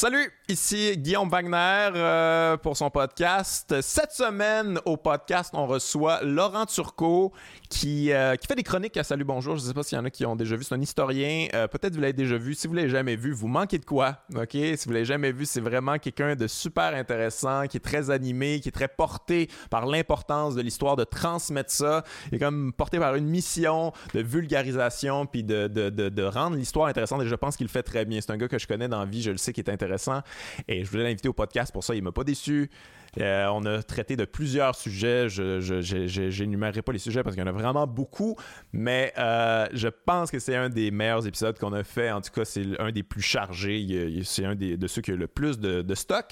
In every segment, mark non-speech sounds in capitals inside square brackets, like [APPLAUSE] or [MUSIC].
Salut, ici Guillaume Wagner euh, pour son podcast. Cette semaine, au podcast, on reçoit Laurent Turcot qui, euh, qui fait des chroniques à Salut Bonjour. Je ne sais pas s'il y en a qui ont déjà vu. C'est un historien. Euh, peut-être vous l'avez déjà vu. Si vous l'avez jamais vu, vous manquez de quoi. OK? Si vous l'avez jamais vu, c'est vraiment quelqu'un de super intéressant, qui est très animé, qui est très porté par l'importance de l'histoire, de transmettre ça. Il est comme porté par une mission de vulgarisation puis de, de, de, de rendre l'histoire intéressante. Et je pense qu'il le fait très bien. C'est un gars que je connais dans la vie. Je le sais qui est intéressant et je voulais l'inviter au podcast pour ça. Il m'a pas déçu. Euh, on a traité de plusieurs sujets. Je n'énumérerai pas les sujets parce qu'il y en a vraiment beaucoup, mais euh, je pense que c'est un des meilleurs épisodes qu'on a fait. En tout cas, c'est un des plus chargés. C'est un des, de ceux qui a le plus de, stock.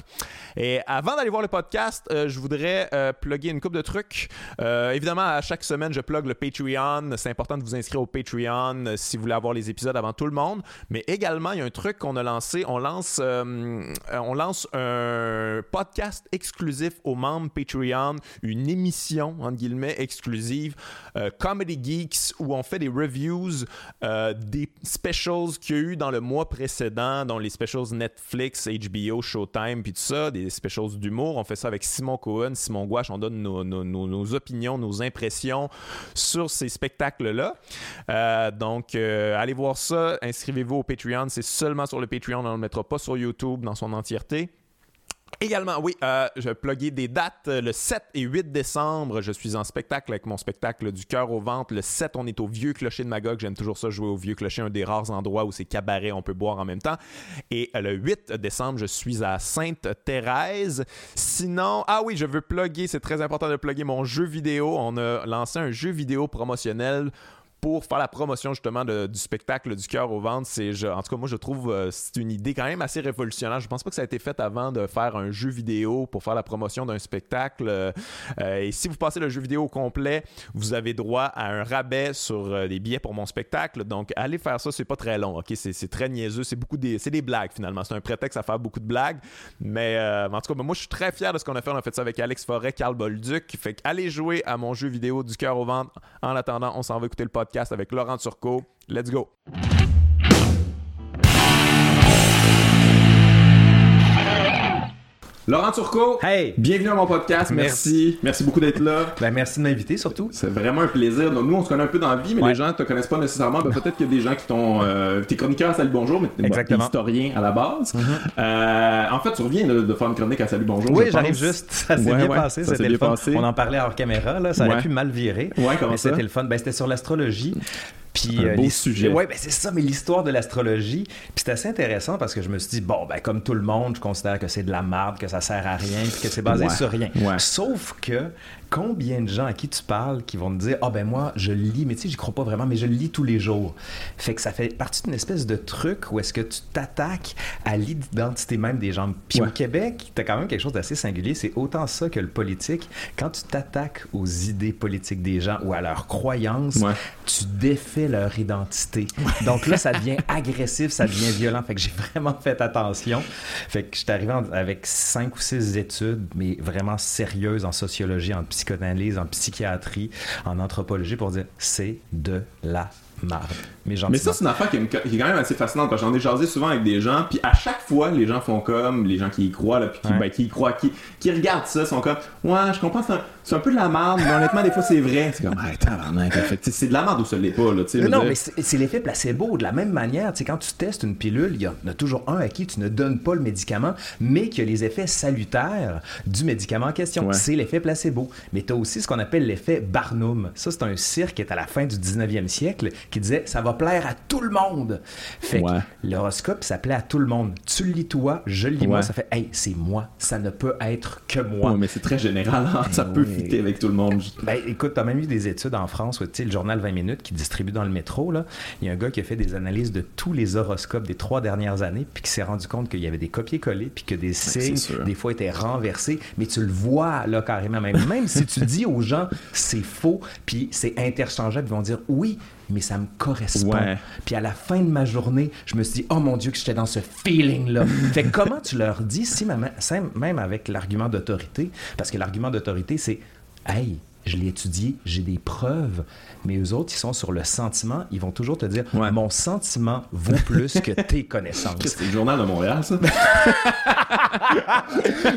Et avant d'aller voir le podcast, euh, je voudrais plugger une coupe de trucs. évidemment, à chaque semaine, je plug le Patreon. C'est important de vous inscrire au Patreon si vous voulez avoir les épisodes avant tout le monde. Mais également, il y a un truc qu'on a lancé. On lance, on lance un podcast exclusif aux membres Patreon, une émission, entre guillemets, exclusive, euh, Comedy Geeks, où on fait des reviews euh, des specials qu'il y a eu dans le mois précédent, dont les specials Netflix, HBO, Showtime, puis tout ça, des specials d'humour. On fait ça avec Simon Cohen, Simon Gouache, on donne nos, opinions, nos impressions sur ces spectacles-là. Euh, donc, allez voir ça, inscrivez-vous au Patreon, c'est seulement sur le Patreon, on ne le mettra pas sur YouTube dans son entièreté. Également, oui, euh, je vais des dates. Le 7 et 8 décembre, je suis en spectacle avec mon spectacle du cœur au ventre. Le 7, on est au Vieux Clocher de Magog. J'aime toujours ça, jouer au Vieux Clocher, un des rares endroits où c'est cabaret, on peut boire en même temps. Et euh, le 8 décembre, je suis à Sainte-Thérèse. Sinon, ah oui, je veux plugger, c'est très important de plugger mon jeu vidéo. On a lancé un jeu vidéo promotionnel pour faire la promotion justement du spectacle du cœur au ventre. C'est, en tout cas, moi, je trouve euh, c'est une idée quand même assez révolutionnaire. Je pense pas que ça a été fait avant de faire un jeu vidéo pour faire la promotion d'un spectacle. Euh, et si vous passez le jeu vidéo au complet, vous avez droit à un rabais sur euh, des billets pour mon spectacle. Donc, allez faire ça. C'est pas très long. Ok, c'est, très niaiseux. C'est beaucoup des, c'est des blagues finalement. C'est un prétexte à faire beaucoup de blagues. Mais en tout cas, moi, je suis très fier de ce qu'on a fait. On a fait ça avec Alex Forêt, Carl Bolduc. Fait allez jouer à mon jeu vidéo du cœur au ventre. En attendant, on s'en va écouter le podcast avec Laurent Turcot. Let's go! Laurent Turcot, hey. bienvenue à mon podcast. Merci. Merci, beaucoup d'être là. Ben, merci de m'inviter surtout. C'est vraiment un plaisir. nous, on se connaît un peu dans la vie, mais les gens ne te connaissent pas nécessairement. Ben, peut-être qu'il y a des gens qui t'ont. Euh, t'es chroniqueur à Salut Bonjour, mais t'es historien à la base. Mm-hmm. Euh, en fait, tu reviens de, faire une chronique à Salut Bonjour. Oui, j'arrive juste. Ça s'est bien passé. C'était le fun. On en parlait hors caméra. Là. Ça aurait pu mal virer. Ouais, comment mais c'était le fun. Ben, c'était sur l'astrologie. Puis, un euh, beau sujet. Ouais, ben c'est ça, mais l'histoire de l'astrologie. Puis c'est assez intéressant parce que je me suis dit, bon, ben comme tout le monde, je considère que c'est de la merde, que ça sert à rien, puis que c'est basé sur rien. Sauf que combien de gens à qui tu parles qui vont te dire Ah ben moi, je lis, mais tu sais, j'y crois pas vraiment, mais je lis tous les jours. Fait que ça fait partie d'une espèce de truc où est-ce que tu t'attaques à l'identité même des gens. Puis au Québec, tu as quand même quelque chose d'assez singulier. C'est autant ça que le politique. Quand tu t'attaques aux idées politiques des gens ou à leurs croyances, tu défais leur identité. Donc là, ça devient [LAUGHS] agressif, ça devient violent. Fait que j'ai vraiment fait attention. Fait que je suis arrivé avec cinq ou six études, mais vraiment sérieuses en sociologie, en en psychiatrie, en anthropologie pour dire c'est de la marde. Mais, mais ça, c'est une affaire qui est, quand même assez fascinante parce que j'en ai jasé souvent avec des gens, puis à chaque fois, les gens font comme, les gens qui y croient, là, puis qui, ben, qui y croient, qui, qui, regardent ça, sont comme, ouais, je comprends, c'est un, peu de la merde, mais honnêtement, des fois, c'est vrai. C'est comme, c'est de la merde ou ça l'est pas, là, tu sais. Non, mais c'est l'effet placebo. De la même manière, tu sais, quand tu testes une pilule, il y, en a toujours un à qui tu ne donnes pas le médicament, mais qui a les effets salutaires du médicament en question. C'est l'effet placebo. Mais tu as aussi ce qu'on appelle l'effet Barnum. Ça, c'est un cirque qui est à la fin du 19e siècle qui disait ça va plaire à tout le monde. Fait que l'horoscope, ça plaît à tout le monde. Tu le lis toi, je le lis moi, ça fait hey, c'est moi, ça ne peut être que moi. mais c'est très général, hein. ça peut fitter avec tout le monde. Ben écoute, tu as même eu des études en France, tu sais, le journal 20 minutes qui distribue dans le métro, là. Il y a un gars qui a fait des analyses de tous les horoscopes des trois dernières années, puis qui s'est rendu compte qu'il y avait des copier-coller, puis que des signes, des fois, étaient renversés, mais tu le vois, là, carrément, même, même si tu dis aux gens c'est faux, puis c'est interchangeable, ils vont dire oui, mais ça me correspond. Puis à la fin de ma journée, je me suis dit, oh mon Dieu, que j'étais dans ce feeling-là. [LAUGHS] fait comment tu leur dis, si même avec l'argument d'autorité, parce que l'argument d'autorité, c'est, hey, je l'ai étudié, j'ai des preuves. Mais eux autres, ils sont sur le sentiment. Ils vont toujours te dire Mon sentiment vaut plus que tes connaissances. [LAUGHS] C'est le journal de Montréal, ça? [LAUGHS]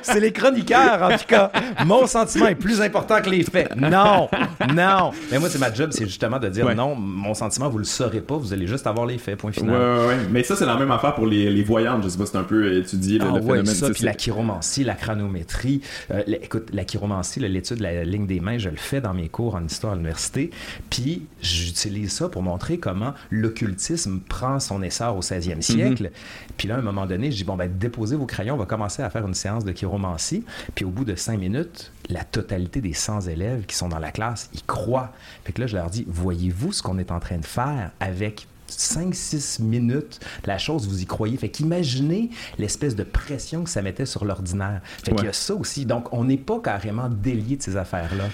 C'est les chroniqueurs, en tout cas. Mon sentiment est plus important que les faits. Non, non. Mais moi, c'est ma job, c'est justement de dire non, mon sentiment, vous le saurez pas, vous allez juste avoir les faits, point final. Ouais, Mais ça, c'est la même affaire pour les, les voyantes. Je sais pas si c'est un peu étudié le, ah, phénomène. ça, puis la chiromancie, la chronométrie. Euh, écoute, la chiromancie, l'étude de la ligne des mains, je le fais dans mes cours en histoire à l'université. Puis j'utilise ça pour montrer comment l'occultisme prend son essor au 16e siècle. Mhm. Puis là, à un moment donné, je dis, bon, ben, déposez vos crayons, on va commencer à faire une séance de chiromancie. Puis au bout de cinq minutes, la totalité des 100 élèves qui sont dans la classe, ils croient. Fait que là, je leur dis, voyez-vous ce qu'on est en train de faire avec 5-6 minutes, la chose, vous y croyez. Fait qu'imaginez l'espèce de pression que ça mettait sur l'ordinaire. Fait qu'il y a ça aussi. Donc, on n'est pas carrément délié de ces affaires-là.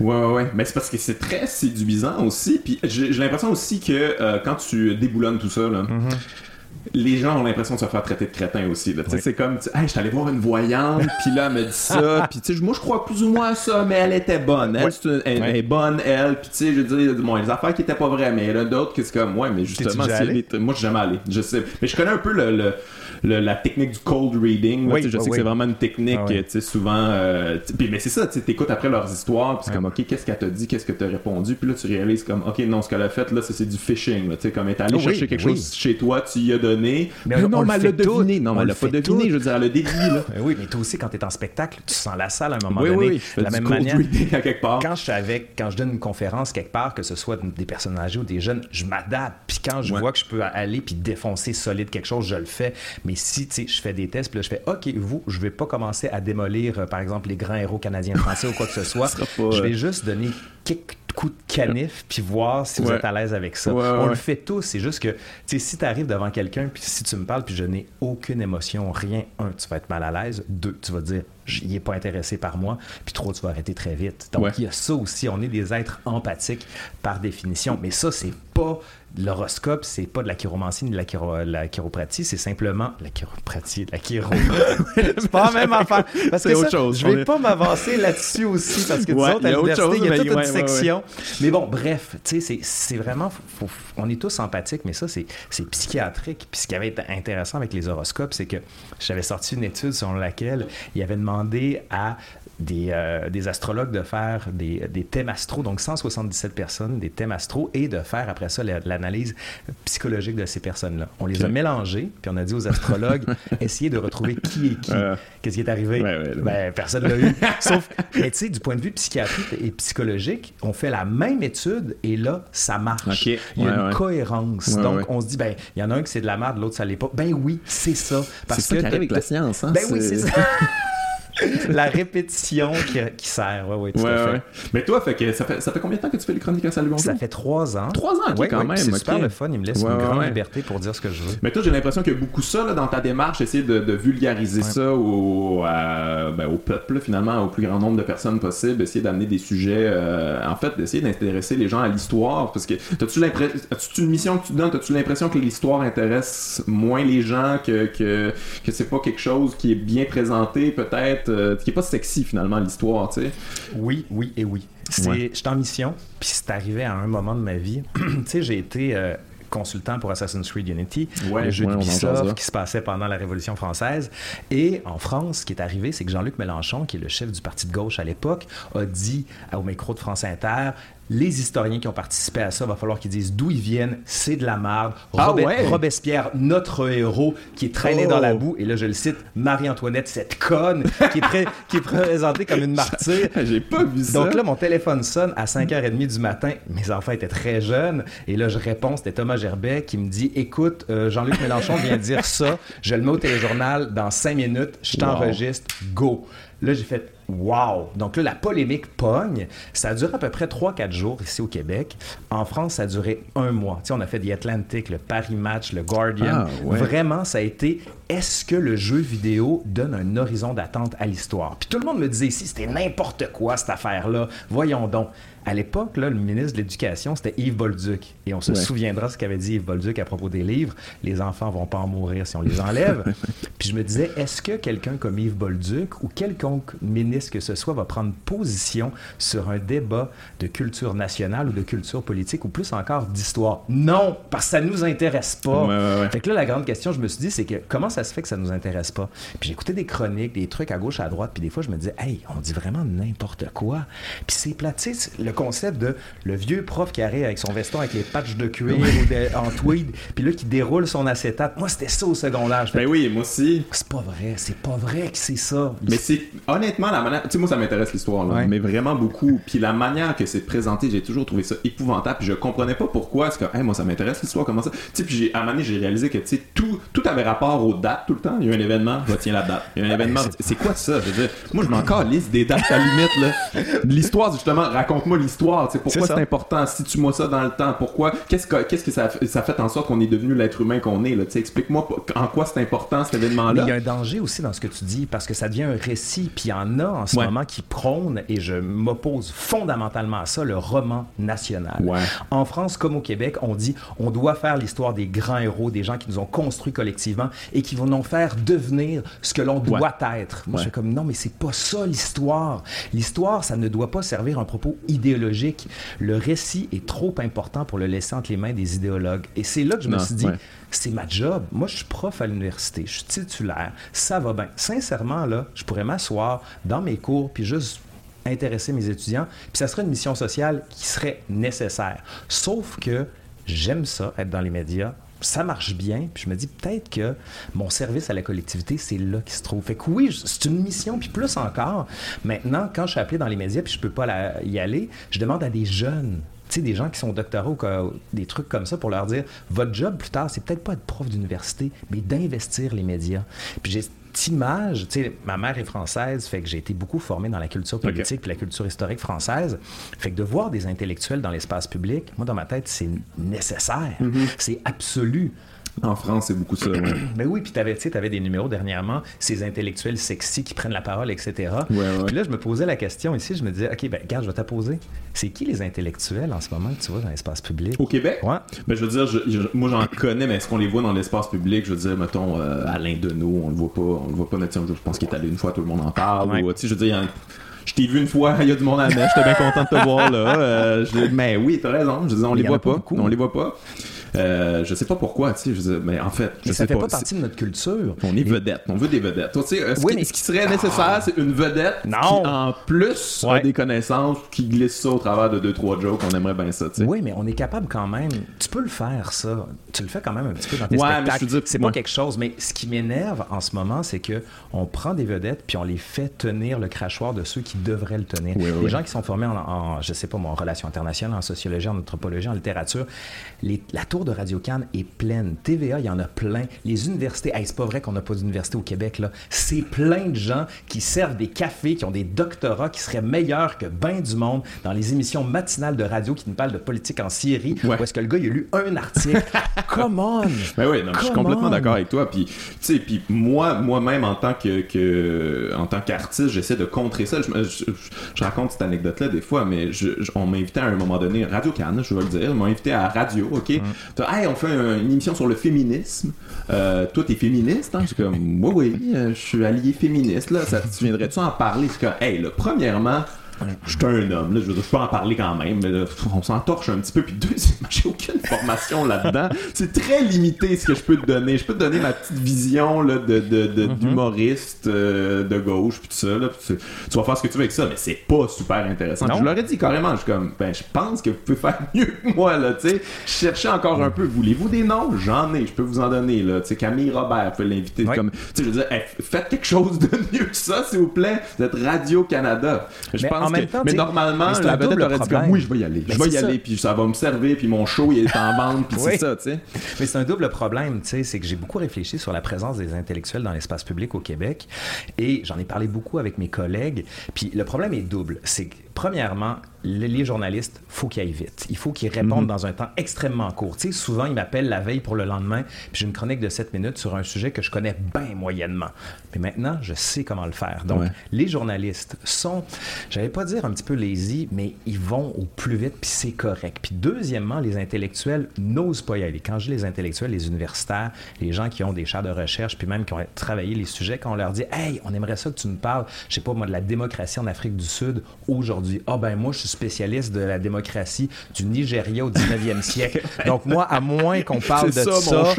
Ouais, ouais, ouais. Mais c'est parce que c'est très séduisant aussi. Puis j'ai l'impression aussi que euh, quand tu déboulonnes tout ça, là, mm-hmm les gens ont l'impression de se faire traiter de crétin aussi. C'est comme, hey, je suis allé voir une voyante, [LAUGHS] puis là, elle me dit ça, [LAUGHS] puis moi, je crois plus ou moins à ça, mais elle était bonne. Elle, est bonne, elle, puis tu sais, je veux dire, bon, les affaires qui étaient pas vraies, mais il y en a d'autres qui c'est comme, ouais, mais justement, moi, je suis jamais allé. Je sais, mais je connais un peu le la technique du cold reading. je sais que c'est vraiment une technique, ah souvent. Euh, mais c'est ça, tu écoutes après leurs histoires, puis c'est comme, OK, qu'est-ce qu'elle t'a dit, qu'est-ce que t'as répondu, puis là, tu réalises comme, OK, non, ce qu'elle a fait, là, c'est du phishing. Tu sais, comme, elle est allée oh chercher quelque chose chez toi, tu y as donné. Mais, non, mais elle l'a deviné. Non, mais elle l'a pas deviné, je veux dire, elle a déduit, là. [LAUGHS] oui, mais toi aussi, quand t'es en spectacle, tu sens la salle à un moment donné. de la même manière. Quand je suis avec, quand je donne une conférence quelque part, que ce soit des personnes âgées ou des jeunes, je m'adapte. Puis quand je vois que je peux aller puis défoncer solide quelque chose, je le fais. Mais si, tu sais, je fais des tests, puis là, je fais OK, vous, je vais pas commencer à démolir, euh, par exemple, les grands héros canadiens français ou quoi que ce soit. [LAUGHS] je vais juste donner quelques coups de canif puis voir si vous êtes à l'aise avec ça. On le fait tous, c'est juste que tu sais si tu arrives devant quelqu'un puis si tu me parles puis je n'ai aucune émotion, rien, un, tu vas être mal à l'aise, deux, tu vas dire il n'est pas intéressé par moi, puis trois, tu vas arrêter très vite. Donc il y a ça aussi, on est des êtres empathiques par définition, mais ça c'est pas l'horoscope, c'est pas de la chiromancie ni de la, la chiropratie, c'est simplement la chiropratie, la chiro. [LAUGHS] c'est pas la même affaire. Parce que autre chose. je vais pas m'avancer là-dessus aussi, parce que disons, à l'université, il y a toute une section. Mais bon, bref, tu sais, c'est vraiment, on est tous empathiques, mais ça, c'est psychiatrique. Puis ce qui avait été intéressant avec les horoscopes, c'est que j'avais sorti une étude selon laquelle il avait demandé à euh, des, astrologues de faire des, des, thèmes astro, donc 177 personnes, des thèmes astro, et de faire après ça l'analyse psychologique de ces personnes-là. On les a mélangés, puis on a dit aux astrologues, [LAUGHS] essayez de retrouver qui est qui. Qu'est-ce qui est arrivé? ben, personne l'a eu. Sauf, mais tu sais, du point de vue psychiatrique et psychologique, on fait la même étude, et là, ça marche. Il y a une cohérence. donc, on se dit, ben, il y en a un qui c'est de la merde, l'autre, ça l'est pas. Ben oui, c'est ça. Parce que qui arrive avec la science. Hein? Ben oui, c'est [LAUGHS] ça. [LAUGHS] la répétition qui, sert, tout à fait. Mais toi, fait que ça, fait, ça fait combien de temps que tu fais les chroniques à Salut Ça fait trois ans. Trois ans, quand même. C'est super le fun, il me laisse une grande liberté pour dire ce que je veux. Mais toi, j'ai l'impression qu'il y a beaucoup ça là, dans ta démarche, essayer de, vulgariser ça au, ben, au peuple, finalement, au plus grand nombre de personnes possible, essayer d'amener des sujets, euh, en fait, d'essayer d'intéresser les gens à l'histoire, parce que as-tu l'impression, as-tu une mission que tu donnes, as-tu l'impression que l'histoire intéresse moins les gens, que, que, que c'est pas quelque chose qui est bien présenté, peut-être euh, qui est pas sexy finalement l'histoire, tu sais. Oui, oui et oui. C'est, J'étais en mission, puis c'est arrivé à un moment de ma vie. [CLEARS THROAT] tu sais, j'ai été euh, consultant pour Assassin's Creed Unity, le jeu d'Ubisoft qui se passait pendant la Révolution française. Et en France, ce qui est arrivé, c'est que Jean-Luc Mélenchon, qui est le chef du parti de gauche à l'époque, a dit au micro de France Inter les historiens qui ont participé à ça, va falloir qu'ils disent d'où ils viennent, c'est de la marde. Ah Robespierre, notre héros, qui est traîné dans la oh. boue, et là je le cite, Marie-Antoinette, cette conne, qui est, qui est présentée comme une martyre. [LAUGHS] J'ai pas vu ça. Donc là, mon téléphone sonne à 5h30 du matin, mes enfants étaient très jeunes, et là je réponds, c'était Thomas Gerbet qui me dit, écoute, euh, Jean-Luc Mélenchon vient de dire ça, je le mets au téléjournal dans 5 minutes, je t'enregistre, go. Là, j'ai fait Wow! Donc là, la polémique pogne. Ça a duré à peu près 3-4 jours ici au Québec. En France, ça a duré un mois. Tu sais, on a fait The Atlantic, le Paris Match, le Guardian. Ah, Vraiment, ça a été est-ce que le jeu vidéo donne un horizon d'attente à l'histoire? Puis tout le monde me disait ici, c'était n'importe quoi cette affaire-là. Voyons donc. À l'époque, le ministre de l'Éducation, c'était Yves Bolduc. Et on se souviendra ce qu'avait dit Yves Bolduc à propos des livres. Les enfants vont pas en mourir si on les enlève. [LAUGHS] Puis je me disais, est-ce que quelqu'un comme Yves Bolduc ou quelconque ministre que ce soit va prendre position sur un débat de culture nationale ou de culture politique ou plus encore d'histoire? Non, parce que ça nous intéresse pas. fait que là, la grande question, je me suis dit, c'est que comment ça se fait que ça nous intéresse pas? Puis j'écoutais des chroniques, des trucs à gauche, à droite, puis des fois, je me disais, hey, on dit vraiment n'importe quoi. Puis c'est plat, le concept de le vieux prof qui arrive avec son veston avec les patchs de cuir ou en tweed, puis là qui déroule son acétate. Moi, c'était ça au secondaire. Ben oui, moi aussi. C'est pas vrai, c'est pas vrai que c'est ça. Mais c'est honnêtement la manière. Tu sais, moi, ça m'intéresse l'histoire, mais vraiment beaucoup. Puis la manière que c'est présenté, j'ai toujours trouvé ça épouvantable. Puis je comprenais pas pourquoi. Est-ce que, moi, ça m'intéresse l'histoire, comment ça. Tu sais, puis à un moment donné, j'ai réalisé que tu sais, tout, tout avait rapport aux dates tout le temps. Il y a un événement, retiens la date. Il y a un événement, c'est quoi ça? Je veux dire, moi, je m'en calisse des dates à la limite, là. L'histoire, justement, raconte-moi l'histoire. Pourquoi c'est important? Situe-moi ça dans le temps. Pourquoi? Qu'est-ce que, qu'est-ce que ça, ça fait en sorte qu'on est devenu l'être humain qu'on est? Là? Explique-moi en quoi c'est important cet événement-là. Il y a un danger aussi dans ce que tu dis parce que ça devient un récit. Puis il y en a en ce moment qui prônent, et je m'oppose fondamentalement à ça, le roman national. En France comme au Québec, on dit on doit faire l'histoire des grands héros, des gens qui nous ont construits collectivement et qui vont nous faire devenir ce que l'on doit être. Moi, je suis comme non, mais c'est pas ça l'histoire. L'histoire, ça ne doit pas servir un propos idéologique. Le récit est trop important pour le laisser entre les mains des idéologues. Et c'est là que je me suis dit, c'est ma job. Moi, je suis prof à l'université, je suis titulaire, ça va bien. Sincèrement, là, je pourrais m'asseoir dans mes cours puis juste intéresser mes étudiants, puis ça serait une mission sociale qui serait nécessaire. Sauf que j'aime ça, être dans les médias, ça marche bien. Puis je me dis peut-être que mon service à la collectivité, c'est là qu'il se trouve. Fait que oui, c'est une mission, puis plus encore. Maintenant, quand je suis appelé dans les médias, puis je peux pas y aller, je demande à des jeunes. Tu sais, des gens qui sont doctoraux, des trucs comme ça, pour leur dire votre job plus tard, c'est peut-être pas être prof d'université, mais d'investir les médias. Puis j'ai image, tu sais, ma mère est française, fait que j'ai été beaucoup formé dans la culture politique et la culture historique française. Fait que de voir des intellectuels dans l'espace public, moi, dans ma tête, c'est nécessaire. Mm-hmm. C'est absolu. En France, c'est beaucoup ça. [CLEARS THROAT] Mais oui, puis tu avais, avais, des numéros dernièrement, ces intellectuels sexy qui prennent la parole, etc. Puis là, je me posais la question ici, je me disais, OK, ben regarde, je vais t'apposer. C'est qui les intellectuels en ce moment que tu vois dans l'espace public? Au Québec? Ouais. Ben, je veux dire, moi j'en connais, mais est-ce qu'on les voit dans l'espace public? Je veux dire, mettons, euh, Alain Deneau, on le voit pas, on le voit pas, je pense qu'il est allé une fois, tout le monde en parle. Ou, je veux dire, je t'ai vu une fois, [LAUGHS] il y a du monde à la j'étais bien content de te voir là. Euh, mais oui, t'as raison, je dire, on les voit pas, on les voit pas. Euh, je sais pas pourquoi, tu sais, mais en fait, je ça fait pas, partie de notre culture. On est vedette, on veut des vedettes. Tu sais, ce, qui, ce qui serait nécessaire, c'est une vedette qui, en plus, a des connaissances, qui glisse ça au travers de deux trois jokes. On aimerait bien ça, tu sais. Oui, mais on est capable quand même. Tu peux le faire, ça. Tu le fais quand même un petit peu dans tes ouais, spectacles. C'est pas quelque chose, mais ce qui m'énerve en ce moment, c'est que on prend des vedettes puis on les fait tenir le crachoir de ceux qui devraient le tenir. les gens qui sont formés en, en, je sais pas, en relations internationales, en sociologie, en anthropologie, en littérature, les, la tour de Radio Cannes est pleine. TVA, il y en a plein. Les universités, c'est pas vrai qu'on n'a pas d'université au Québec, là. C'est plein de gens qui servent des cafés, qui ont des doctorats, qui seraient meilleurs que ben du monde dans les émissions matinales de radio qui nous parlent de politique en Syrie, ouais. où est-ce que le gars, il a lu un article. [LAUGHS] Come on! Ben oui, je suis complètement d'accord avec toi. Puis, tu sais, puis moi, moi-même, en tant que, en tant qu'artiste, j'essaie de contrer ça. Je, raconte cette anecdote-là des fois, mais on m'invitait à un moment donné, Radio Cannes, je veux le dire, m'a invité à radio, OK? Mm. Hey, on fait une émission sur le féminisme. Euh, toi, t'es féministe, hein? Je suis comme, oui, euh, je suis allié féministe, là. Ça, tu viendrais-tu en parler? C'est comme, hey, là, premièrement, je suis un homme, là, je, veux peux en parler quand même, mais on s'en torche un petit peu. Puis deuxièmement, [LAUGHS] j'ai aucune formation là-dedans. C'est très limité ce que je peux te donner. Je peux te donner ma petite vision là, de, mm-hmm. d'humoriste euh, de gauche, puis tout ça. Là, tu, vas faire ce que tu veux avec ça, mais c'est pas super intéressant. Je leur ai dit carrément, je suis comme, ben, je pense que vous pouvez faire [LAUGHS] mieux que moi, là, tu sais. Cherchez encore un peu. Voulez-vous des noms? J'en ai, je peux vous en donner, là. Tu sais, Camille Robert, peut l'inviter. Comme, tu sais, je veux dire, faites quelque chose de [LAUGHS] mieux que ça, s'il vous plaît. Vous êtes Radio-Canada. Je pense mais normalement, la vedette aurait dit comme, oui, je vais y aller. je vais y aller, puis ça va me servir, puis mon show, il est en vente, puis c'est ça, tu sais. Mais c'est un double problème, tu sais, c'est que j'ai beaucoup réfléchi sur la présence des intellectuels dans l'espace public au Québec, et j'en ai parlé beaucoup avec mes collègues, puis le problème est double. C'est premièrement, les journalistes, faut qu'ils aillent vite. Il faut qu'ils répondent mhm. dans un temps extrêmement court. Tu sais, souvent, ils m'appellent la veille pour le lendemain, puis j'ai une chronique de 7 minutes sur un sujet que je connais bien moyennement. Mais maintenant, je sais comment le faire. Donc, les journalistes sont, j'allais pas dire un petit peu lazy, mais ils vont au plus vite, puis c'est correct. Puis deuxièmement, les intellectuels n'osent pas y aller. Quand je dis les intellectuels, les universitaires, les gens qui ont des chars de recherche, puis même qui ont travaillé les sujets, quand on leur dit, hey, on aimerait ça que tu nous parles, je sais pas moi, de la démocratie en Afrique du Sud aujourd'hui. Ah ben moi, je suis spécialiste de la démocratie du Nigeria au 19e [LAUGHS] siècle. Donc moi, à moins qu'on parle de ça, ça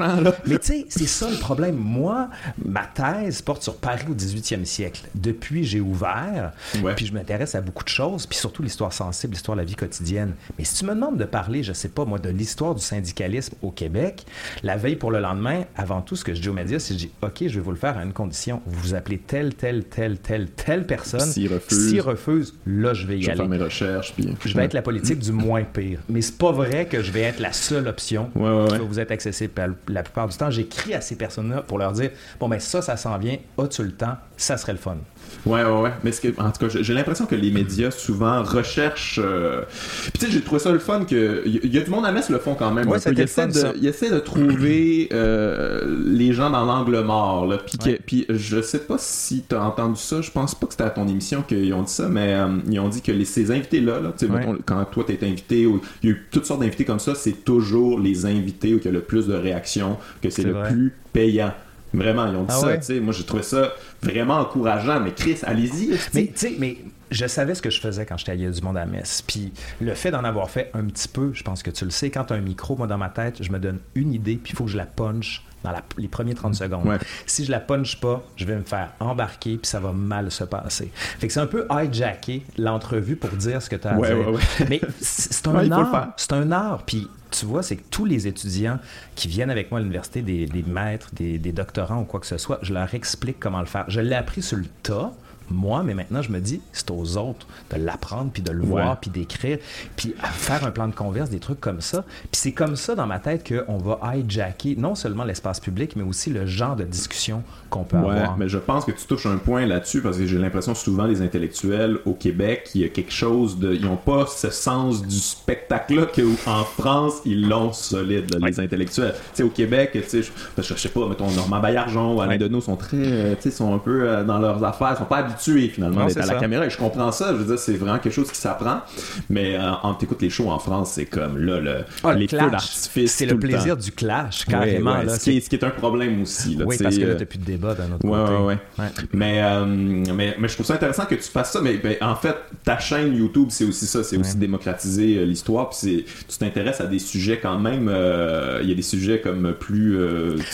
mais tu sais, c'est ça le problème. Moi, ma thèse porte sur Paris au 18e siècle. Depuis, j'ai ouvert, puis je m'intéresse à beaucoup de choses, puis surtout l'histoire sensible, l'histoire de la vie quotidienne. Mais si tu me demandes de parler, je sais pas moi, de l'histoire du syndicalisme au Québec, la veille pour le lendemain, avant tout, ce que je dis aux médias, c'est que je dis, OK, je vais vous le faire à une condition. Vous vous appelez telle, telle, telle, telle, telle personne. S'il refuse, refuse, là, je vais y je aller. Faire mes recherches, puis... Je vais être la politique du moins pire. Mais c'est pas vrai que je vais être la seule option ouais, ouais, qui va vous être accessible. La plupart du temps, j'écris à ces personnes-là pour leur dire, bon, ben ça, ça s'en vient, as-tu le temps? Ça serait le fun. Ouais, ouais, ouais. Mais que, en tout cas, j'ai l'impression que les médias souvent recherchent. Euh, puis tu sais, j'ai trouvé ça le fun que. Il y, a du monde à Metz le font quand même. Ouais, il, essaie de, il essaie de trouver euh, les gens dans l'angle mort. Là. Puis, puis je sais pas si tu as entendu ça. Je pense pas que c'était à ton émission qu'ils ont dit ça, mais euh, ils ont dit que les, ces invités-là, là, quand toi t'es invité, ou, il y a eu toutes sortes d'invités comme ça, c'est toujours les invités où il y a le plus de réactions, que c'est le plus payant. Vraiment, ils ont dit ah ça. Moi, j'ai trouvé ça vraiment encourageant. Mais Chris, allez-y. Mais, tu sais, mais je savais ce que je faisais quand j'étais allé du monde à Metz. Puis le fait d'en avoir fait un petit peu, je pense que tu le sais, quand tu as un micro, moi, dans ma tête, je me donne une idée, puis il faut que je la punch dans les premiers 30 secondes. Si je la punch pas, je vais me faire embarquer puis ça va mal se passer. Fait que c'est un peu hijacker l'entrevue pour dire ce que tu as à dire. Mais c'est un, art. C'est un art. Puis tu vois, c'est que tous les étudiants qui viennent avec moi à l'université, des, maîtres, des, des, doctorants ou quoi que ce soit, je leur explique comment le faire. Je l'ai appris sur le tas moi, mais maintenant, je me dis, c'est aux autres de l'apprendre, puis de le voir, puis d'écrire, puis faire un plan de converse, des trucs comme ça. Puis c'est comme ça dans ma tête qu'on va hijacker non seulement l'espace public, mais aussi le genre de discussion qu'on peut ouais, avoir. mais je pense que tu touches un point là-dessus, parce que j'ai l'impression souvent les intellectuels au Québec, il y a quelque chose de... Ils n'ont pas ce sens du spectacle-là qu'en France, ils l'ont solide, les intellectuels. Tu sais, au Québec, tu sais, je, je, sais pas, mettons, Normand Baillargeon ou Alain Deneau sont très... Euh, tu sais, sont un peu euh, dans leurs affaires, sont pas habitués tuer finalement d'être à la caméra. Et je comprends ça. Je veux dire, c'est vraiment quelque chose qui s'apprend. Mais euh, en t'écoutes les shows en France, c'est comme là, le, ah, les feux d'artifice. C'est le plaisir du clash, carrément. ce, qui est, ce, qui est, un problème aussi. oui, parce que là, t'as plus de débat d'un autre côté. Ouais, ouais. Mais, euh, mais, mais je trouve ça intéressant que tu fasses ça. Mais ben, en fait, ta chaîne YouTube, c'est aussi ça. C'est aussi démocratiser euh, l'histoire. Puis tu t'intéresses à des sujets quand même. Il y a des sujets comme plus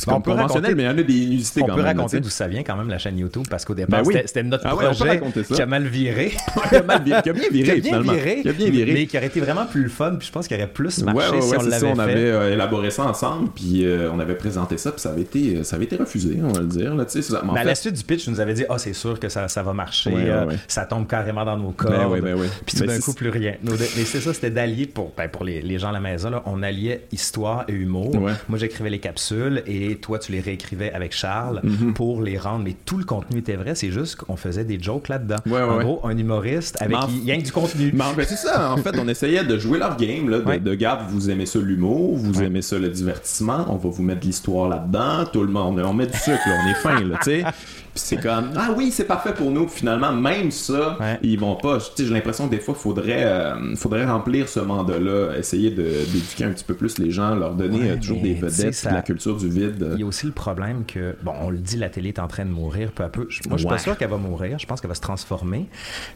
ben, conventionnels, mais il y en a des inusités quand même. On peut raconter d'où ça vient quand même, la chaîne YouTube, parce qu'au départ, ben c'était notre ah projet qui a mal viré. [LAUGHS] qui, a mal viré qui a bien viré, [LAUGHS] qui a bien Viré, qui a bien viré. Mais qui aurait été vraiment plus fun. Puis je pense qu'il aurait plus marché ouais, ouais, si on l'avait fait. On avait euh, élaboré ça ensemble, puis euh, on avait présenté ça, puis ça avait été, ça avait été refusé, on va le dire. Là, ça, mais à la suite du pitch, tu nous avais dit, ah, oh, c'est sûr que ça, ça va marcher. Euh, ça tombe carrément dans nos. Ben, ben, puis tout d'un coup, plus rien. Mais c'est ça, c'était d'allier pour, ben, pour les, les, gens à la maison. Là, on alliait histoire et humour. Moi, j'écrivais les capsules et toi, tu les réécrivais avec Charles mm-hmm. pour les rendre. Mais tout le contenu était vrai. C'est juste qu'on faisait des jokes là-dedans. En gros, un humoriste avec rien que du contenu. [LAUGHS] Mais c'est ça, en fait, on essayait de jouer leur game, là, de, de garde, vous aimez ça l'humour, vous aimez ça le divertissement, on va vous mettre de l'histoire là-dedans, tout le monde, on met du sucre, on est fin, là, tu sais. [LAUGHS] C'est comme ah oui c'est parfait pour nous. Finalement même ça ils vont pas. J'ai l'impression que des fois faudrait euh, faudrait remplir ce mandat là essayer d'éduquer un petit peu plus les gens leur donner euh, toujours des vedettes de la culture du vide. Il y a aussi le problème que bon on le dit la télé est en train de mourir peu à peu. Moi je suis pas sûr qu'elle va mourir je pense qu'elle va se transformer.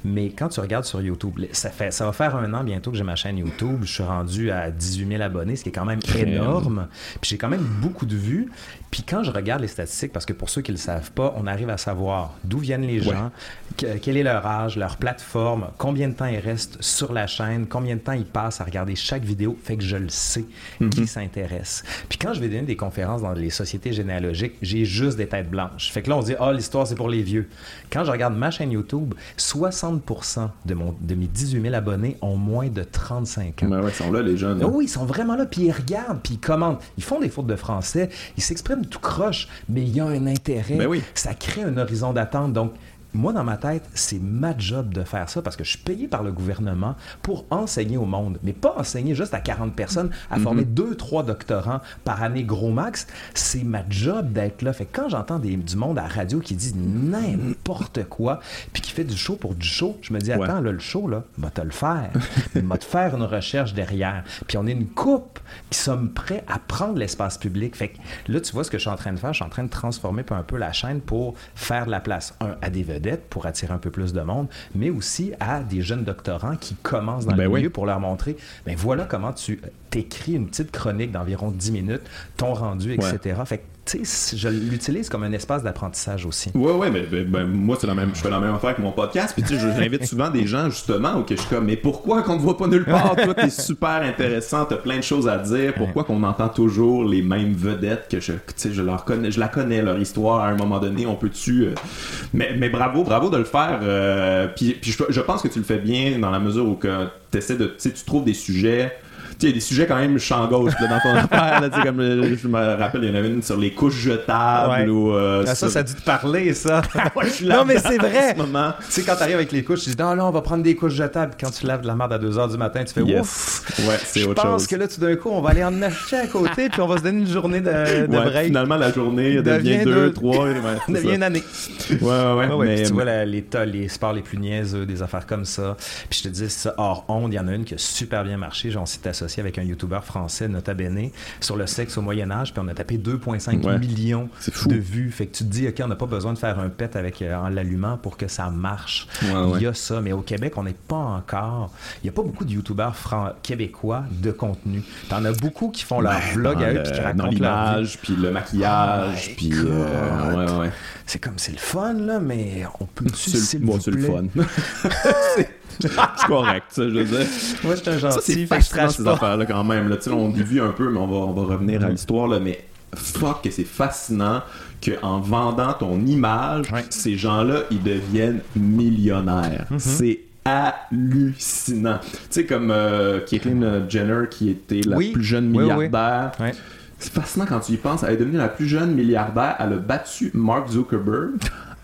Mais quand tu regardes sur YouTube ça fait ça va faire un an bientôt que j'ai ma chaîne YouTube. Je suis rendu à 18 000 abonnés ce qui est quand même énorme. Puis j'ai quand même beaucoup de vues puis quand je regarde les statistiques parce que pour ceux qui le savent pas on arrive à savoir d'où viennent les gens, quel est leur âge, leur plateforme, combien de temps ils restent sur la chaîne, combien de temps ils passent à regarder chaque vidéo, fait que je le sais qui mhm. s'intéresse. Puis quand je vais donner des conférences dans les sociétés généalogiques, j'ai juste des têtes blanches. Fait que là, on dit, ah, l'histoire, c'est pour les vieux. Quand je regarde ma chaîne YouTube, 60% de, mon, de mes 18 000 abonnés ont moins de 35 ans. Ben ouais, ils sont là, les jeunes. Hein. oui, ils sont vraiment là, puis ils regardent, puis ils commentent. Ils font des fautes de français, ils s'expriment tout croche, mais il y a un intérêt. Ben oui. Ça crée un horizon d'attente. Donc, moi, dans ma tête, c'est ma job de faire ça parce que je suis payé par le gouvernement pour enseigner au monde, mais pas enseigner juste à 40 personnes, à mhm. former deux, trois doctorants par année gros max. C'est ma job d'être là. Fait que quand j'entends du monde à la radio qui dit n'importe quoi, puis qui fait du show pour du show, je me dis, attends, là, le show, là, va te le faire. [LAUGHS] va te faire une recherche derrière. Puis on est une coupe qui sommes prêts à prendre l'espace public. Fait que là, tu vois ce que je suis en train de faire. Je suis en train de transformer un peu la chaîne pour faire de la place, un, à des pour attirer un peu plus de monde, mais aussi à des jeunes doctorants qui commencent dans ben le milieu pour leur montrer, ben voilà comment tu t'écris une petite chronique d'environ 10 minutes, ton rendu, etc. Fait je l'utilise comme un espace d'apprentissage aussi. Ouais, ouais, mais ben, moi, c'est la même, je fais la même affaire avec mon podcast. Puis, tu sais, j'invite souvent des gens, justement, où que je suis comme, mais pourquoi qu'on ne voit pas nulle part? Toi, t'es super intéressant, t'as plein de choses à dire. Pourquoi qu'on entend toujours les mêmes vedettes que je, tu sais, je leur connais, je la connais, leur histoire, à un moment donné, on peut-tu. Euh, mais, mais bravo, bravo de le faire. Euh, puis, puis je, je, pense que tu le fais bien dans la mesure où que essaies de, tu trouves des sujets il y a des sujets quand même champ gauche dans ton [LAUGHS] affaire. Là, comme, je me rappelle, il y en avait une sur les couches jetables. Ou, euh, ah, ça, ça a dû te parler, ça. [LAUGHS] non, mais c'est vrai. Tu sais, quand t'arrives avec les couches, tu dis non, là, on va prendre des couches jetables. Quand tu laves de la merde à 2h du matin, tu fais ouf. Ouais, c'est autre chose. Je pense que là, tout d'un coup, on va aller en acheter à côté, puis on va se donner une journée de, de break. Finalement, la journée [LAUGHS] devient deux, trois. devient une année. Ouais, ouais, ouais. tu vois les, les sports les plus niaiseux, des affaires comme ça. Puis je te dis, ça, hors onde, il y en a une qui a super bien marché. J'en s'est associé avec un YouTuber français, Nota Bene, sur le sexe au Moyen-Âge, puis on a tapé 2,5 millions de vues. Fait que tu te dis, OK, on n'a pas besoin de faire un pet avec, euh, en l'allumant pour que ça marche. il y a ça, mais au Québec, on n'est pas encore. Il n'y a pas beaucoup de YouTubers québécois de contenu. T'en as beaucoup qui font leur vlog à eux, puis qui racontent l'image, puis le maquillage, oh puis. Euh, c'est comme, c'est le fun, là, mais on peut. C'est le, c'est le fun. [LAUGHS] [LAUGHS] [LAUGHS] c'est correct, ça, je veux dire. Moi, je suis un gentil. Ça, c'est fascinant, ces affaires-là, quand même. Là. On dévie un peu, mais on va, on va revenir à mm-hmm. l'histoire, là. Mais fuck, que c'est fascinant qu'en vendant ton image, ces gens-là, ils deviennent millionnaires. Mm-hmm. C'est hallucinant. Tu sais, comme euh, Caitlyn Jenner, qui était la plus jeune milliardaire. C'est fascinant quand tu y penses. Elle est devenue la plus jeune milliardaire. Elle a battu Mark Zuckerberg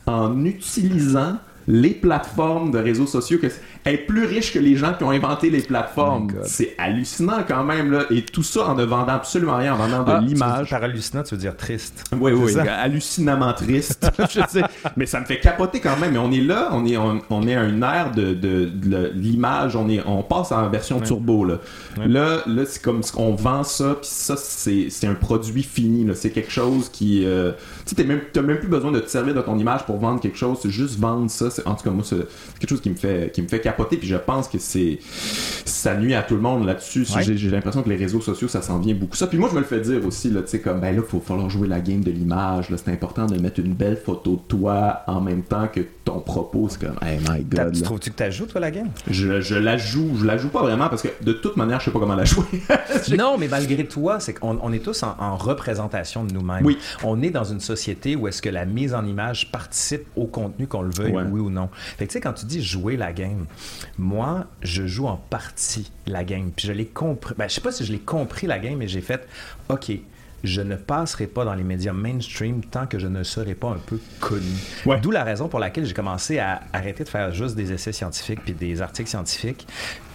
en utilisant les plateformes de réseaux sociaux, que est plus riche que les gens qui ont inventé les plateformes. Oh c'est hallucinant quand même, là. Et tout ça en ne vendant absolument rien, en vendant de ah, l'image. Par hallucinant, tu veux dire triste. [LAUGHS] Oui, oui, [LAUGHS] hallucinamment triste. [LAUGHS] je sais. Mais ça me fait capoter quand même. Mais on est là, on est, on, est à une ère de, de, l'image, on, est, on passe en version turbo, là. Là, là c'est comme on vend ça, puis ça, c'est un produit fini, C'est quelque chose qui. Euh, tu sais, même, même plus besoin de te servir de ton image pour vendre quelque chose, c'est juste vendre ça. En tout cas, moi, c'est quelque chose qui me fait, qui me fait capoter puis je pense que c'est ça nuit à tout le monde là-dessus. J'ai l'impression que les réseaux sociaux, ça s'en vient beaucoup ça. Puis moi, je me le fais dire aussi, là, tu sais, comme, ben là, il faut falloir jouer la game de l'image. C'est important de mettre une belle photo de toi en même temps que ton propos. C'est comme, hey my god. Tu trouves-tu que tu joues, toi, la game? Je, je, la joue. Je la joue pas vraiment parce que de toute manière, je sais pas comment la jouer. [LAUGHS] non, mais malgré toi, c'est qu'on on est tous en, représentation de nous-mêmes. Oui. On est dans une société où est-ce que la mise en image participe au contenu qu'on le veuille, oui ou non. Fait que, tu sais, quand tu dis jouer la game, moi, je joue en partie la game. Puis je l'ai compris. Ben, je sais pas si je l'ai compris la game, mais j'ai fait OK. Je ne passerai pas dans les médias mainstream tant que je ne serai pas un peu connu. D'où la raison pour laquelle j'ai commencé à arrêter de faire juste des essais scientifiques puis des articles scientifiques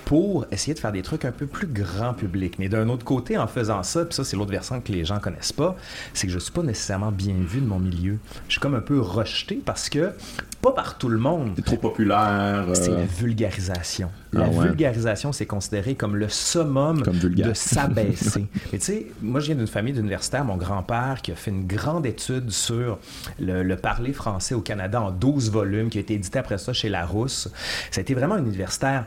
pour essayer de faire des trucs un peu plus grand public. Mais d'un autre côté, en faisant ça, puis ça c'est l'autre versant que les gens connaissent pas, c'est que je suis pas nécessairement bien vu de mon milieu. Je suis comme un peu rejeté parce que pas par tout le monde. C'est trop populaire. C'est la euh. vulgarisation. Ah la vulgarisation, c'est considéré comme le summum de s'abaisser. [LAUGHS] Mais tu sais, moi je viens d'une famille d'universitaires, mon grand-père qui a fait une grande étude sur le, le, parler français au Canada en 12 volumes, qui a été édité après ça chez Larousse. Ça a été vraiment un universitaire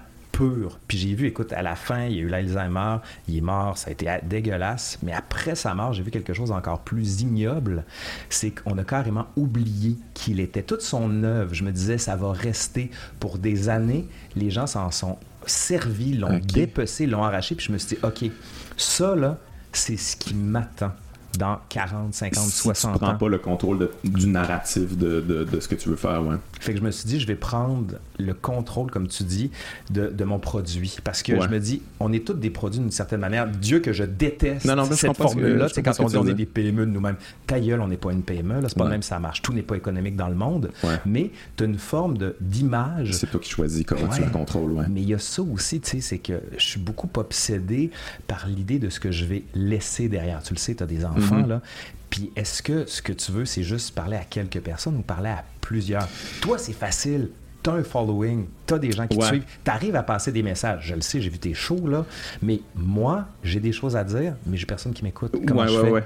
puis j'ai vu, écoute, à la fin, il y a eu l'Alzheimer, il est mort, ça a été dégueulasse. Mais après sa mort, j'ai vu quelque chose encore plus ignoble. C'est qu'on a carrément oublié qu'il était. Toute son œuvre, je me disais, ça va rester pour des années. Les gens s'en sont servis, l'ont dépecé, l'ont arraché. Puis je me suis dit, OK, ça, là, c'est ce qui m'attend dans 40, 50, 60 ans. Tu prends pas le contrôle du narratif de, de, ce que tu veux faire, ouais. Fait que je me suis dit, je vais prendre le contrôle, comme tu dis, de, de mon produit. Parce que je me dis, on est tous des produits d'une certaine manière. Dieu que je déteste non, non, cette formule-là, c'est quand on dit on est des PME de nous-mêmes. Ta gueule, on n'est pas une PME, là, c'est pas même ça marche. Tout n'est pas économique dans le monde. Mais tu as une forme d'image. C'est toi qui choisis comment tu la contrôles, ouais. Mais il y a ça aussi, tu sais, c'est que je suis beaucoup obsédé par l'idée de ce que je vais laisser derrière. Tu le sais, tu as des enfants, mm-hmm. là. Puis est-ce que ce que tu veux, c'est juste parler à quelques personnes ou parler à plusieurs? Toi, c'est facile. Tu as un following, tu as des gens qui te suivent, tu arrives à passer des messages. Je le sais, j'ai vu tes shows, là. Mais moi, j'ai des choses à dire, mais j'ai personne qui m'écoute. Comment je fais?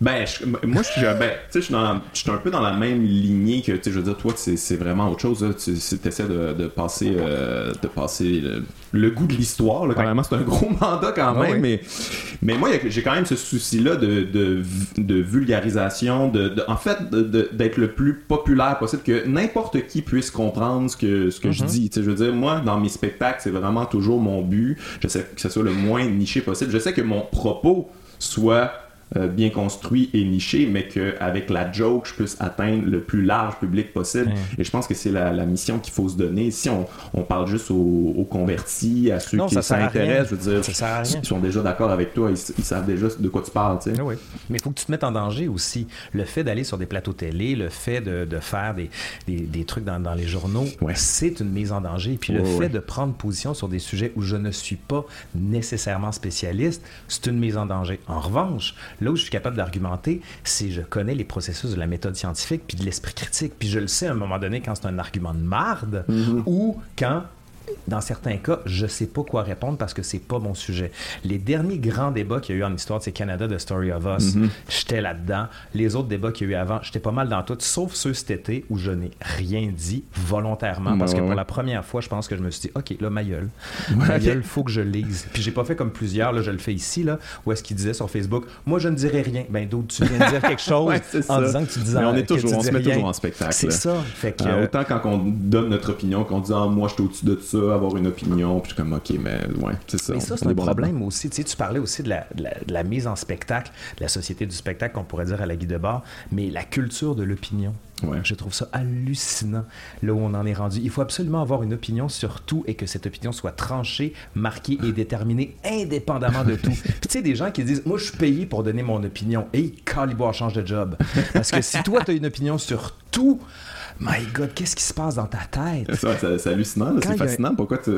Ben, moi, je suis, ben, je suis un peu dans la même lignée que, je veux dire, toi, c'est vraiment autre chose. Tu essaies de, de, passer, euh, de passer le, goût de l'histoire. Quand c'est un gros [LAUGHS] mandat quand même. mais, mais moi, j'ai quand même ce souci-là de, de, vulgarisation, de, en fait, d'être le plus populaire possible, que n'importe qui puisse comprendre ce que, ce que je mm-hmm. dis. je veux dire, moi, dans mes spectacles, c'est vraiment toujours mon but. Je sais que ce soit le moins niché possible. Je sais que mon propos soit euh, bien construit et niché, mais qu'avec la joke, je puisse atteindre le plus large public possible. Et je pense que c'est la, mission qu'il faut se donner. Si on, on parle juste aux, convertis, à ceux qui s'intéressent, je veux dire, ils sont déjà d'accord avec toi, ils, savent déjà de quoi tu parles. Tu sais. oui. Mais il faut que tu te mettes en danger aussi. Le fait d'aller sur des plateaux télé, le fait de, de faire des, des, des, trucs dans, dans les journaux, c'est une mise en danger. Puis le fait de prendre position sur des sujets où je ne suis pas nécessairement spécialiste, c'est une mise en danger. En revanche, Là où je suis capable d'argumenter, c'est je connais les processus de la méthode scientifique puis de l'esprit critique. Puis je le sais à un moment donné quand c'est un argument de marde mm-hmm. ou quand dans certains cas, je sais pas quoi répondre parce que c'est pas mon sujet. Les derniers grands débats qu'il y a eu en histoire, c'est Canada, The Story of Us. Mhm. J'étais là-dedans. Les autres débats qu'il y a eu avant, j'étais pas mal dans tout, sauf ceux cet été où je n'ai rien dit volontairement parce que pour la première fois, je pense que je me suis dit, OK, là, ma gueule. Ma gueule, faut que je lise. Puis j'ai pas fait comme plusieurs, là, je le fais ici, là, où est-ce qu'il disait sur Facebook, moi, je ne dirais rien. Ben, d'autres, tu viens de dire quelque [LAUGHS] chose en disant que tu disais on est toujours, on se met toujours en spectacle. C'est ça. Fait que, euh, autant quand on donne notre opinion, qu'on dit, ah, moi, je suis au-dessus de ça, avoir une opinion, puis comme, ok, mais ouais, c'est ça. Mais ça, c'est un problème aussi. Tu, sais, tu parlais aussi de la, de, la, mise en spectacle, de la société du spectacle, qu'on pourrait dire à la guide de bar, mais la culture de l'opinion. Ouais. Je trouve ça hallucinant, là où on en est rendu. Il faut absolument avoir une opinion sur tout et que cette opinion soit tranchée, marquée et déterminée indépendamment de tout. [LAUGHS] Puis tu sais, des gens qui disent Moi, je suis payé pour donner mon opinion. Et Caliboire change de job. Parce que si toi, tu as une opinion sur tout, My God, qu'est-ce qui se passe dans ta tête? C'est hallucinant, c'est fascinant. Pourquoi tu.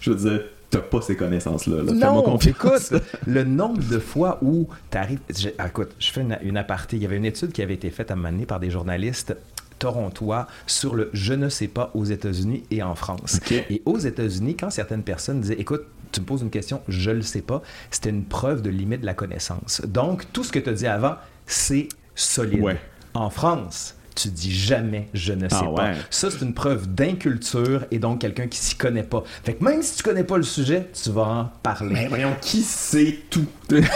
Je veux dire, t'as pas ces connaissances-là. Non, écoute, [LAUGHS] le nombre de fois où tu arrives. Ah, écoute, je fais une, aparté. Il y avait une étude qui avait été faite à un par des journalistes torontois sur le je ne sais pas aux États-Unis et en France. Et aux États-Unis, quand certaines personnes disaient écoute, tu me poses une question, je le sais pas, c'était une preuve de limite de la connaissance. Donc, tout ce que tu as dit avant, c'est solide. En France, tu dis jamais je ne sais ah pas. Ça, c'est une preuve d'inculture et donc quelqu'un qui s'y connaît pas. Fait que même si tu connais pas le sujet, tu vas en parler. Mais voyons, qui sait tout? [LAUGHS] [LAUGHS] Regarde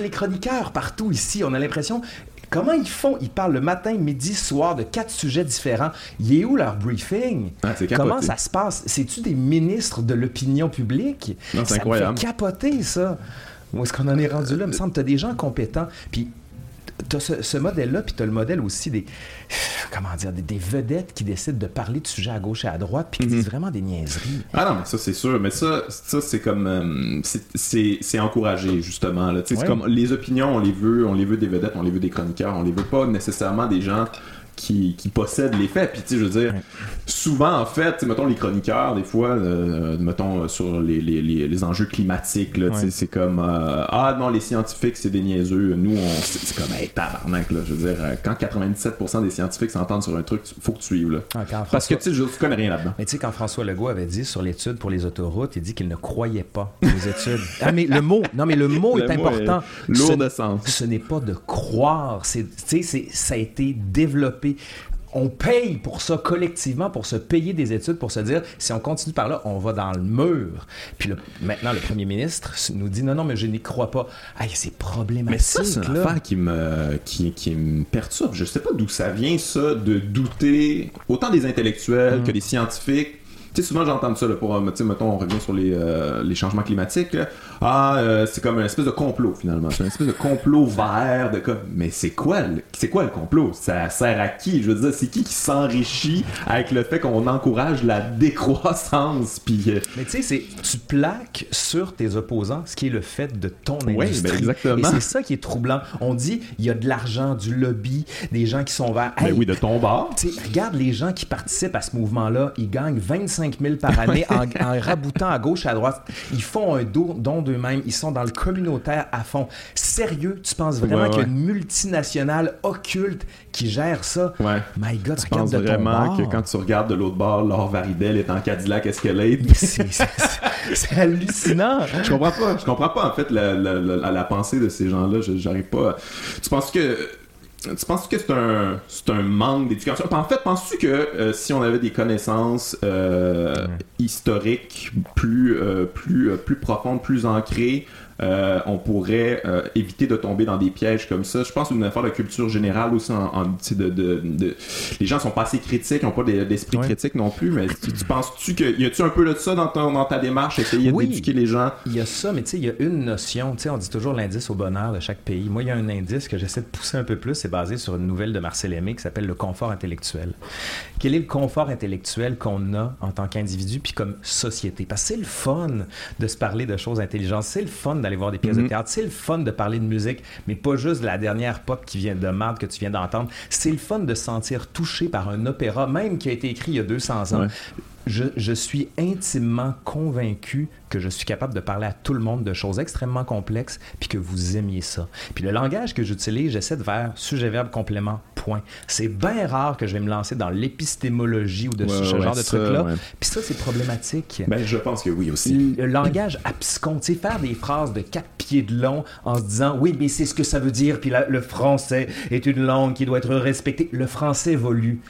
les chroniqueurs partout ici. On a l'impression. Comment ils font? Ils parlent le matin, midi, soir de quatre sujets différents. Il est où leur briefing? Ah, Comment ça se passe? C'est-tu des ministres de l'opinion publique? c'est incroyable. fait capoter, ça. Où est-ce qu'on en est rendu là? Il me semble que tu as des gens compétents. Puis tu as ce, modèle-là, puis tu as le modèle aussi des, [SIGHS] comment dire, des, vedettes qui décident de parler de sujets à gauche et à droite, puis qui mhm. disent vraiment des niaiseries. Ah non, mais ça, c'est sûr. Mais ça, ça c'est comme. Euh, c'est encouragé, justement. Là. C'est comme les opinions, on les veut, on les veut des vedettes, on les veut des chroniqueurs, on les veut pas nécessairement des gens qui, qui possèdent les faits. Puis, tu sais, je veux dire, souvent, en fait, mettons, les chroniqueurs, des fois, euh, mettons, sur les, les, les, enjeux climatiques, là, sais c'est comme, euh, ah non, les scientifiques, c'est des niaiseux. Nous, on, c'est comme, hey, tabarnak, là. Je veux dire, euh, quand 97% des scientifiques s'entendent sur un truc, faut que tu suives, là. Ah, Parce que, tu sais, je connais rien là-dedans. Mais tu sais, quand François Legault avait dit sur l'étude pour les autoroutes, il dit qu'il ne croyait pas aux études. ah, mais le mot, non, mais le mot est important. lourd de sens. Ce n'est pas de croire. C'est, tu sais, ça a été développé on paye pour ça collectivement, pour se payer des études, pour se dire, si on continue par là, on va dans le mur. Puis maintenant, le premier ministre nous dit, non, non, mais je n'y crois pas. Ah, c'est problématique. Mais ça, c'est une affaire qui me, qui, me perturbe. Je sais pas d'où ça vient, ça, de douter autant des intellectuels mm. que des scientifiques Tu sais, souvent j'entends ça, là, pour, sais, mettons, on revient sur les, les changements climatiques. Ah, c'est comme une espèce de complot, finalement. C'est une espèce de complot vert, de comme, mais c'est quoi, c'est quoi le complot? Ça sert à qui? Je veux dire, c'est qui qui s'enrichit avec le fait qu'on encourage la décroissance? Puis, Mais tu sais, tu plaques sur tes opposants ce qui est le fait de ton industrie. Oui, ben exactement. Et c'est ça qui est troublant. On dit, il y a de l'argent, du lobby, des gens qui sont vers. Ben oui, de ton bord. Regarde les gens qui participent à ce mouvement-là. Ils gagnent 25 000 par année en, raboutant à gauche, à droite. Ils font un don d'eux-mêmes. Ils sont dans le communautaire à fond. Sérieux, tu penses vraiment qu'il y a une multinationale occulte qui gère ça? Ouais. My God, tu penses vraiment que quand tu regardes de l'autre bord, Laure Varidel est en Cadillac Escalade? C'est hallucinant. je comprends pas. Je comprends pas, en fait, la, la, la, pensée de ces gens-là. J'arrive pas. Tu penses que tu penses que c'est un, un manque d'éducation? En fait, penses-tu que euh, si on avait des connaissances euh, historiques plus, euh, plus, plus profondes, plus ancrées, euh, on pourrait euh, éviter de tomber dans des pièges comme ça. Je pense une affaire de culture générale aussi. En, de, de, les gens sont pas assez critiques, n'ont pas d'esprit critique non plus. Mais tu, penses-tu qu'il y a-tu un peu de ça dans, dans ta démarche, essayer d'éduquer les gens? Il y a ça, mais tu sais, il y a une notion. Tu sais, on dit toujours l'indice au bonheur de chaque pays. Moi, il y a un indice que j'essaie de pousser un peu plus. C'est basé sur une nouvelle de Marcel Aimé qui s'appelle le confort intellectuel. Quel est le confort intellectuel qu'on a en tant qu'individu puis comme société? Parce que c'est le fun de se parler de choses intelligentes. C'est le fun d'aller voir des pièces de mhm. théâtre. C'est le fun de parler de musique, mais pas juste de la dernière pop qui vient de marde que tu viens d'entendre. C'est le fun de se sentir touché par un opéra, même qui a été écrit il y a 200 ans. Je, je, suis intimement convaincu que je suis capable de parler à tout le monde de choses extrêmement complexes, puis que vous aimiez ça. Puis le langage que j'utilise, j'essaie de faire sujet, verbe, complément, point. C'est bien rare que je vais me lancer dans l'épistémologie ou de ce genre de trucs-là. Puis ça, c'est problématique. Ben, je pense que oui aussi. Le, langage abscon, tu sais, faire des phrases de quatre pieds de long en se disant, oui, mais c'est ce que ça veut dire, puis le français est une langue qui doit être respectée. Le français évolue.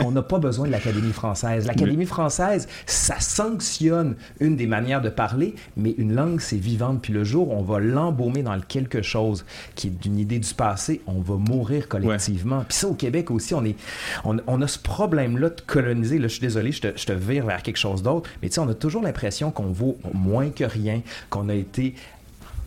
On n'a pas besoin de l'Académie française. L'Académie française, ça sanctionne une des manières de parler, mais une langue, c'est vivante. Puis le jour où on va l'embaumer dans quelque chose qui est d'une idée du passé, on va mourir collectivement. Puis ça, au Québec aussi, on, est, on, a ce problème-là de coloniser. Là, je suis désolé, je te, je te vire vers quelque chose d'autre, mais tu sais, on a toujours l'impression qu'on vaut moins que rien, qu'on a été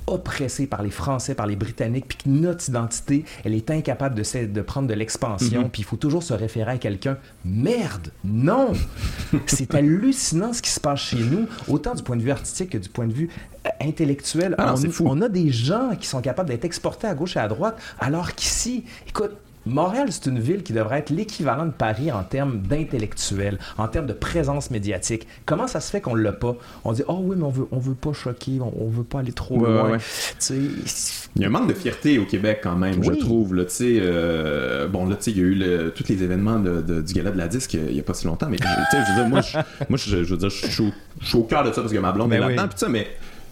oppressé par les Français, par les Britanniques, puis que notre identité, elle est incapable de, de prendre de l'expansion, mhm. puis il faut toujours se référer à quelqu'un. Merde, non! [LAUGHS] C'est hallucinant ce qui se passe chez nous, autant du point de vue artistique que du point de vue euh, intellectuel. Ah on, on, a des gens qui sont capables d'être exportés à gauche et à droite, alors qu'ici, écoute, Montréal, c'est une ville qui devrait être l'équivalent de Paris en termes d'intellectuel, en termes de présence médiatique. Comment ça se fait qu'on l'a pas? On dit, oh oui, mais on veut, on veut pas choquer, on, veut pas aller trop loin. Il y a un manque de fierté au Québec quand même, je trouve. Là, euh, bon, là, il y a eu tous les événements du gala de la disque il n'y a pas si longtemps, mais je veux dire, moi, je, moi, je, veux dire, je suis au, cœur de ça parce que ma blonde ben est là-dedans, mais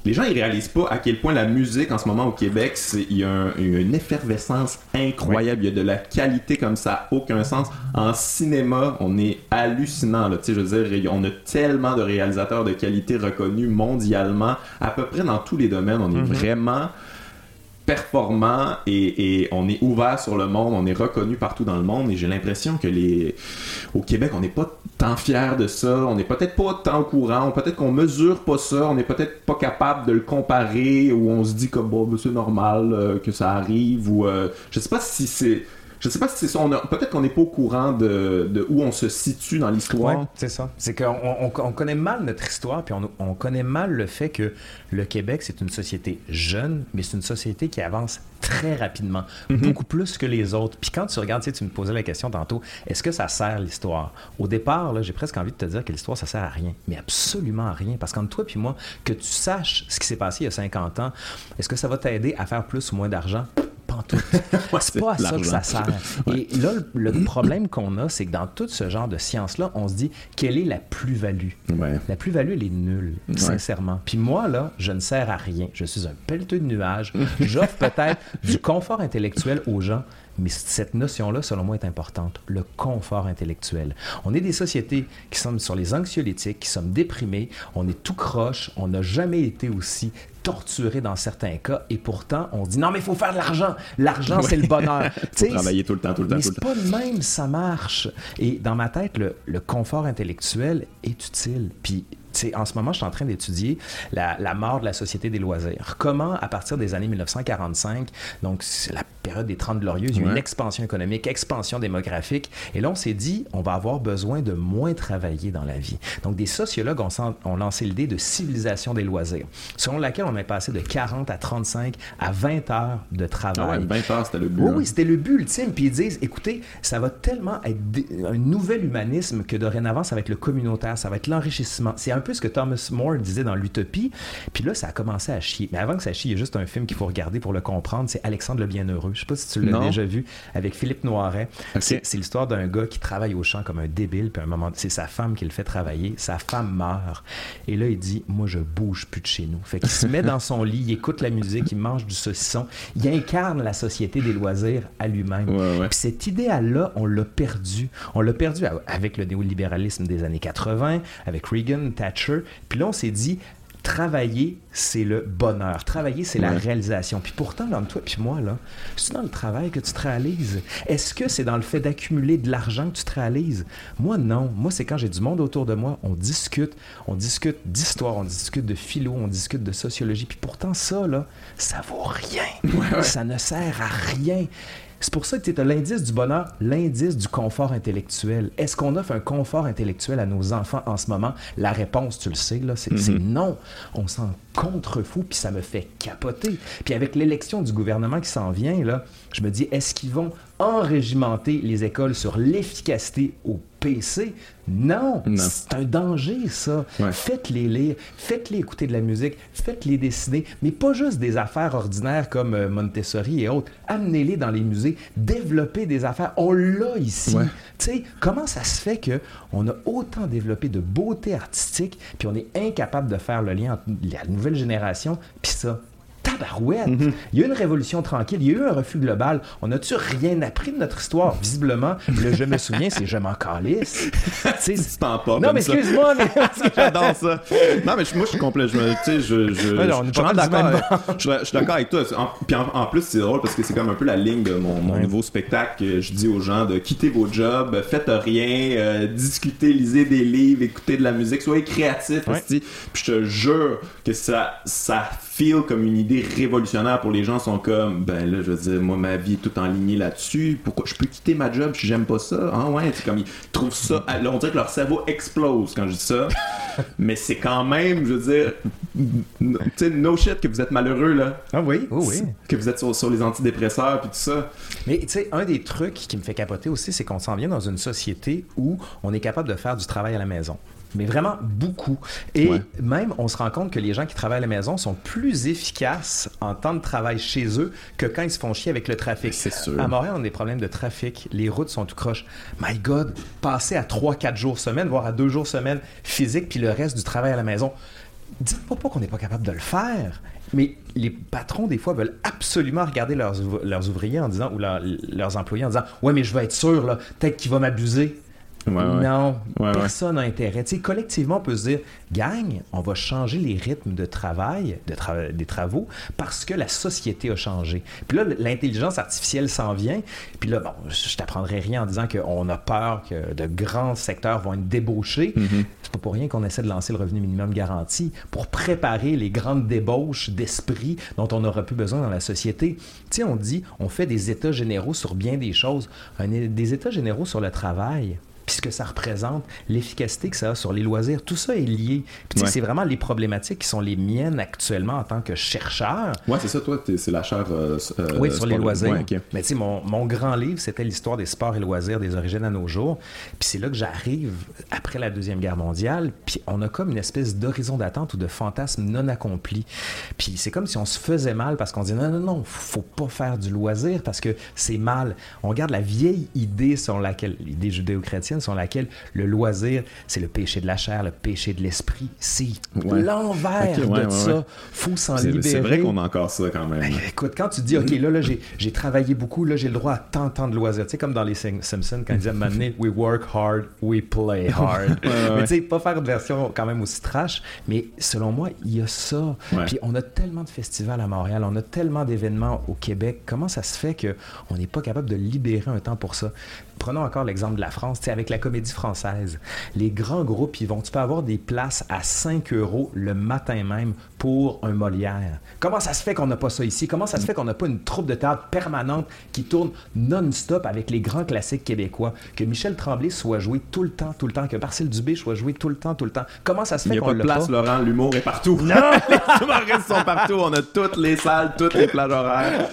les gens ils réalisent pas à quel point la musique en ce moment au Québec, il y a une effervescence incroyable. Il y a de la qualité comme ça, aucun sens. En cinéma, on est hallucinant. Là. Je veux dire, on a tellement de réalisateurs de qualité reconnus mondialement, à peu près dans tous les domaines. On est mm-hmm. vraiment performant et, on est ouvert sur le monde, on est reconnu partout dans le monde et j'ai l'impression que les au Québec on n'est pas tant fier de ça, on n'est peut-être pas tant au courant, peut-être qu'on mesure pas ça, on n'est peut-être pas capable de le comparer ou on se dit comme bon c'est normal euh, que ça arrive ou euh, je sais pas si c'est je sais pas si c'est ça. Peut-être qu'on n'est pas au courant de, où on se situe dans l'histoire. c'est ça. C'est qu'on on, connaît mal notre histoire, puis on, connaît mal le fait que le Québec, c'est une société jeune, mais c'est une société qui avance très rapidement, mhm. beaucoup plus que les autres. Puis quand tu regardes, tu, sais, tu me posais la question tantôt, est-ce que ça sert l'histoire? Au départ, j'ai presque envie de te dire que l'histoire, ça sert à rien, mais absolument à rien. Parce qu'entre toi et moi, que tu saches ce qui s'est passé il y a 50 ans, est-ce que ça va t'aider à faire plus ou moins d'argent? [LAUGHS] c'est pas à ça que ça sert. Et là, le, problème qu'on a, c'est que dans tout ce genre de science-là, on se dit quelle est la plus-value? La plus-value, elle est nulle, sincèrement. Puis moi, là, je ne sers à rien. Je suis un pelleteux de nuages. J'offre peut-être [LAUGHS] du confort intellectuel aux gens, Mais cette notion-là, selon moi, est importante. Le confort intellectuel. On est des sociétés qui sommes sur les anxiolytiques, qui sommes déprimés, on est tout croche, on n'a jamais été aussi torturé dans certains cas et pourtant on dit non mais il faut faire de l'argent. L'argent c'est le bonheur. [LAUGHS] Travailler tout le temps tout le temps mais c'est pas le même ça marche. Et dans ma tête le, le confort intellectuel est utile. Puis en ce moment, je suis en train d'étudier la, la, mort de la société des loisirs. Comment, à partir des années 1945, donc c'est la période des 30 glorieuses, il y a eu une expansion économique, expansion démographique, et là, on s'est dit, on va avoir besoin de moins travailler dans la vie. Donc, des sociologues ont, ont lancé l'idée de civilisation des loisirs, selon laquelle on est passé de 40 à 35 à 20 heures de travail. Ah ouais, 20 heures, c'était le but. Oui, hein. oui, c'était le but ultime. Puis ils disent, écoutez, ça va tellement être un nouvel humanisme que dorénavant, ça va être le communautaire, ça va être l'enrichissement. C'est un peu ce que Thomas More disait dans l'Utopie. Puis là, ça a commencé à chier. Mais avant que ça chie, il y a juste un film qu'il faut regarder pour le comprendre. C'est Alexandre le Bienheureux. Je sais pas si tu l'as déjà vu avec Philippe Noiret. C'est l'histoire d'un gars qui travaille au champ comme un débile. Puis à un moment, c'est sa femme qui le fait travailler. Sa femme meurt. Et là, il dit Moi, je bouge plus de chez nous. Fait qu'il se met dans son lit, il écoute la musique, il mange du saucisson. Il incarne la société des loisirs à lui-même. Puis cet idéal-là, on l'a perdu. On l'a perdu avec le néolibéralisme des années 80, avec Reagan, Thatcher. Puis là, on s'est dit, travailler, c'est le bonheur. Travailler, c'est la réalisation. Puis pourtant, là, toi puis moi, là, c'est dans le travail que tu te réalises? Est-ce que c'est dans le fait d'accumuler de l'argent que tu te réalises? Moi, non. Moi, c'est quand j'ai du monde autour de moi, on discute, on discute d'histoire, on discute de philo, on discute de sociologie. Puis pourtant, ça, là, ça vaut rien. Ça ne sert à rien. C'est pour ça que tu as l'indice du bonheur, l'indice du confort intellectuel. Est-ce qu'on offre un confort intellectuel à nos enfants en ce moment? La réponse, tu le sais, là, c'est mm-hmm. non. On s'en contrefou, puis ça me fait capoter. Puis avec l'élection du gouvernement qui s'en vient, là, je me dis, est-ce qu'ils vont enrégimenter les écoles sur l'efficacité au PC? Non, c'est un danger, ça. Faites-les lire, faites-les écouter de la musique, faites-les dessiner, mais pas juste des affaires ordinaires comme euh, Montessori et autres. Amenez-les dans les musées, développez des affaires. On l'a ici. Tu sais, comment ça se fait qu'on a autant développé de beauté artistique, puis on est incapable de faire le lien entre la nouvelle génération, puis ça? Tabarouette. Mhm. Il y a eu une révolution tranquille, il y a eu un refus global. On n'a-tu rien appris de notre histoire? Visiblement, le je me souviens, c'est je m'en calisse. [LAUGHS] tu pas. Non, mais excuse-moi, mais. [LAUGHS] J'adore ça. Non, mais moi, je suis complet. Je, je, je, je, d'accord. Je, suis d'accord avec toi. En, puis en, plus, c'est drôle parce que c'est comme un peu la ligne de mon, nouveau spectacle. Que je dis aux gens de quitter vos jobs, faites rien, euh, discutez, lisez des livres, écoutez de la musique, soyez créatifs. Puis je te jure que ça, ça feel comme une idée révolutionnaire pour les gens sont comme ben là je veux dire moi ma vie est tout en ligne là-dessus. Pourquoi je peux quitter ma job si j'aime pas ça? Ah ouais c'est comme ils trouvent ça là on dirait que leur cerveau explose quand je dis ça. [LAUGHS] Mais c'est quand même je veux dire tu sais no shit que vous êtes malheureux là. Ah oui. Oui. Que vous êtes sur, les antidépresseurs puis tout ça. Mais tu sais un des trucs qui me fait capoter aussi c'est qu'on s'en vient dans une société où on est capable de faire du travail à la maison mais vraiment beaucoup. Et même, on se rend compte que les gens qui travaillent à la maison sont plus efficaces en temps de travail chez eux que quand ils se font chier avec le trafic. C'est sûr. À Montréal, on a des problèmes de trafic. Les routes sont tout croches. My God, passer à 3-4 jours semaine, voire à 2 jours semaine physique, puis le reste du travail à la maison. Dites-moi pas qu'on n'est pas capable de le faire. Mais les patrons, des fois, veulent absolument regarder leurs, leurs ouvriers en disant, ou leurs employés en disant Ouais, mais je vais être sûr, là, peut-être qu'il va m'abuser non, personne n'a intérêt. collectivement, on peut se dire, gang, on va changer les rythmes de travail, de des travaux, parce que la société a changé. Puis là, l'intelligence artificielle s'en vient. Puis là, bon, je t'apprendrai rien en disant qu'on a peur que de grands secteurs vont être débauchés. Mm-hmm. C'est pas pour rien qu'on essaie de lancer le revenu minimum garanti pour préparer les grandes débauches d'esprit dont on aura plus besoin dans la société. Tu sais, on dit, on fait des états généraux sur bien des choses. des états généraux sur le travail ce que ça représente, l'efficacité que ça a sur les loisirs, tout ça est lié. Puis c'est vraiment les problématiques qui sont les miennes actuellement en tant que chercheur. Ouais, c'est ça, toi, c'est la chaire. Euh, euh, oui, sur les loisirs. Mais tu sais, mon, mon, grand livre, c'était l'histoire des sports et loisirs des origines à nos jours. Puis c'est là que j'arrive après la Deuxième Guerre mondiale. Puis on a comme une espèce d'horizon d'attente ou de fantasme non accompli. Puis c'est comme si on se faisait mal parce qu'on dit non, non, non, faut pas faire du loisir parce que c'est mal. On garde la vieille idée sur laquelle, l'idée judéo-chrétienne, selon laquelle le loisir, c'est le péché de la chair, le péché de l'esprit. C'est l'envers de ça. faut s'en libérer. C'est vrai qu'on a encore ça quand même. Ben, écoute, quand tu dis, OK, là, là j'ai travaillé beaucoup, là, j'ai le droit à tant, tant de loisirs. Tu sais, comme dans les Simpsons, quand ils disaient, maintenant, we work hard, we play hard. [LAUGHS] mais tu sais, pas faire une version quand même aussi trash, mais selon moi, il y a ça. Puis on a tellement de festivals à Montréal, on a tellement d'événements au Québec. Comment ça se fait qu'on n'est pas capable de libérer un temps pour ça? Prenons encore l'exemple de la France, avec la comédie française. Les grands groupes, ils vont, tu peux avoir des places à 5 euros le matin même pour un Molière. Comment ça se fait qu'on n'a pas ça ici? Comment ça se fait qu'on n'a pas une troupe de théâtre permanente qui tourne non-stop avec les grands classiques québécois? Que Michel Tremblay soit joué tout le temps, tout le temps, que Marcel Dubé soit joué tout le temps, tout le temps. Comment ça se fait qu'on n'a pas de place, Laurent, l'humour est partout. Non! [LAUGHS] les humoristes sont partout. On a toutes les salles, toutes les plages horaires.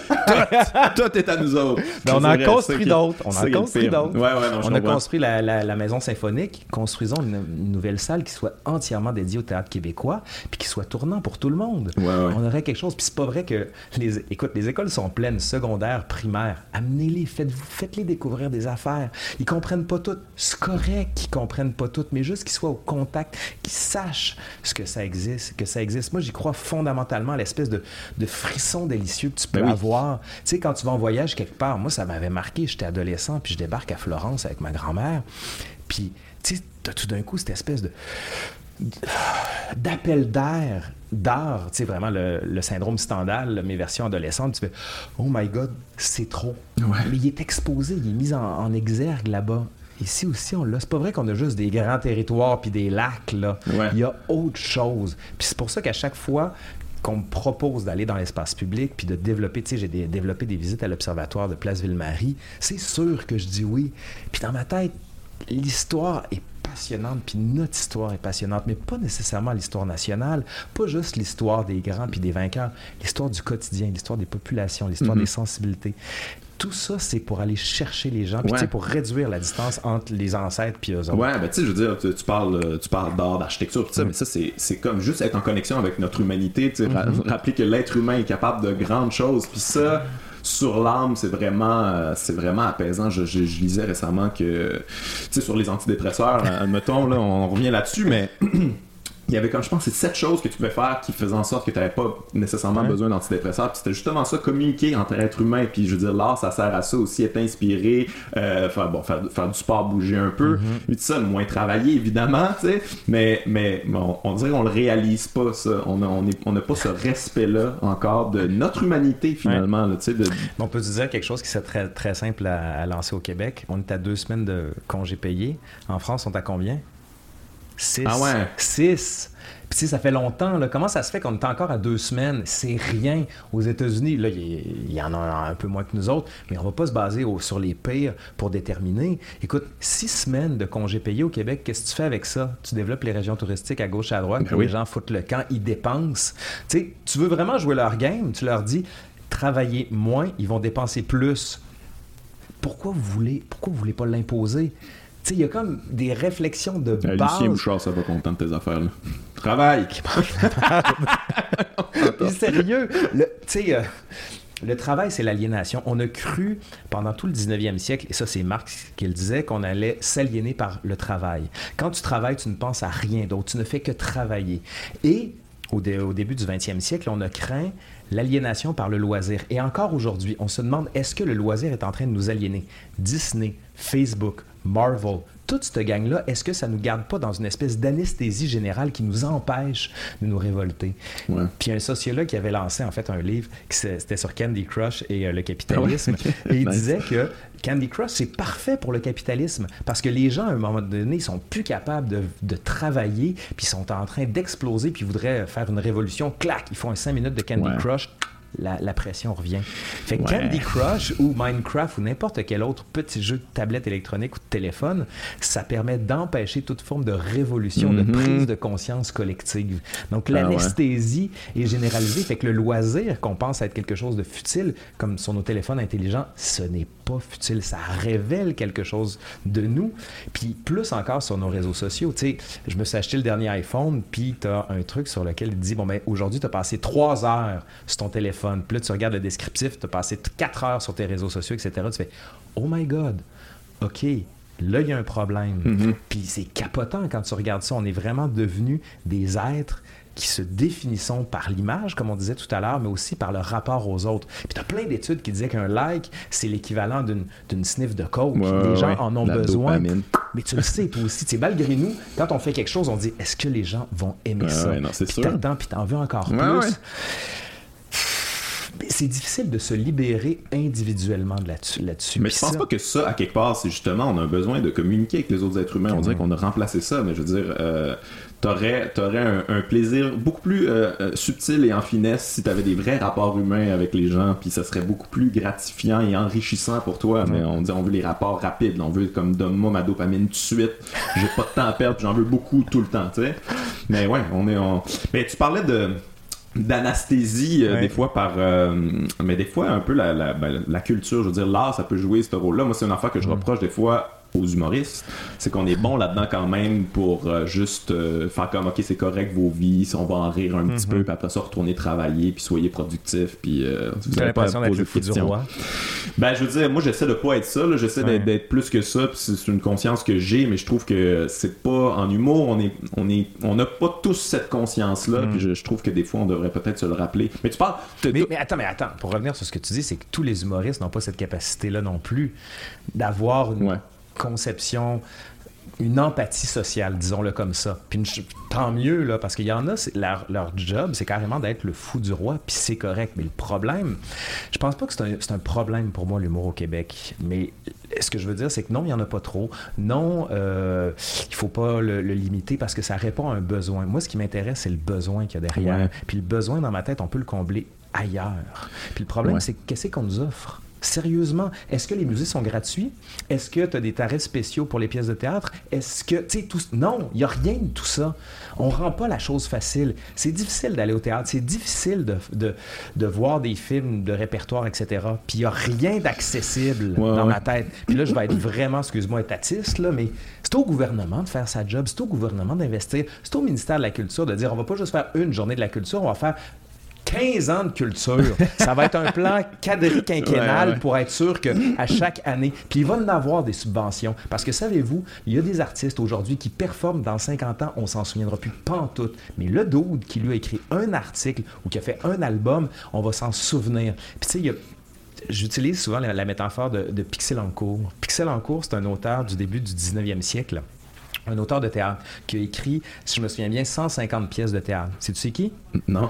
Tout, est à nous autres. Ben, on, a construit d'autres. On a construit d'autres. Ouais, ouais, on a construit la, la, maison symphonique. Construisons une, nouvelle salle qui soit entièrement dédiée au théâtre québécois, puis qui soit tournant pour tout le monde. On aurait quelque chose. Puis c'est pas vrai que les, écoute, les écoles sont pleines, secondaires, primaires. Amenez-les, faites-vous, faites-les découvrir des affaires. Ils comprennent pas tout. C'est correct qu'ils comprennent pas tout, mais juste qu'ils soient au contact, qu'ils sachent ce que ça existe, que ça existe. Moi, j'y crois fondamentalement à l'espèce de, de frisson délicieux que tu peux ben avoir. Tu sais, quand tu vas en voyage quelque part, moi, ça m'avait marqué. J'étais adolescent, puis je débarque à Florence avec ma grand-mère. Puis, tu sais, tout d'un coup cette espèce de d'appel d'air, d'art, tu sais, vraiment le, syndrome Stendhal, mes versions adolescentes, tu fais Oh my God, c'est trop. Mais il est exposé, il est mis en, exergue là-bas. Ici aussi, on l'a. C'est pas vrai qu'on a juste des grands territoires puis des lacs, là. Il y a autre chose. Puis c'est pour ça qu'à chaque fois qu'on me propose d'aller dans l'espace public puis de développer, tu sais, j'ai développé des visites à l'observatoire de Place Ville-Marie, c'est sûr que je dis oui. Puis dans ma tête, l'histoire est passionnante, puis notre histoire est passionnante, mais pas nécessairement l'histoire nationale, pas juste l'histoire des grands puis des vainqueurs, l'histoire du quotidien, l'histoire des populations, l'histoire mm-hmm. des sensibilités tout ça, c'est pour aller chercher les gens, puis pour réduire la distance entre les ancêtres puis eux autres. Ouais, ben tu sais, je veux dire, tu, parles, euh, tu parles d'art, d'architecture, tout ça, mais ça, c'est comme juste être en connexion avec notre humanité, tu sais, mm-hmm. rappeler que l'être humain est capable de grandes choses, puis ça sur l'âme, c'est vraiment, euh, vraiment apaisant. Je, je, lisais récemment que, tu sais, sur les antidépresseurs, admettons, là, on revient là-dessus, mais [CLEARS THROAT] il y avait comme je pense c'est sept choses que tu pouvais faire qui faisaient en sorte que tu n'avais pas nécessairement besoin d'antidépresseurs. Puis c'était justement ça communiquer entre êtres humains. Puis je veux dire l'art ça sert à ça aussi être inspiré euh, faire bon faire, faire, du sport bouger un peu. Mm -hmm. ça moins travailler évidemment tu sais. Mais mais on, dirait qu'on le réalise pas ça. On n'a on on pas ce respect là encore de notre humanité finalement tu sais de... on peut se dire quelque chose qui serait très très simple à, à lancer au Québec. On est à deux semaines de congés payés. En France on est à combien? 6. Ah ouais? 6. Puis ça fait longtemps. Là. Comment ça se fait qu'on est encore à deux semaines? C'est rien. Aux États-Unis, là, il y, en a un peu moins que nous autres, mais on va pas se baser sur les pires pour déterminer. Écoute, six semaines de congés payés au Québec, qu'est-ce que tu fais avec ça? Tu développes les régions touristiques à gauche à droite, ben les gens foutent le camp, ils dépensent. Tu sais, tu veux vraiment jouer leur game, tu leur dis, travaillez moins, ils vont dépenser plus. Pourquoi vous voulez, pourquoi vous voulez pas l'imposer? Il y a comme des réflexions de base. Lucien Bouchard, ça va content de tes affaires. Là. Travail! [LAUGHS] sérieux, le, euh, le travail, c'est l'aliénation. On a cru pendant tout le 19e siècle, et ça c'est Marx qui le disait, qu'on allait s'aliéner par le travail. Quand tu travailles, tu ne penses à rien d'autre, tu ne fais que travailler. Et au, au début du 20e siècle, on a craint l'aliénation par le loisir. Et encore aujourd'hui, on se demande est-ce que le loisir est en train de nous aliéner? Disney, Facebook, Marvel, toute cette gang-là, est-ce que ça nous garde pas dans une espèce d'anesthésie générale qui nous empêche de nous révolter? Puis un sociologue qui avait lancé en fait un livre, c'était sur Candy Crush et euh, le capitalisme, ah et il [LAUGHS] disait que Candy Crush, c'est parfait pour le capitalisme parce que les gens, à un moment donné, ils sont plus capables de, de travailler, puis ils sont en train d'exploser, puis voudraient faire une révolution. Clac, ils font un 5 minutes de Candy Crush la, pression revient. Fait que Candy Crush ou Minecraft ou n'importe quel autre petit jeu de tablette électronique ou de téléphone, ça permet d'empêcher toute forme de révolution, de mhm. prise de conscience collective. Donc ah l'anesthésie est généralisée. Fait que le loisir qu'on pense être quelque chose de futile, comme sur nos téléphones intelligents, ce n'est pas futile. Ça révèle quelque chose de nous. Puis plus encore sur nos réseaux sociaux. Tu sais, je me suis acheté le dernier iPhone, puis tu as un truc sur lequel il dit, bon ben aujourd'hui, tu as passé trois heures sur ton téléphone puis là, tu regardes le descriptif, tu as passé 4 heures sur tes réseaux sociaux, etc. Tu fais Oh my God, OK, là, il y a un problème. Mm-hmm. Puis c'est capotant quand tu regardes ça. On est vraiment devenus des êtres qui se définissent par l'image, comme on disait tout à l'heure, mais aussi par le rapport aux autres. Puis tu as plein d'études qui disaient qu'un like, c'est l'équivalent d'une sniff de coke. les gens en ont besoin. Mais tu le sais, toi aussi. Tu malgré nous, quand on fait quelque chose, on dit est-ce que les gens vont aimer ça? puis t'attends, puis t'en veux encore plus c'est difficile de se libérer individuellement là-dessus. mais je pense pas que ça, à quelque part, c'est justement, on a besoin de communiquer avec les autres êtres humains. On dirait qu'on a remplacé ça, mais je veux dire, euh, t'aurais, aurais un, plaisir beaucoup plus euh, euh, subtil et en finesse si t'avais des vrais rapports humains avec les gens, puis ça serait beaucoup plus gratifiant et enrichissant pour toi. Mais on dit, on veut les rapports rapides, on veut comme donne-moi ma dopamine tout de suite. J'ai pas de temps à perdre, j'en veux beaucoup tout le temps, tu sais. Mais ouais, on est, en... mais tu parlais de d'anesthésie euh, des fois par euh, mais des fois un peu la, la, ben, la culture je veux dire l'art ça peut jouer ce rôle là moi c'est une affaire que je mm. reproche des fois aux humoristes, c'est qu'on est bon là-dedans quand même pour euh, juste euh, faire comme ok c'est correct vos vies, on va en rire un petit mhm. peu, puis après ça retourner travailler, puis soyez productif, puis euh, vous avez pas à poser de roi. Ben je veux dire, moi j'essaie de pas être ça, j'essaie d'être plus que ça, puis c'est une conscience que j'ai, mais je trouve que c'est pas en humour, on est on est on n'a pas tous cette conscience là, mhm. puis je, trouve que des fois on devrait peut-être se le rappeler. Mais tu parles. Mais, mais, attends, mais attends, pour revenir sur ce que tu dis, c'est que tous les humoristes n'ont pas cette capacité là non plus d'avoir une conception une empathie sociale, disons-le comme ça. Puis tant mieux, là, parce qu'il y en a, leur, leur, job, c'est carrément d'être le fou du roi, puis c'est correct. Mais le problème, je pense pas que c'est un, un, problème pour moi, l'humour au Québec. Mais ce que je veux dire, c'est que non, il n'y en a pas trop. Non, euh, il faut pas le, limiter parce que ça répond à un besoin. Moi, ce qui m'intéresse, c'est le besoin qu'il y a derrière. Puis le besoin, dans ma tête, on peut le combler ailleurs. Puis le problème, c'est qu'est-ce qu'on nous offre? Sérieusement, est-ce que les musées sont gratuits? Est-ce que tu as des tarifs spéciaux pour les pièces de théâtre? Est-ce que, tu sais, tout... Non, il n'y a rien de tout ça. On rend pas la chose facile. C'est difficile d'aller au théâtre, c'est difficile de, de, de, voir des films de répertoire, etc. Puis il n'y a rien d'accessible dans ma tête. Puis là, je vais être vraiment, excuse-moi, étatiste, là, mais c'est au gouvernement de faire sa job, c'est au gouvernement d'investir, c'est au ministère de la Culture de dire on va pas juste faire une journée de la culture, on va faire 15 ans de culture. Ça va être un plan quadriquinquennal pour être sûr qu'à chaque année, puis il va en avoir des subventions. Parce que savez-vous, il y a des artistes aujourd'hui qui performent dans 50 ans, on s'en souviendra plus pantoute. Mais le dude qui lui a écrit un article ou qui a fait un album, on va s'en souvenir. Puis tu sais, j'utilise souvent la, métaphore de, de Pixel en cours. Pixel en cours, c'est un auteur du début du 19e siècle un auteur de théâtre qui a écrit, si je me souviens bien, 150 pièces de théâtre. C'est tu sais qui? Non.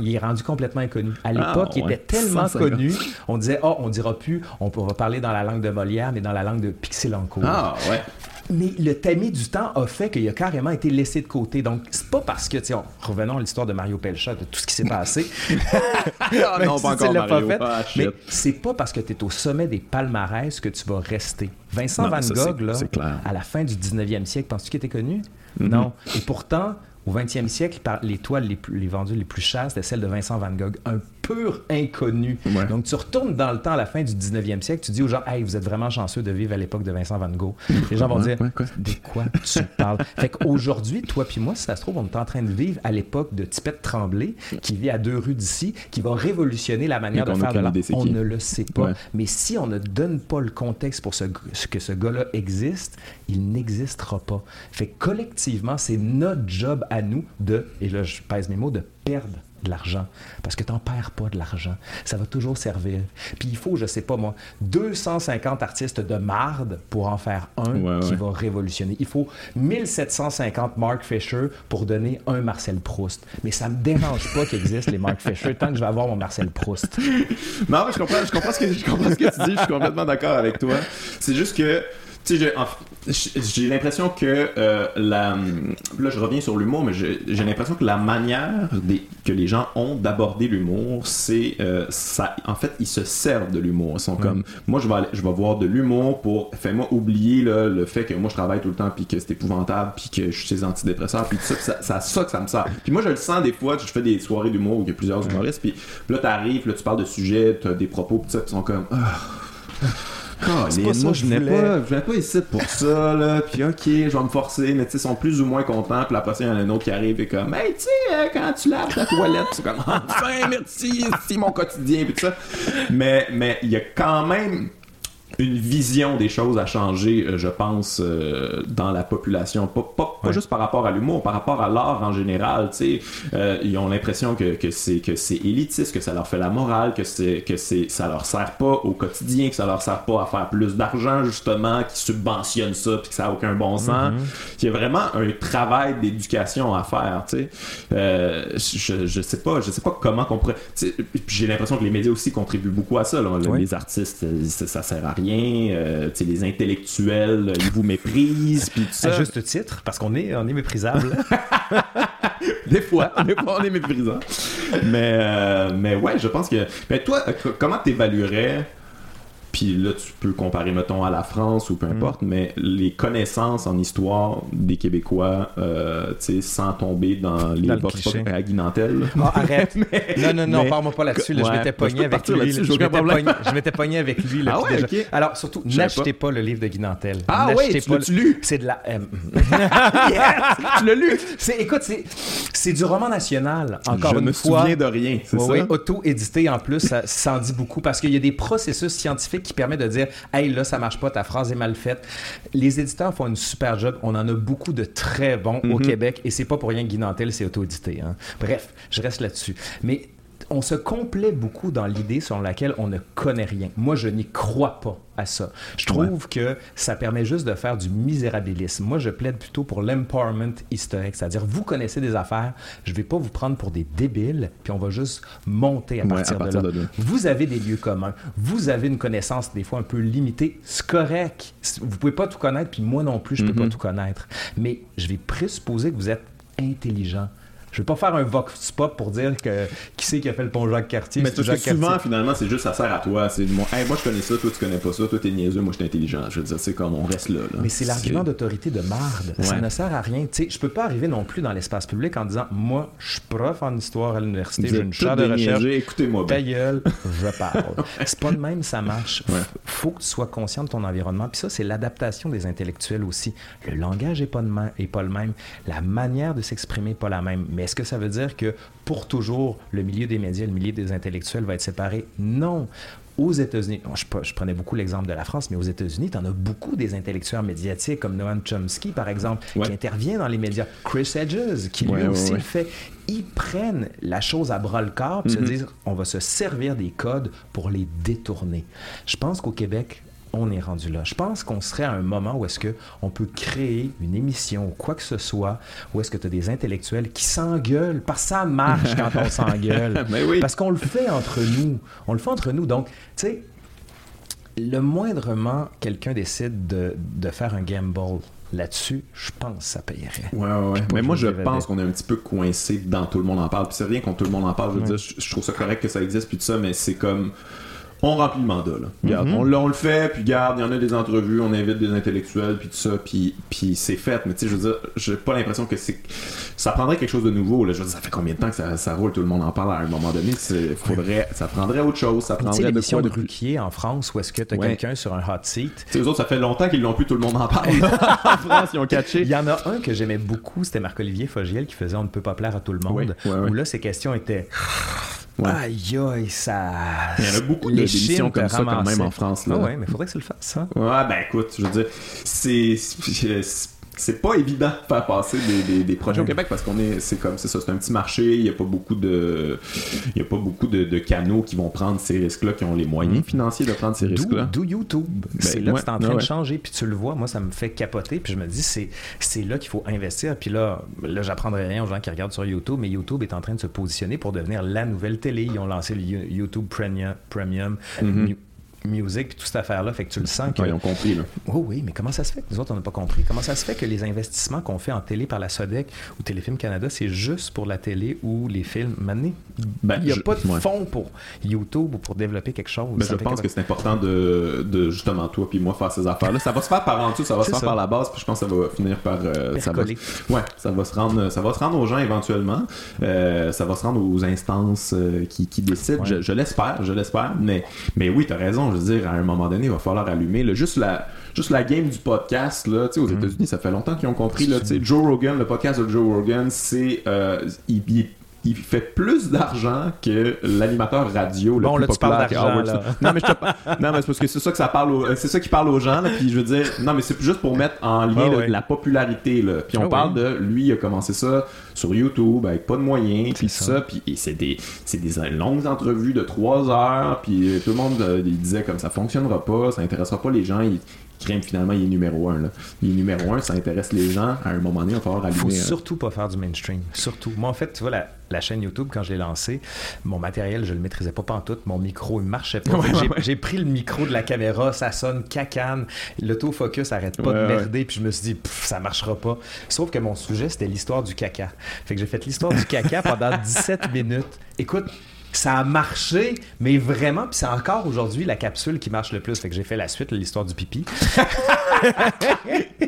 Il, est rendu complètement inconnu. À ah, l'époque, il était tellement connu, on disait, oh, on dira plus, on va parler dans la langue de Molière, mais dans la langue de Pixelancourt. Ah, ouais. Mais le tamis du temps a fait qu'il a carrément été laissé de côté. Donc, c'est pas parce que, tiens, revenons à l'histoire de Mario Pelcha, de tout ce qui s'est passé. [LAUGHS] Non, pas encore Mario. Ah, mais c'est pas parce que tu es au sommet des palmarès que tu vas rester. Vincent Van Gogh, là, à la fin du 19e siècle, penses-tu qu'il était connu? Mm-hmm. Non. Et pourtant, au 20e siècle, les toiles les, plus, les vendues les plus chères, c'était celles de Vincent Van Gogh, un pur inconnu. Donc, tu retournes dans le temps à la fin du 19e siècle, tu dis aux gens, hey, vous êtes vraiment chanceux de vivre à l'époque de Vincent Van Gogh. [LAUGHS] Les gens vont dire, de quoi tu parles? [LAUGHS] fait qu'aujourd'hui, toi puis moi, si ça se trouve, on est en train de vivre à l'époque de Tipette Tremblay, qui vit à deux rues d'ici, qui va révolutionner la manière de faire de l'art. On ne le sait pas. Mais si on ne donne pas le contexte pour ce, que ce gars-là existe, il n'existera pas. Fait que collectivement, c'est notre job à nous de, et là je pèse mes mots, de perdre de l'argent. Parce que tu n'en perds pas de l'argent. Ça va toujours servir. Puis il faut, je sais pas moi, 250 artistes de marde pour en faire un qui va révolutionner. Il faut 1750 Mark Fisher pour donner un Marcel Proust. Mais ça me dérange pas qu'il existe les Mark Fisher tant que je vais avoir mon Marcel Proust. non, mais je comprends, je comprends, ce, que, je comprends ce que tu dis. Je suis complètement d'accord avec toi. C'est juste que j'ai l'impression que euh, la. Là, je reviens sur l'humour, mais j'ai l'impression que la manière que les gens ont d'aborder l'humour, c'est. Euh, ça En fait, ils se servent de l'humour. Ils sont comme. Moi, je vais, je vais voir de l'humour pour. Fais-moi oublier le fait que moi, je travaille tout le temps, puis que c'est épouvantable, puis que je suis ces antidépresseurs, puis tout ça, ça, ça, que ça me sert. Puis moi, je le sens des fois, je fais des soirées d'humour où il y a plusieurs humoristes, puis là, t'arrives, là, tu parles de sujets, t'as des propos, puis ça, ils sont comme. Ah, moi, je venais pas, je venais pas ici pour ça, là. Puis, ok, je vais me forcer, mais tu sais, ils sont plus ou moins contents. Puis après, il y en a un autre qui arrive et comme, hey, tu sais, euh, quand tu laves ta toilette, c'est comme, [LAUGHS] enfin, merci, c'est mon quotidien, puis tout ça. Mais, mais il y a quand même une vision des choses à changer, euh, je pense, euh, dans la population. Pas, pas, pas juste par rapport à l'humour, par rapport à l'art en général. Tu sais, euh, ils ont l'impression que, que c'est que c'est élitiste, que ça leur fait la morale, que c'est que c'est ça leur sert pas au quotidien, que ça leur sert pas à faire plus d'argent justement, qui subventionne ça, puis que ça a aucun bon sens. Mm-hmm. Il y a vraiment un travail d'éducation à faire. Tu sais, je, je sais pas, je sais pas comment qu'on pourrait. J'ai l'impression que les médias aussi contribuent beaucoup à ça. Les artistes, ça, ça sert à rien euh, les intellectuels, ils vous méprisent, puis À juste titre, parce qu'on est, on est méprisable. [LAUGHS] des fois, des fois, on est méprisant. Mais, euh, mais ouais, je pense que. Mais toi, euh, comment t'évaluerais puis là, tu peux comparer, mettons, à la France ou peu mm. importe, mais les connaissances en histoire des Québécois, euh, tu sais, sans tomber dans les dans box à Guinantel. Oh, arrête. [LAUGHS] non, non, non, parle-moi pas là-dessus. je m'étais pogné avec lui. Je m'étais pogné avec lui. Ah ouais, okay. Alors, surtout, n'achetez pas. le livre de Guinantel. Ah ouais, tu l'as lu? C'est de la... [LAUGHS] Tu l'as lu? [LAUGHS] Écoute, c'est du roman national, encore une fois. Je me souviens de rien, c'est ça? Oui, auto-édité en plus, ça, ça en dit beaucoup, parce qu'il y a des processus scientifiques qui permet de dire Hey, là, ça marche pas, ta phrase est mal faite. Les éditeurs font une super job. On en a beaucoup de très bons au mhm. Québec et c'est pas pour rien que Guy Nantel, c'est auto-édité. Hein. Bref, je reste là-dessus. Mais on se complaît beaucoup dans l'idée sur laquelle on ne connaît rien. Moi, je n'y crois pas à ça. Je trouve que ça permet juste de faire du misérabilisme. Moi, je plaide plutôt pour l'empowerment historique, c'est-à-dire vous connaissez des affaires, je vais pas vous prendre pour des débiles, puis on va juste monter à partir, de, là. Vous avez des lieux communs, vous avez une connaissance des fois un peu limitée, c'est correct. Vous pouvez pas tout connaître, puis moi non plus, je peux pas mm-hmm. tout connaître. Mais je vais présupposer que vous êtes intelligent je vais pas faire un vox pop pour dire que qui c'est qui a fait le pont Jacques-Cartier. Mais souvent, finalement, c'est juste ça sert à toi. C'est moi je connais ça, toi tu connais pas ça, toi t'es niaiseux, moi je suis intelligent. Je veux dire, c'est comme on reste là. Mais c'est l'argument d'autorité de marde. Ça ne sert à rien. Tu sais, je peux pas arriver non plus dans l'espace public en disant moi, je suis prof en histoire à l'université, j'ai une chaire de recherche. Écoutez-moi Ta gueule, [LAUGHS] je parle. c'est pas de même, ça marche. Faut que tu sois conscient de ton environnement. Puis ça, c'est l'adaptation des intellectuels aussi. Le langage est pas, est pas le même. La manière de s'exprimer n'est pas la même. Mais est-ce que ça veut dire que pour toujours, le milieu des médias, le milieu des intellectuels va être séparé? Non aux États-Unis, je, prenais beaucoup l'exemple de la France, mais aux États-Unis, tu en as beaucoup des intellectuels médiatiques comme Noam Chomsky, par exemple, qui intervient dans les médias. Chris Edges, qui lui aussi le fait. Ils prennent la chose à bras le corps et se mm-hmm. disent on va se servir des codes pour les détourner. Je pense qu'au Québec, on est rendu là. Je pense qu'on serait à un moment où est-ce que on peut créer une émission ou quoi que ce soit, où est-ce que tu as des intellectuels qui s'engueulent, parce que ça marche quand on s'engueule. [LAUGHS] Parce qu'on le fait entre nous. On le fait entre nous. Donc, tu sais, le moindrement quelqu'un décide de, de faire un gamble là-dessus, je pense que ça payerait. Ouais, ouais. Mais moi, je pense qu'on est un petit peu coincé dans tout le monde en parle. Puis c'est rien quand tout le monde en parle. Je veux dire, je, trouve ça correct que ça existe, puis tout ça, mais c'est comme on remplit le mandat. Là. Mhm. on, le fait, puis garde, il y en a des entrevues, on invite des intellectuels, puis tout ça, puis, puis c'est fait. Mais tu sais, je veux dire, j'ai pas l'impression que c'est ça prendrait quelque chose de nouveau. Là. Je veux dire, ça fait combien de temps que ça, ça roule, tout le monde en parle à un moment donné? Faudrait, ça prendrait autre chose. Ça prendrait de quoi de Ruquier en France, où est-ce que tu as quelqu'un sur un hot seat? Eux autres, ça fait longtemps qu'ils l'ont plus, tout le monde en parle. [LAUGHS] en France, ils ont catché. Il y en a un que j'aimais beaucoup, c'était Marc-Olivier Fogiel qui faisait On ne peut pas plaire à tout le monde. où là, ces questions étaient Aïe, aïe, ça. Il y en a beaucoup d'émissions comme ça, quand même, en France. Là. Ah ouais, mais il faudrait que ça le fasse, ça. Ouais, ben écoute, je veux dire, c'est c'est pas évident de faire passer des, des, projets au Québec parce qu'on est c'est comme c'est ça c'est un petit marché il y a pas beaucoup de il y a pas beaucoup de, canaux qui vont prendre ces risques là qui ont les moyens mm-hmm. financiers de prendre ces risques là d'où YouTube. Ben, c'est là que c'est en train de changer puis tu le vois moi ça me fait capoter puis je me dis c'est c'est là qu'il faut investir puis là là j'apprendrai rien aux gens qui regardent sur YouTube mais YouTube est en train de se positionner pour devenir la nouvelle télé. Ils ont lancé le YouTube Premium, Premium mm-hmm music puis toute cette affaire-là. Fait que tu le sens que. ils ont compris, là. Oh, oui, mais comment ça se fait? Que nous autres, on n'a pas compris? Comment ça se fait que les investissements qu'on fait en télé par la Sodec ou Téléfilm Canada, c'est juste pour la télé ou les films? Maintenant, ben, il n'y a pas de fonds pour YouTube ou pour développer quelque chose. Mais ben, je pense que c'est important de, de, justement, toi puis moi, faire ces affaires-là. Ça va se faire par en dessous, ça va se faire par la base, puis je pense que ça va finir par. Euh, ça va, ouais, ça va, se rendre, ça va se rendre aux gens éventuellement. Euh, ça va se rendre aux instances euh, qui, qui, décident. Je, l'espère, je l'espère. Mais, mais oui, tu as raison je veux dire, à un moment donné, il va falloir allumer. juste, la, juste la game du podcast, là, aux mm-hmm. États-Unis, ça fait longtemps qu'ils ont compris. Là, Joe Rogan, le podcast de Joe Rogan, c'est. Euh, il, il fait plus d'argent que l'animateur radio le bon, plus là, populaire. Tu parles d'argent, non, mais je te... non, mais c'est parce que c'est ça que ça parle, c'est ça qui parle aux gens. Là, puis je veux dire, non, mais c'est juste pour mettre en lien Ah ouais. la popularité. Là. Puis on Ah parle ouais. de lui, il a commencé ça sur YouTube avec pas de moyens, puis C'est ça. ça. Puis c'est des, c'est des longues entrevues de trois heures. Puis euh, tout le monde euh, il disait comme ça fonctionnera pas, ça intéressera pas les gens. Il, crème finalement il est numéro un là. Il est numéro un, ça intéresse les gens. À un moment donné, il va falloir allumer. faut euh, surtout pas faire du mainstream. Surtout. Moi, en fait, tu vois, la, la chaîne YouTube, quand je l'ai lancée, mon matériel, je le maîtrisais pas pantoute. Mon micro, il marchait pas. [LAUGHS] Ouais, j'ai, ouais, pris le micro de la caméra, ça sonne cacane. L'autofocus arrête pas de merder. Puis je me suis dit, ça marchera pas. Sauf que mon sujet, c'était l'histoire du caca. Fait que j'ai fait l'histoire du caca pendant [LAUGHS] 17 minutes. Écoute, ça a marché, mais vraiment, puis c'est encore aujourd'hui la capsule qui marche le plus. Fait que j'ai fait la suite, l'histoire du pipi. [LAUGHS]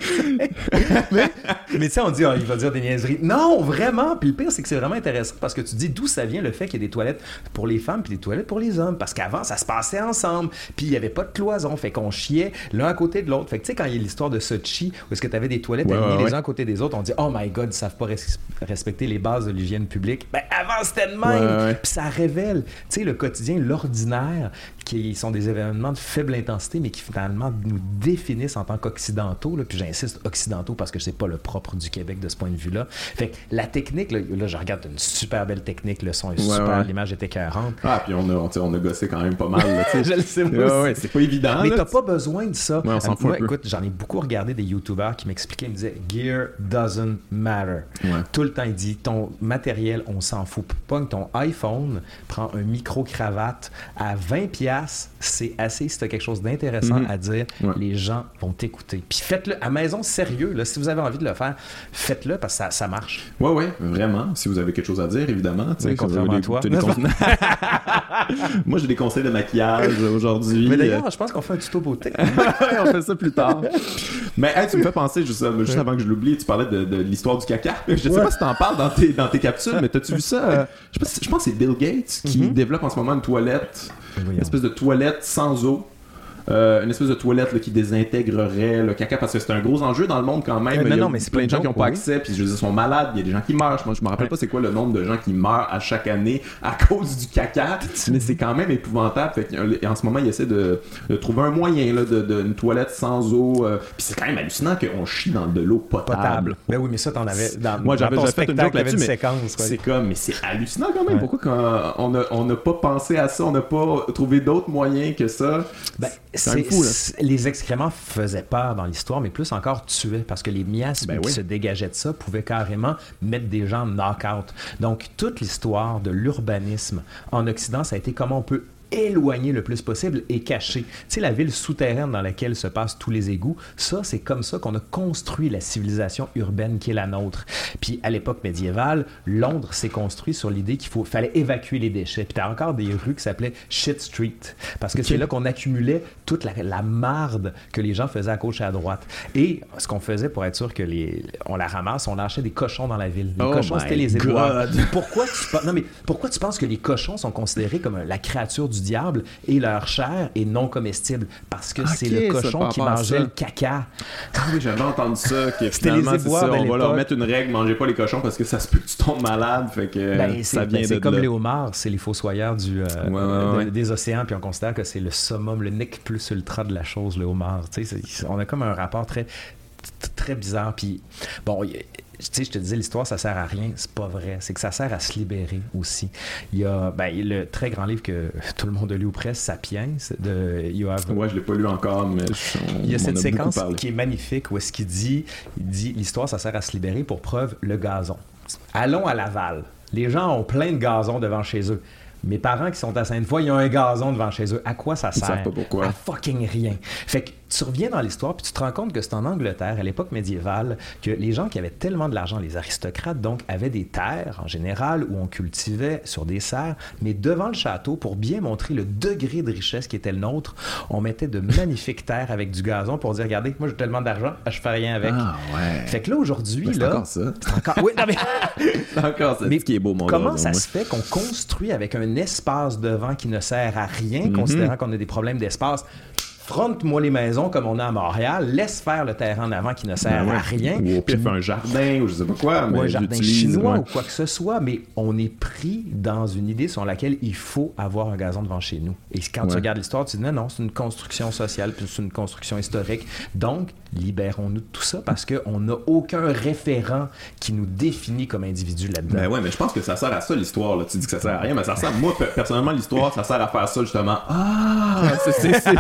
mais mais tu sais, on dit, ah, il va dire des niaiseries. Non, vraiment. Puis le pire, c'est que c'est vraiment intéressant parce que tu dis d'où ça vient le fait qu'il y ait des toilettes pour les femmes puis des toilettes pour les hommes. Parce qu'avant, ça se passait ensemble. Puis il n'y avait pas de cloison. Fait qu'on chiait l'un à côté de l'autre. Fait que tu sais, quand il y a l'histoire de Sochi, où est-ce que tu avais des toilettes Ouais, alignées ouais, les ouais. uns à côté des autres, on dit, oh my god, ils savent pas res- respecter les bases de l'hygiène publique. Ben avant, c'était de même. Puis ça révèle, tu sais, le quotidien, l'ordinaire, qui sont des événements de faible intensité, mais qui finalement nous définissent en tant qu'occidentaux. Puis j'insiste occidentaux parce que c'est pas le propre du Québec de ce point de vue-là. Fait que la technique, là, là, je regarde une super belle technique, le son est Ouais, super, ouais. l'image est écœurante. Ah, puis on a, on, on a gossé quand même pas mal. Là. [LAUGHS] Je le sais, moi Ouais, c'est pas évident. Mais t'as pas besoin de ça. Ouais, on s'en Euh, fout moi, un peu. écoute, j'en ai beaucoup regardé des YouTubers qui m'expliquaient, ils me disaient Gear doesn't matter. Tout le temps, il dit ton matériel, on s'en fout. Pogne ton iPhone, prends un micro-cravate à 20$, c'est assez si t'as quelque chose d'intéressant Mhm. à dire. Ouais. Les gens vont t'écouter. Puis faites-le à maison, sérieux. Là, si vous avez envie de le faire, faites-le parce que ça, ça marche. Ouais, ouais, vraiment. Si vous avez quelque chose à dire, évidemment. tu Oui, contrairement à toi. [LAUGHS] Moi, j'ai des conseils de maquillage aujourd'hui. Mais d'ailleurs, je pense qu'on fait un tuto beauté. [LAUGHS] On fait ça plus tard. Mais hey, tu me fais penser, juste, euh, avant que je l'oublie, tu parlais de, de l'histoire du caca. Je sais pas si t'en parles dans tes, dans tes capsules, mais t'as-tu vu ça? euh, [LAUGHS] je, si- je pense que c'est Bill Gates qui Mhm. développe en ce moment une toilette, une espèce de toilette sans eau. Euh, une espèce de toilette là, qui désintégrerait le caca parce que c'est un gros enjeu dans le monde quand même. Euh, non, non, mais c'est plein de gens qui n'ont pas oui. accès, puis je veux dire, ils sont malades. Il y a des gens qui meurent. Moi, je me rappelle Ouais. pas c'est quoi le nombre de gens qui meurent à chaque année à [LAUGHS] cause du caca, mais c'est quand même épouvantable. Fait que, en ce moment, ils essaient de, de trouver un moyen là, de, de- une toilette sans eau. euh, puis c'est quand même hallucinant qu'on chie dans de l'eau potable. Potable. Ben oui, mais ça, t'en avais. Dans, Moi, j'avais fait une joke là-dessus, mais séquence. ouais. C'est comme, mais c'est hallucinant quand même. Ouais. Pourquoi quand on n'a on n'a pas pensé à ça, on n'a pas trouvé d'autres moyens que ça? Ben, Fou, là. les excréments faisaient peur dans l'histoire, mais plus encore tuaient parce que les miasmes Ben qui oui. se dégageaient de ça pouvaient carrément mettre des gens knock-out. Donc, toute l'histoire de l'urbanisme en Occident, ça a été comment on peut éloigner le plus possible et. Tu sais, la ville souterraine dans laquelle se passent tous les égouts, ça, c'est comme ça qu'on a construit la civilisation urbaine qui est la nôtre. Puis, à l'époque médiévale, Londres s'est construit sur l'idée qu'il faut, fallait évacuer les déchets. Puis, t'as encore des rues qui s'appelaient Shit Street, parce que c'est là qu'on accumulait toute la, la marde que les gens faisaient à gauche et à droite. Et ce qu'on faisait pour être sûr que les, on la ramasse, on lâchait des cochons dans la ville. Les Oh cochons, c'était les. God. Pourquoi tu, non, mais pourquoi tu penses que les cochons sont considérés comme la créature du diable et leur chair est non comestible? Parce que c'est le cochon qui mangeait le caca. Ah oui, j'avais entendu ça, que [LAUGHS] les finalement, ça, on va leur mettre une règle, mangez pas les cochons parce que ça se peut que tu tombes malade, fait que Ben, ça c'est vient ben, c'est comme là. les homards, c'est les fossoyeurs du, euh, Ouais, ouais, de- ouais. des océans, puis on considère que c'est le summum, le nec plus ultra de la chose, le homard. On a comme un rapport très, très bizarre. Puis, bon, sais, je te disais, l'histoire, ça sert à rien. C'est pas vrai. C'est que ça sert à se libérer aussi. Il y a ben, le très grand livre que [LAUGHS] tout le monde a lu ou presque, Sapiens, de Yoav Ouais, je l'ai pas lu encore, mais je- on, il y a cette séquence qui est magnifique où est-ce qu'il dit, il dit l'histoire ça sert à se libérer pour preuve le gazon. Allons à Laval. Les gens ont plein de gazon devant chez eux. Mes parents qui sont à Sainte-Foy, ils ont un gazon devant chez eux. À quoi ça Ils sert? savent pas pourquoi. À fucking rien. Fait que tu reviens dans l'histoire puis tu te rends compte que c'est en Angleterre, à l'époque médiévale, que les gens qui avaient tellement de l'argent, les aristocrates donc, avaient des terres en général où on cultivait sur des serres, mais devant le château, pour bien montrer le degré de richesse qui était le nôtre, on mettait de magnifiques [LAUGHS] terres avec du gazon pour dire regardez, moi j'ai tellement d'argent, je fais rien avec. Ah ouais. Fait que là aujourd'hui, Ben, c'est là, encore ça. c'est encore. Oui, non, mais [LAUGHS] C'est encore ça. mais ce qui est beau, mon comment ça se fait qu'on construit avec un espace devant qui ne sert à rien, Mhm. considérant qu'on a des problèmes d'espace? Fronte-moi les maisons comme on a à Montréal, laisse faire le terrain en avant qui ne sert Ben ouais. à rien. Ou au pire, fais un jardin, ou je sais pas quoi. ou mais un jardin chinois ouais. ou quoi que ce soit, mais on est pris dans une idée sur laquelle il faut avoir un gazon devant chez nous. Et quand tu regardes l'histoire, tu dis non, non, c'est une construction sociale, c'est une construction historique. Donc, libérons-nous de tout ça parce qu'on n'a aucun référent qui nous définit comme individu là-dedans. Ben ouais, mais je pense que ça sert à ça l'histoire. là. Tu dis que ça sert à rien, mais ça sert. Moi, pe- personnellement, l'histoire, ça sert à faire ça justement. Ah, [LAUGHS] c'est, c'est- c'est-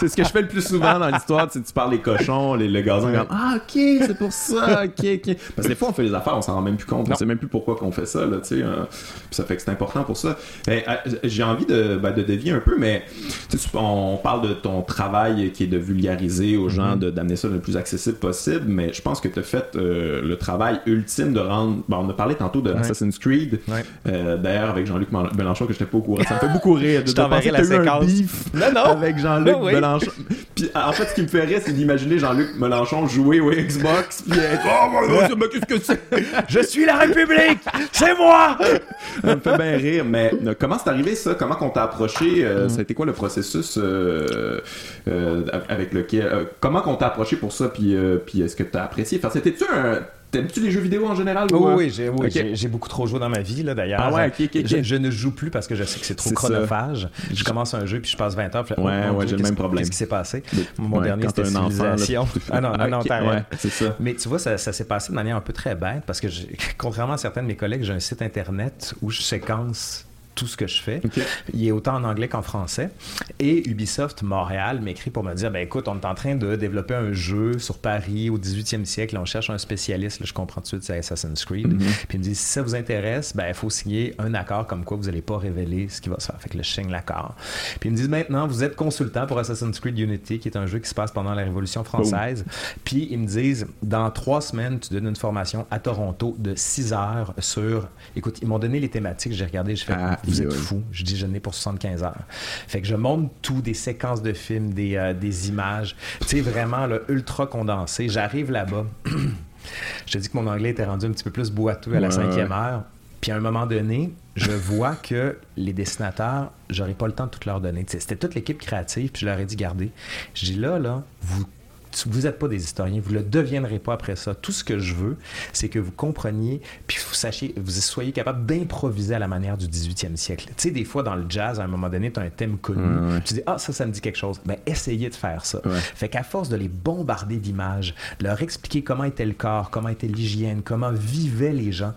c'est ce que je fais le plus souvent dans l'histoire. Tu, sais, tu parles des cochons, les, le gazon, comme Ah, ok, c'est pour ça, ok, ok. Parce que des fois, on fait les affaires, on s'en rend même plus compte. On Non. sait même plus pourquoi qu'on fait ça, là, tu sais. puis ça fait que c'est important pour ça. Ben, euh, j'ai envie de, ben, de dévier un peu, mais tu sais, tu- on parle de ton travail qui est de vulgariser aux gens, de, d'amener ça le plus accessible possible, mais je pense que tu as fait euh, le travail ultime de rendre. bon, on a parlé tantôt de Assassin's Creed. Ouais. Euh, D'ailleurs, avec Jean-Luc Mélenchon, que j'étais pas au courant. Ça me fait beaucoup rire de, Je penser la que eu un beef Non, non. avec Jean-Luc Oui. Mélenchon. Puis en fait, ce qui me fait rire, c'est d'imaginer Jean-Luc Mélenchon jouer au Xbox, puis être Oh mon Dieu, mais qu'est-ce que c'est? Je suis la République! C'est moi! Ça me fait bien rire. Mais euh, comment c'est arrivé ça? Comment qu'on t'a approché Mm. euh, Ça a été quoi le processus avec lequel Comment qu'on t'a approché pour ça Puis, euh, puis est-ce que t'as apprécié Enfin, c'était-tu un T'aimes-tu les jeux vidéo en général ou, Oui, euh? oui, j'ai oui, beaucoup trop joué dans ma vie, là, d'ailleurs. Ah ouais. Je, je ne joue plus parce que je sais que c'est trop ça. chronophage. Je commence un jeu, puis je passe 20 heures, puis je Ouais, oh, ouais, j'ai le même problème. Qu'est-ce qui s'est passé? Mon ouais, dernier, c'était Civilisation. Ah non, non, ouais, c'est ça. Mais tu vois, ça, ça s'est passé de manière un peu très bête parce que, [LAUGHS] contrairement à certains de mes collègues, j'ai un site internet où je séquence tout ce que je fais. Il est autant en anglais qu'en français. Et Ubisoft Montréal m'écrit pour me dire ben écoute, on est en train de développer un jeu sur Paris au 18e siècle. On cherche un spécialiste. Là, je comprends tout de suite, c'est Assassin's Creed. Mhm. Puis il me dit si ça vous intéresse, ben il faut signer un accord comme quoi vous n'allez pas révéler ce qui va se faire. Fait que là, je signe l'accord. Puis ils me disent maintenant, vous êtes consultant pour Assassin's Creed Unity, qui est un jeu qui se passe pendant la Révolution française. Puis ils me disent dans trois semaines, tu donnes une formation à Toronto de 6 heures sur. Écoute, ils m'ont donné les thématiques. J'ai regardé, j'ai fait Ah, vous êtes fous. Je dis, je n'ai pour 75 heures. Fait que je monte tout, des séquences de films, des, euh, des images. Tu sais, vraiment, là, ultra condensé. J'arrive là-bas. [CLEARS THROAT] je te dis que mon anglais était rendu un petit peu plus boiteux à la Ouais, cinquième ouais. heure. Puis à un moment donné, je vois que les dessinateurs, j'aurais pas le temps de tout leur donner. C'était toute l'équipe créative, puis je leur ai dit, gardez. Je dis, là, là, vous vous n'êtes pas des historiens, vous ne le deviendrez pas après ça. Tout ce que je veux, c'est que vous compreniez, puis vous sachiez, vous soyez capable d'improviser à la manière du 18e siècle. Tu sais, des fois, dans le jazz, à un moment donné, tu as un thème connu. Ouais. Tu dis, ah, ça, ça me dit quelque chose. Ben, essayez de faire ça. Ouais. Fait qu'à force de les bombarder d'images, leur expliquer comment était le corps, comment était l'hygiène, comment vivaient les gens,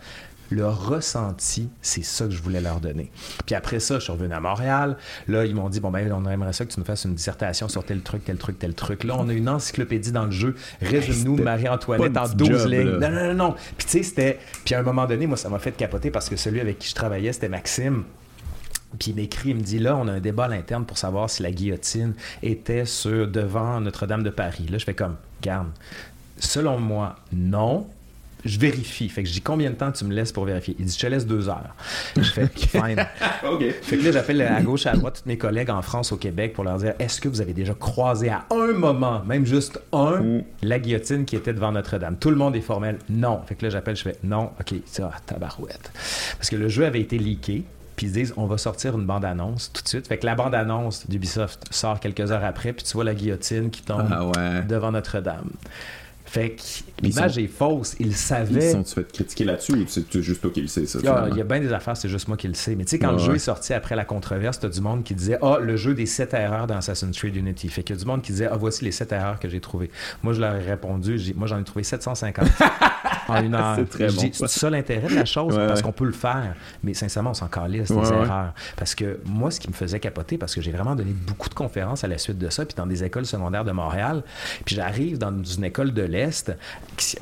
leur ressenti, c'est ça que je voulais leur donner. Puis après ça, je suis revenu à Montréal. Là, ils m'ont dit, bon, ben, on aimerait ça que tu nous fasses une dissertation sur tel truc, tel truc, tel truc. Là, on a une encyclopédie dans le jeu. Résume-nous Marie-Antoinette en du 12 job, lignes. là. Non, non, non, non. Puis tu sais, c'était... Puis à un moment donné, moi, ça m'a fait capoter parce que celui avec qui je travaillais, c'était Maxime. Puis il m'écrit, il me dit là, on a un débat à l'interne pour savoir si la guillotine était sur devant Notre-Dame de Paris. Là, je fais comme, garde. Selon moi, non. Je vérifie. Fait que je dis combien de temps tu me laisses pour vérifier? Il dit je te laisse deux heures. Je fais [LAUGHS] fine. [LAUGHS] ok. Fait que là, j'appelle à gauche et à droite tous mes collègues en France, au Québec, pour leur dire est-ce que vous avez déjà croisé à un moment, même juste un, Mm. la guillotine qui était devant Notre-Dame? Tout le monde est formel non. Fait que là, j'appelle, je fais non, ok, ça, tabarouette. Parce que le jeu avait été leaké. Puis ils se disent, on va sortir une bande-annonce tout de suite. Fait que la bande-annonce d'Ubisoft sort quelques heures après, puis tu vois la guillotine qui tombe Ah ouais. devant Notre-Dame. Fait que l'image sont- est fausse. Ils Ils savaient. sont-tu fait critiquer là-dessus ou c'est juste toi qui le sais, ça? Il y, a, finalement? il y a bien des affaires, c'est juste moi qui le sais. Mais tu sais, quand Ouais, le jeu est sorti après la controverse, t'as du monde qui disait Ah, le jeu des 7 erreurs dans Assassin's Creed Unity. Fait qu'il y a du monde qui disait Ah, voici les 7 erreurs que j'ai trouvées. Moi, je leur ai répondu Moi, j'en ai trouvé 750 [LAUGHS] en une heure. C'est bon, ça. C'est ça l'intérêt de la chose, Ouais, parce qu'on peut le faire. Mais sincèrement, on s'en calisse des erreurs. Parce que moi, ce qui me faisait capoter, parce que j'ai vraiment donné beaucoup de conférences à la suite de ça, puis dans des écoles secondaires de Montréal, puis j'arrive dans une école de l'Est,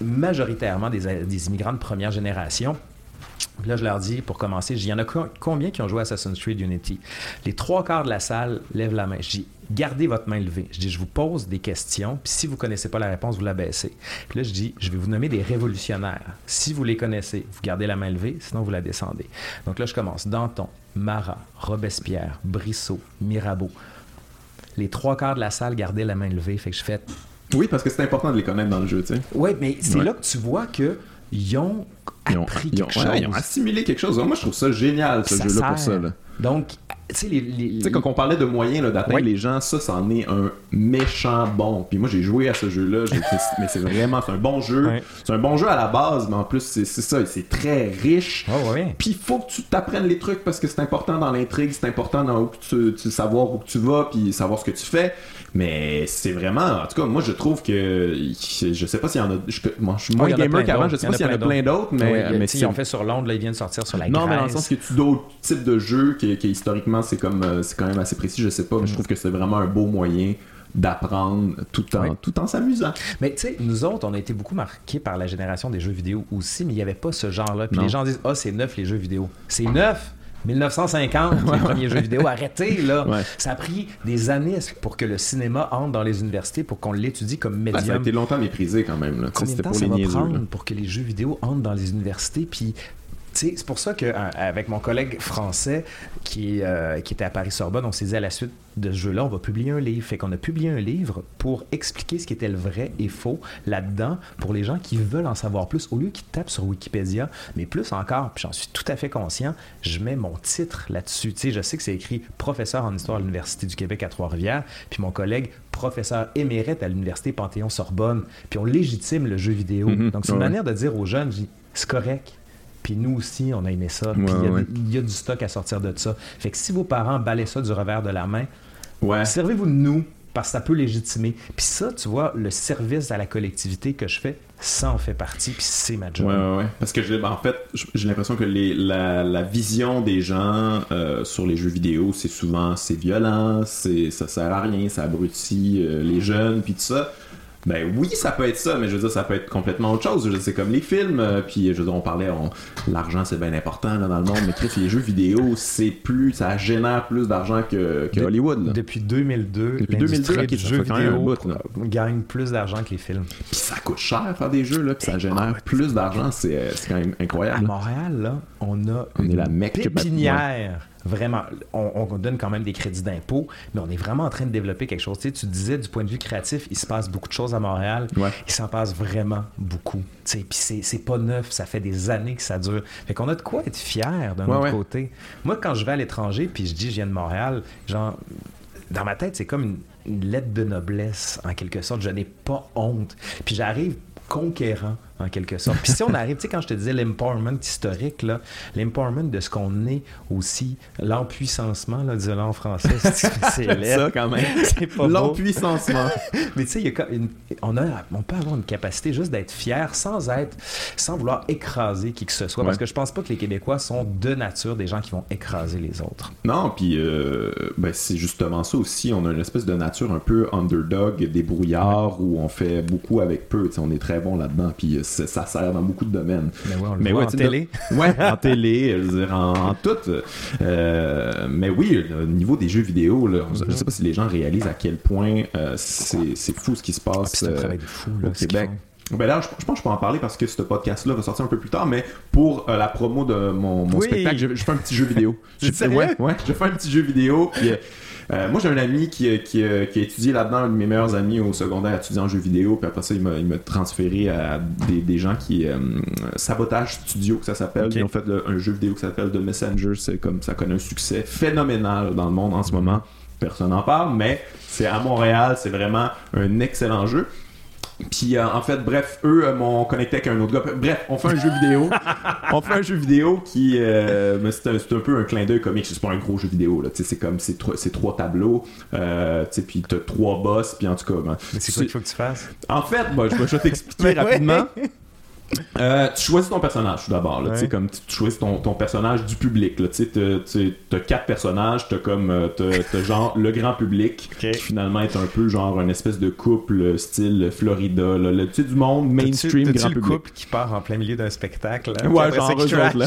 majoritairement des, immigrants de première génération. Là, je leur dis, pour commencer, il y en a co- combien qui ont joué Assassin's Creed Unity? Les trois quarts de la salle lèvent la main. Je dis, gardez votre main levée. Je dis, je vous pose des questions, puis si vous ne connaissez pas la réponse, vous la baissez. Puis là, je dis, je vais vous nommer des révolutionnaires. Si vous les connaissez, vous gardez la main levée, sinon vous la descendez. Donc là, je commence. Danton, Marat, Robespierre, Brissot, Mirabeau. Les trois quarts de la salle gardaient la main levée. Fait que je fais, Oui, parce que c'est important de les connaître dans le jeu, tu sais. oui, mais c'est Ouais. là que tu vois que ils ont appris quelque chose. ils ont assimilé quelque chose. Moi, je trouve ça génial, ce jeu-là, pour ça. Donc, tu sais, les, quand on parlait de moyens d'atteindre les gens, ça, c'en est un méchant bon. Puis moi, j'ai joué à ce jeu-là, mais c'est vraiment un bon jeu. C'est un bon jeu à la base, mais en plus, c'est ça, c'est très riche. Oh, puis il faut que tu t'apprennes les trucs parce que c'est important dans l'intrigue, c'est important dans où tu, tu, savoir où tu vas, puis savoir ce que tu fais. Mais c'est vraiment, en tout cas, moi je trouve que je sais pas s'il y en a. Je, moi, je suis moins gamer qu'avant, je sais pas s'il y en a plein d'autres, mais, mais si on fait sur Londres, là, ils viennent sortir sur la Non, mais dans le sens que tu d'autres types de jeux qui, qui historiquement c'est comme euh, c'est quand même assez précis, je sais pas, mais je mm. trouve que c'est vraiment un beau moyen d'apprendre tout en, tout en s'amusant. Mais tu sais, nous autres, on a été beaucoup marqués par la génération des jeux vidéo aussi, mais il n'y avait pas ce genre-là. Puis les gens disent, ah, oh, c'est neuf les jeux vidéo. C'est neuf! 1950, les [LAUGHS] premiers jeux vidéo. Arrêtez, là. Ça a pris des années pour que le cinéma entre dans les universités, pour qu'on l'étudie comme médium. ça a été longtemps méprisé quand même. Là. Combien de temps ça va prendre pour que les jeux vidéo entrent dans les universités? Puis c'est pour ça qu'avec mon collègue français qui, euh, qui était à Paris-Sorbonne, on s'est dit à la suite de ce jeu-là, on va publier un livre. Fait qu'on a publié un livre pour expliquer ce qui était le vrai et faux là-dedans pour les gens qui veulent en savoir plus, au lieu qu'ils tapent sur Wikipédia. Mais plus encore, puis j'en suis tout à fait conscient, je mets mon titre là-dessus. Tu sais, je sais que c'est écrit professeur en histoire à l'Université du Québec à Trois-Rivières, puis mon collègue professeur émérite à l'Université Panthéon-Sorbonne, puis on légitime le jeu vidéo. Mm-hmm. Donc c'est une manière de dire aux jeunes, c'est correct puis nous aussi, on a aimé ça. Puis il y, a du stock à sortir de ça. Fait que si vos parents balaient ça du revers de la main, servez-vous de nous parce que ça peut légitimer. Puis ça, tu vois, le service à la collectivité que je fais, ça en fait partie, puis c'est ma job. Ouais, ouais, ouais. Parce que, en fait, j'ai l'impression que les, la, vision des gens euh, sur les jeux vidéo, c'est souvent, c'est violent, c'est, ça sert à rien, ça abrutit euh, les jeunes, puis tout ça. Ben oui, ça peut être ça, mais je veux dire, ça peut être complètement autre chose. C'est comme les films, euh, puis je veux dire, on parlait, l'argent c'est bien important là, dans le monde, mais les jeux vidéo, c'est plus, ça génère plus d'argent que, que Hollywood. Depuis 2002, depuis 2002, les jeux vidéo gagne plus d'argent que les films. Puis ça coûte cher faire des jeux là, puis ça génère plus d'argent, c'est quand même incroyable. À Montréal là, on a on une est la pépinière vraiment, on, donne quand même des crédits d'impôt, mais on est vraiment en train de développer quelque chose. Tu, sais, tu disais, du point de vue créatif, il se passe beaucoup de choses à Montréal. Il s'en passe vraiment beaucoup. Tu sais, puis c'est pas neuf, ça fait des années que ça dure. Fait qu'on a de quoi être fier d'un autre côté. Moi, quand je vais à l'étranger, puis je dis je viens de Montréal, genre, dans ma tête, c'est comme une, une lettre de noblesse, en quelque sorte. Je n'ai pas honte. Puis j'arrive conquérant en quelque sorte. Puis si on arrive, tu sais, quand je te disais l'empowerment historique, là, l'empowerment de ce qu'on est aussi, l'empuissancement, là, disons en français, c'est [LAUGHS] ça quand même. [LAUGHS] C'est pas L'empuissancement. [LAUGHS] Mais tu sais, on, a, on peut avoir une capacité juste d'être fier sans être, sans vouloir écraser qui que ce soit, parce que je pense pas que les Québécois sont de nature des gens qui vont écraser les autres. Non, puis euh, ben, c'est justement ça aussi. On a une espèce de nature un peu underdog, débrouillard, où on fait beaucoup avec peu. Tu sais, on est très bon là-dedans. Puis euh, ça sert dans beaucoup de domaines. Mais ouais, en télé. [LAUGHS] ouais, en télé, je veux dire, en, tout. Euh, mais oui, au niveau des jeux vidéo, là, je ne sais pas si les gens réalisent à quel point euh, c'est fou ce qui se passe ah, euh, fou, au Québec. Ben là, je, pense que je peux en parler parce que ce podcast-là va sortir un peu plus tard, mais pour la promo de mon, spectacle, je, fais un petit jeu vidéo. [LAUGHS] je, ouais, ouais, je fais un petit jeu vidéo. Puis, euh, moi, j'ai un ami qui, qui, a étudié là-dedans, un de mes meilleurs amis au secondaire, étudiant en jeux vidéo, puis après ça, il m'a transféré à des, gens qui. Euh, Sabotage Studio, que ça s'appelle. Ils ont fait un jeu vidéo qui s'appelle The Messenger. C'est comme ça connaît un succès phénoménal dans le monde en ce moment. Personne n'en parle, mais c'est à Montréal, c'est vraiment un excellent jeu. Puis euh, en fait, bref, eux euh, m'ont connecté avec un autre gars. Bref, on fait un jeu vidéo. [LAUGHS] on fait un jeu vidéo qui, euh, c'est un, peu un clin d'œil comique. C'est pas un gros jeu vidéo là. C'est comme c'est trois, trois tableaux. Puis t'as trois boss. Puis en tout cas, ben, mais c'est quoi qu'il faut que tu fasses? En fait, bah, je vais [LAUGHS] t'expliquer rapidement. Euh, tu choisis ton personnage tout d'abord. Ouais. Comme tu choisis ton, ton, personnage du public. Tu as quatre personnages. Tu as comme euh, t'as, genre le grand public qui finalement est un peu genre une espèce de couple style Florida. Là, le, du monde mainstream grand public. couple qui part en plein milieu d'un spectacle. Hein, ouais, genre eux autres. Là.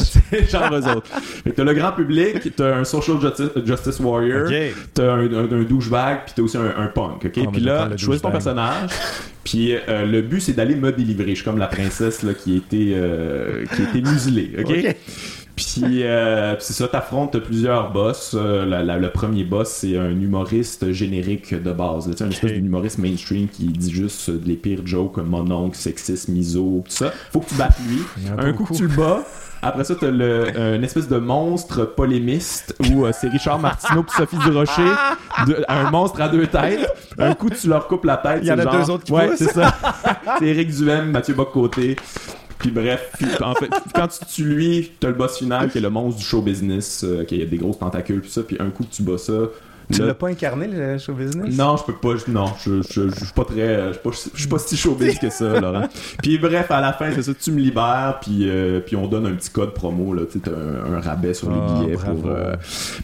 genre eux autres. T'as le grand public, t'as un social justice, warrior, t'as un, un, un douchebag, puis t'as aussi un, un punk. Okay? puis là, tu choisis ton personnage. Puis euh, le but, c'est d'aller me délivrer. Je suis comme la princesse là, qui, a été, euh, qui a été muselée. OK? Puis euh, c'est ça, t'affrontes plusieurs boss. Euh, le premier boss, c'est un humoriste générique de base. Là, un espèce d'humoriste mainstream qui dit juste les pires jokes, mon oncle, sexiste, miso, tout ça. Faut que tu battes lui. Un coup que tu le bats, [LAUGHS] après ça, t'as le, une espèce de monstre polémiste où euh, c'est Richard Martineau puis Sophie Durocher, un monstre à deux têtes. Un coup, tu leur coupes la tête. Il y en a deux autres qui Ouais, c'est ça. [LAUGHS] c'est Eric Duhem, Mathieu Bock-Côté. Puis bref, en fait, quand tu tues lui, t'as le boss final qui est le monstre du show business, euh, qui a des grosses tentacules, puis ça, puis un coup que tu bats ça, tu l'as pas incarné le show business? Non, je peux pas. non, je, je, je, suis pas très. Je suis pas, si showbiz que ça, Laurent. [LAUGHS] Puis bref, à la fin, c'est ça, tu me libères, puis, euh, puis on donne un petit code promo, là. Tu sais, un, un, rabais sur les ah, billets pour. Euh,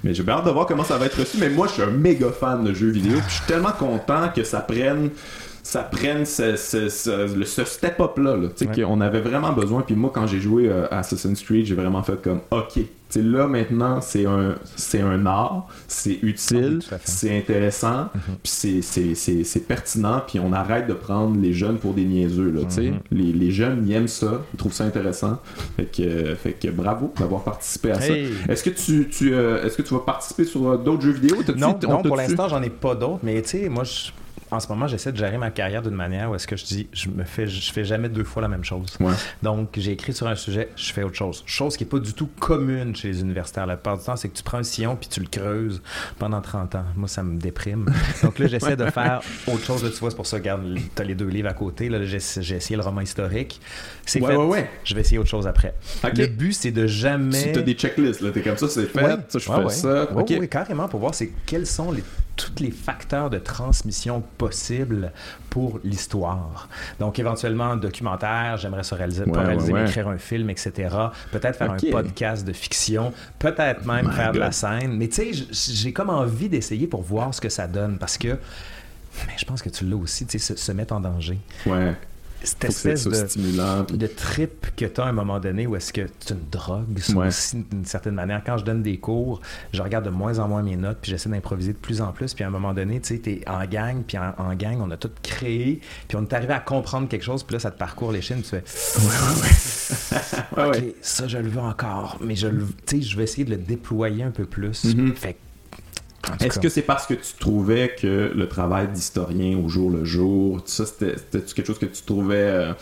mais j'ai hâte de voir comment ça va être reçu. Mais moi, je suis un méga fan de jeux vidéo, puis je suis tellement content que ça prenne ça prenne ce, ce, ce, step-up là, tu sais qu'on avait vraiment besoin puis moi quand j'ai joué euh, à Assassin's Creed j'ai vraiment fait comme ok là maintenant c'est un c'est un art c'est utile ah c'est intéressant mm-hmm. puis c'est pertinent puis on arrête de prendre les jeunes pour des niaiseux là, mm-hmm. les, les, jeunes ils aiment ça ils trouvent ça intéressant. Fait que, fait que bravo d'avoir participé à ça. Est-ce que tu, tu euh, est-ce que tu vas participer sur euh, d'autres jeux vidéo? Non, non pour l'instant j'en ai pas d'autres mais tu sais moi je en ce moment, j'essaie de gérer ma carrière d'une manière où est-ce que je dis, je me fais, je fais jamais deux fois la même chose. Donc, j'ai écrit sur un sujet, je fais autre chose. Chose qui est pas du tout commune chez les universitaires. La plupart du temps, c'est que tu prends un sillon puis tu le creuses pendant 30 ans. Moi, ça me déprime. Donc là, j'essaie de faire [LAUGHS] autre chose. tu vois, c'est pour ça, regarde, tu as les deux livres à côté. Là, j'ai, essayé le roman historique. C'est fait. Je vais essayer autre chose après. Le but, c'est de jamais. Tu as des checklists, là. T'es comme ça, c'est fait. Ça, je fais ça. Oui, carrément, pour voir c'est quels sont les tous les facteurs de transmission possibles pour l'histoire. Donc, éventuellement, un documentaire, j'aimerais se réaliser, réaliser écrire un film, etc. Peut-être faire un podcast de fiction, peut-être même faire de la scène. Mais tu sais, j'ai comme envie d'essayer pour voir ce que ça donne parce que mais je pense que tu l'as aussi, tu sais, se, se, mettre en danger. Ouais cette espèce de, de trip que tu as à un moment donné où est-ce que tu une drogue aussi d'une certaine manière. Quand je donne des cours, je regarde de moins en moins mes notes puis j'essaie d'improviser de plus en plus. Puis à un moment donné, tu sais, es en gang, puis en, gang, on a tout créé, puis on est arrivé à comprendre quelque chose, puis là, ça te parcourt les chaînes, tu fais Ouais, [LAUGHS] ouais, ouais. ça, je le veux encore, mais je, je vais essayer de le déployer un peu plus. Mm-hmm. Fait est-ce que c'est parce que tu trouvais que le travail d'historien au jour le jour, ça, c'était quelque chose que tu trouvais euh,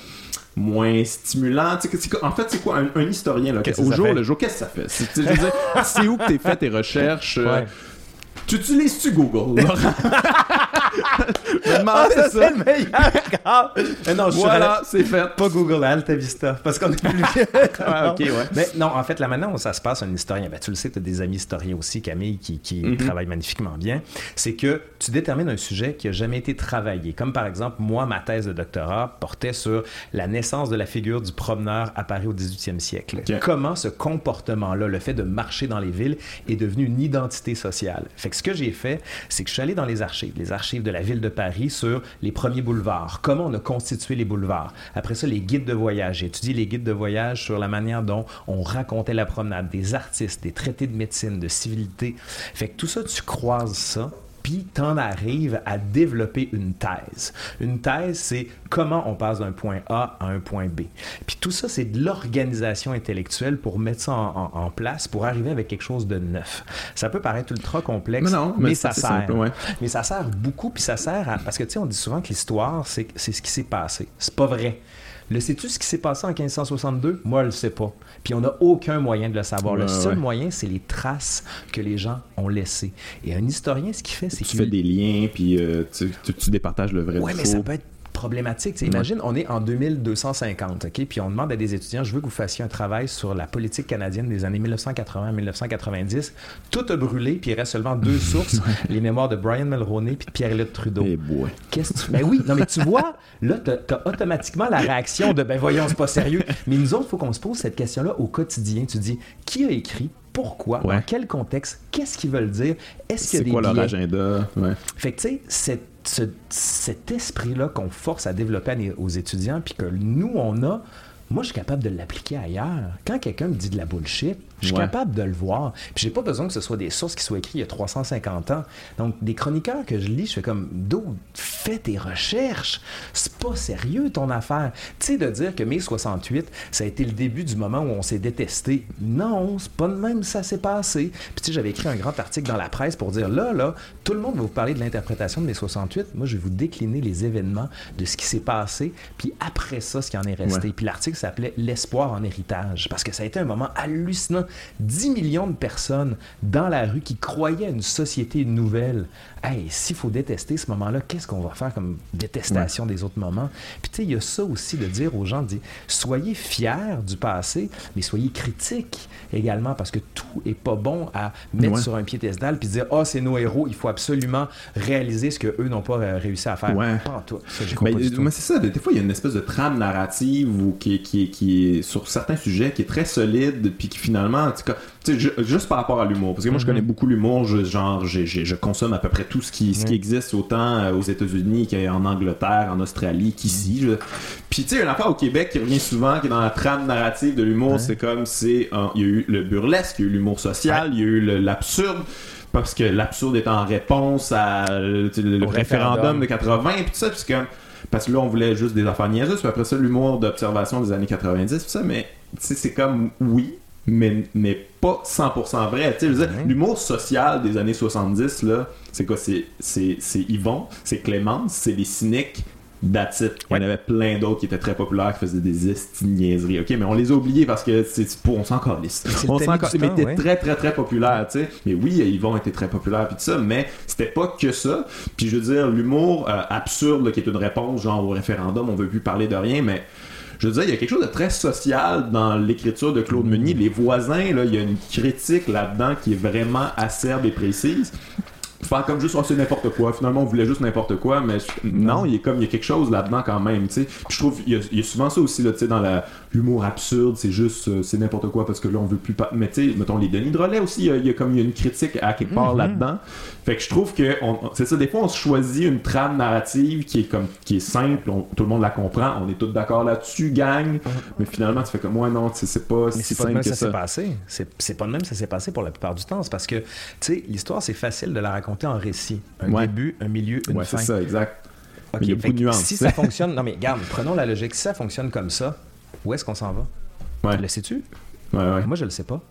moins stimulant? en fait, c'est quoi un, historien là, au jour le jour? Qu'est-ce que ça fait? C'est où que tu fait tes recherches? Euh, tu utilises-tu Google? [LAUGHS] me ah, ça. C'est le meilleur. Mais non, je voilà, c'est fait. Pas Google, Alta Vista. Parce qu'on est plus. [LAUGHS] ah, ok, ouais. Mais non, en fait, la manière dont ça se passe, un historien, ben, tu le sais, tu as des amis historiens aussi, Camille, qui, qui mm-hmm. travaillent magnifiquement bien. C'est que tu détermines un sujet qui a jamais été travaillé. Comme par exemple, moi, ma thèse de doctorat portait sur la naissance de la figure du promeneur à Paris au 18e siècle. Comment ce comportement-là, le fait de marcher dans les villes, est devenu une identité sociale? Fait que ce que j'ai fait, c'est que je suis allé dans les archives, les archives de la ville de Paris sur les premiers boulevards, comment on a constitué les boulevards? Après ça, les guides de voyage. Étudié les guides de voyage sur la manière dont on racontait la promenade, des artistes, des traités de médecine, de civilité. Fait que tout ça, tu croises ça, puis t'en arrives à développer une thèse. Une thèse, c'est comment on passe d'un point A à un point B. Puis tout ça, c'est de l'organisation intellectuelle pour mettre ça en, place, pour arriver avec quelque chose de neuf. Ça peut paraître ultra complexe, mais, ça sert. Mais ça sert beaucoup, puis ça sert à... Parce que, tu sais, on dit souvent que l'histoire, c'est ce qui s'est passé. C'est pas vrai. Le sais-tu ce qui s'est passé en 1562? Moi, je le sais pas. Puis on n'a aucun moyen de le savoir. le seul moyen, c'est les traces que les gens ont laissées. Et un historien, ce qu'il fait, c'est qu'il... Tu fais des liens, puis euh, tu, tu, départages le vrai Oui, mais ça peut être problématique. Imagine, on est en 2250, OK? Puis on demande à des étudiants, je veux que vous fassiez un travail sur la politique canadienne des années 1980-1990. Tout a brûlé, puis il reste seulement deux [LAUGHS] sources, les mémoires de Brian Mulroney puis de Pierre-Éliott Trudeau. Eh. Qu'est-ce que tu... Ben oui, non mais tu vois, là, tu as, automatiquement la réaction de, ben voyons, c'est pas sérieux. Mais nous autres, il faut qu'on se pose cette question-là au quotidien. Tu dis, qui a écrit pourquoi, dans quel contexte, qu'est-ce qu'ils veulent dire, est-ce qu'il y a des quoi leur agenda? Fait que tu sais, cet esprit-là qu'on force à développer aux étudiants, puis que nous, on a, moi, je suis capable de l'appliquer ailleurs. Quand quelqu'un me dit de la bullshit, je suis capable de le voir. Puis j'ai pas besoin que ce soit des sources qui soient écrites il y a 350 ans. Donc, des chroniqueurs que je lis, je fais comme, d'où fais tes recherches? C'est pas sérieux ton affaire. Tu sais, de dire que mai 68, ça a été le début du moment où on s'est détesté. Non, c'est pas de même ça s'est passé. Puis tu sais, j'avais écrit un grand article dans la presse pour dire, là, là, tout le monde va vous parler de l'interprétation de mai 68. Moi, je vais vous décliner les événements de ce qui s'est passé. Puis après ça, ce qui en est resté. Puis l'article s'appelait L'espoir en héritage. Parce que ça a été un moment hallucinant. 10 millions de personnes dans la rue qui croyaient à une société nouvelle. Hey, s'il faut détester ce moment-là, qu'est-ce qu'on va faire comme détestation des autres moments? Puis tu sais, il y a ça aussi de dire aux gens, de dire, soyez fiers du passé, mais soyez critiques également, parce que tout est pas bon à mettre sur un piédestal puis dire, ah, oh, c'est nos héros, il faut absolument réaliser ce qu'eux n'ont pas euh, réussi à faire. Ouais. Pas tout. Ça, mais, c'est ça, des fois, il y a une espèce de trame narrative ou qui, qui, qui est sur certains sujets qui est très solide, puis qui finalement, juste par rapport à l'humour, parce que moi je connais mhm. beaucoup l'humour, je, genre je consomme à peu près tout ce qui, ce qui existe autant euh, aux États-Unis qu'en Angleterre, en Australie, qu'ici. Puis tu sais, une affaire au Québec qui revient souvent, qui est dans la trame narrative de l'humour, c'est comme c'est il y a eu le burlesque, il y a eu l'humour social, il y a eu l'absurde parce que l'absurde est en réponse à le, référendum. de 80 puis tout ça puis comme parce que là on voulait juste des affaires niaiseuses puis après ça l'humour d'observation des années 90 tout ça mais c'est comme oui mais, mais pas 100% vrai. L'humour social des années 70, là, c'est quoi? C'est Yvon, c'est Clémence, c'est les cyniques, That's it. Il y en avait plein d'autres qui étaient très populaires, qui faisaient des niaiseries. OK, mais on les a oubliés parce que c'est pour on s'en calisse. On s'en mais était très très très populaire, tu sais. Mais oui, Yvon était très populaire puis tout ça, mais c'était pas que ça. Puis je veux dire l'humour euh, absurde qui est une réponse genre au référendum, on veut plus parler de rien, mais je veux il y a quelque chose de très social dans l'écriture de Claude Meunier. Les voisins, là, il y a une critique là-dedans qui est vraiment acerbe et précise faire comme juste oh, c'est n'importe quoi. Finalement on voulait juste n'importe quoi mais non il est comme il y a quelque chose là-dedans quand même tu sais. Je trouve il y, a, souvent ça aussi là tu sais dans l'humour absurde c'est juste euh, c'est n'importe quoi parce que là on veut plus pas mais tu sais mettons les Denis de relais aussi il y, a, comme il y a une critique à quelque part mm-hmm. là-dedans. Fait que je trouve que c'est ça des fois on se choisit une trame narrative qui est comme qui est simple tout le monde la comprend on est tous d'accord là-dessus gang. Mm-hmm. mais finalement tu fais comme moi non c'est pas si simple que ça s'est passé. C'est pas de même ça s'est passé pour la plupart du temps. C'est parce que tu sais l'histoire c'est facile de la raconter en récit. Un début, un milieu, une ouais, fin. c'est ça, exact. il y a beaucoup de nuances. Si ça [LAUGHS] fonctionne, non mais regarde, prenons la logique. Si ça fonctionne comme ça, où est-ce qu'on s'en va? Le sais-tu? Moi, je le sais pas.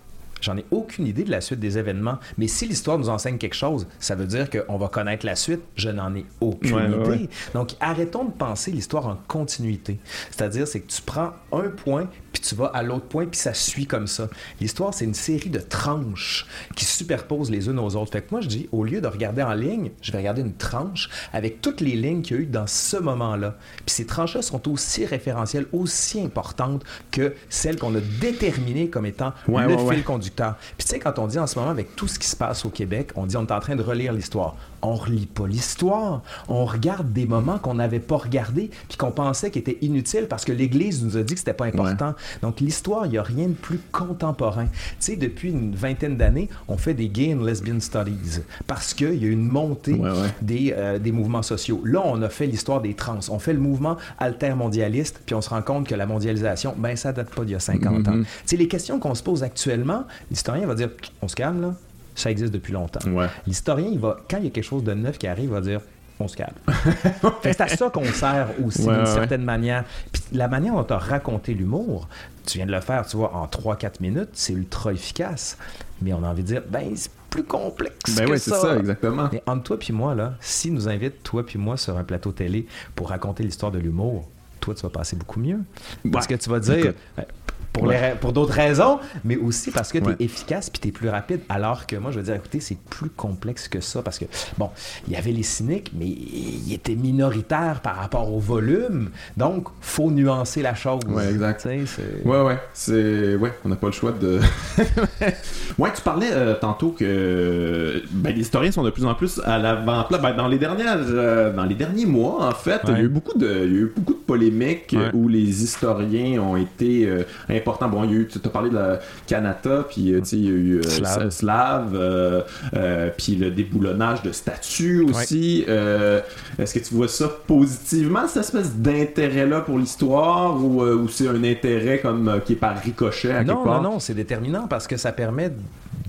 J'en ai aucune idée de la suite des événements. Mais si l'histoire nous enseigne quelque chose, ça veut dire qu'on va connaître la suite. Je n'en ai aucune idée. Donc, arrêtons de penser l'histoire en continuité. C'est-à-dire, c'est que tu prends un point, puis tu vas à l'autre point, puis ça suit comme ça. L'histoire, c'est une série de tranches qui se superposent les unes aux autres. Fait que moi, je dis, au lieu de regarder en ligne, je vais regarder une tranche avec toutes les lignes qu'il y a eu dans ce moment-là. Puis ces tranches-là sont aussi référentielles, aussi importantes que celles qu'on a déterminées comme étant le fil conducteur puis tu sais, quand on dit en ce moment, avec tout ce qui se passe au Québec, on dit on est en train de relire l'histoire. On relit pas l'histoire. On regarde des moments qu'on n'avait pas regardés, puis qu'on pensait qu'ils étaient inutiles parce que l'Église nous a dit que c'était pas important. Donc l'histoire, il n'y a rien de plus contemporain. Tu sais, depuis une vingtaine d'années, on fait des gay and lesbian studies parce qu'il y a une montée Des, euh, des mouvements sociaux. Là, on a fait l'histoire des trans. On fait le mouvement altermondialiste, puis on se rend compte que la mondialisation, ben ça date pas d'il y a 50 ans. Mm-hmm. Tu sais, les questions qu'on se pose actuellement, L'historien va dire on se calme, là. Ça existe depuis longtemps. L'historien, il va, quand il y a quelque chose de neuf qui arrive, il va dire on se calme. [LAUGHS] c'est à ça qu'on sert aussi d'une certaine manière. Puis la manière dont tu as raconté l'humour, tu viens de le faire, tu vois, en 3-4 minutes, c'est ultra efficace. Mais on a envie de dire, ben, c'est plus complexe ben oui, c'est ça, exactement. Mais entre toi puis moi, là, si nous invite, toi puis moi, sur un plateau télé pour raconter l'histoire de l'humour, toi, tu vas passer beaucoup mieux. Parce que tu vas dire, pour, pour d'autres raisons, mais aussi parce que tu es efficace puis tu es plus rapide. Alors que moi, je veux dire, écoutez, c'est plus complexe que ça parce que, bon, il y avait les cyniques, mais ils étaient minoritaires par rapport au volume. Donc, faut nuancer la chose. Oui, exact. Ouais, ouais. C'est... Ouais, on n'a pas le choix de. [LAUGHS] ouais, tu parlais euh, tantôt que ben, les historiens sont de plus en plus à l'avant-plan. Ben, dans, les dernières, euh, dans les derniers mois, en fait, il, y a eu beaucoup de, il y a eu beaucoup de polémiques où les historiens ont été important. Bon, tu as parlé de la Canada, puis il y a eu Slav, puis le déboulonnage de statues aussi. Est-ce que tu vois ça positivement, cette espèce d'intérêt-là pour l'histoire, ou, c'est un intérêt comme qui est par ricochet à non, quelque part? Non, non, c'est déterminant parce que ça permet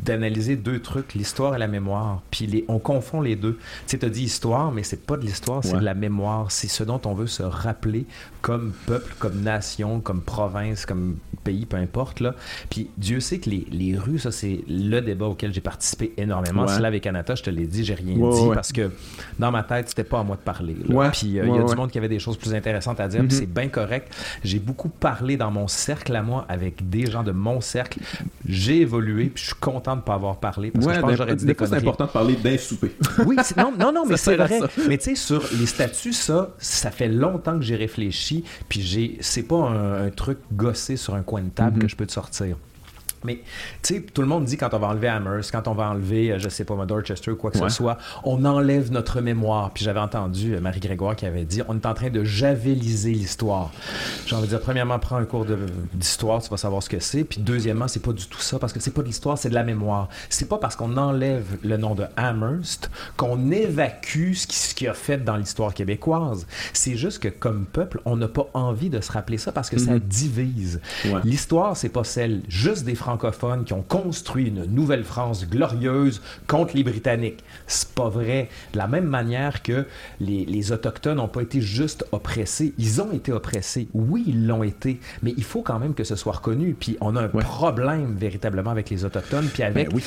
d'analyser deux trucs, l'histoire et la mémoire. Puis les, on confond les deux. Tu sais, as dit histoire, mais c'est pas de l'histoire, c'est de la mémoire. C'est ce dont on veut se rappeler comme peuple, comme nation, comme province, comme pays, peu importe. Là. Puis Dieu sait que les, les rues, ça, c'est le débat auquel j'ai participé énormément. Ouais. avec Canada, je te l'ai dit, j'ai rien dit parce que dans ma tête, c'était pas à moi de parler. Puis euh, il y a du monde qui avait des choses plus intéressantes à dire, puis mm-hmm. c'est bien correct. J'ai beaucoup parlé dans mon cercle à moi avec des gens de mon cercle. J'ai évolué, puis je suis content de pas avoir parlé parce que je pense que j'aurais dit des, c'est important de parler d'un souper. oui, non, non, non, [LAUGHS] mais c'est vrai. Mais tu sais, sur les statuts, ça, ça fait longtemps que j'ai réfléchi, puis j'ai, c'est pas un, truc gossé sur un coin de table mm-hmm. que je peux te sortir. Mais, tu sais, tout le monde dit quand on va enlever Amherst, quand on va enlever, euh, je sais pas, Dorchester ou quoi que ce soit, on enlève notre mémoire. Puis j'avais entendu euh, Marie Grégoire qui avait dit on est en train de javeliser l'histoire. J'ai envie de dire, premièrement, prends un cours d'histoire, tu vas savoir ce que c'est. Puis deuxièmement, c'est pas du tout ça, parce que c'est pas de l'histoire, c'est de la mémoire. C'est pas parce qu'on enlève le nom de Amherst qu'on évacue ce qu'il a fait dans l'histoire québécoise. C'est juste que, comme peuple, on n'a pas envie de se rappeler ça parce que ça mm-hmm. divise. L'histoire, c'est pas celle juste des Français francophones qui ont construit une nouvelle France glorieuse contre les Britanniques. C'est pas vrai. De la même manière que les, Autochtones n'ont pas été juste oppressés, ils ont été oppressés. Oui, ils l'ont été, mais il faut quand même que ce soit reconnu. Puis on a un problème véritablement avec les Autochtones, puis avec... Ben oui.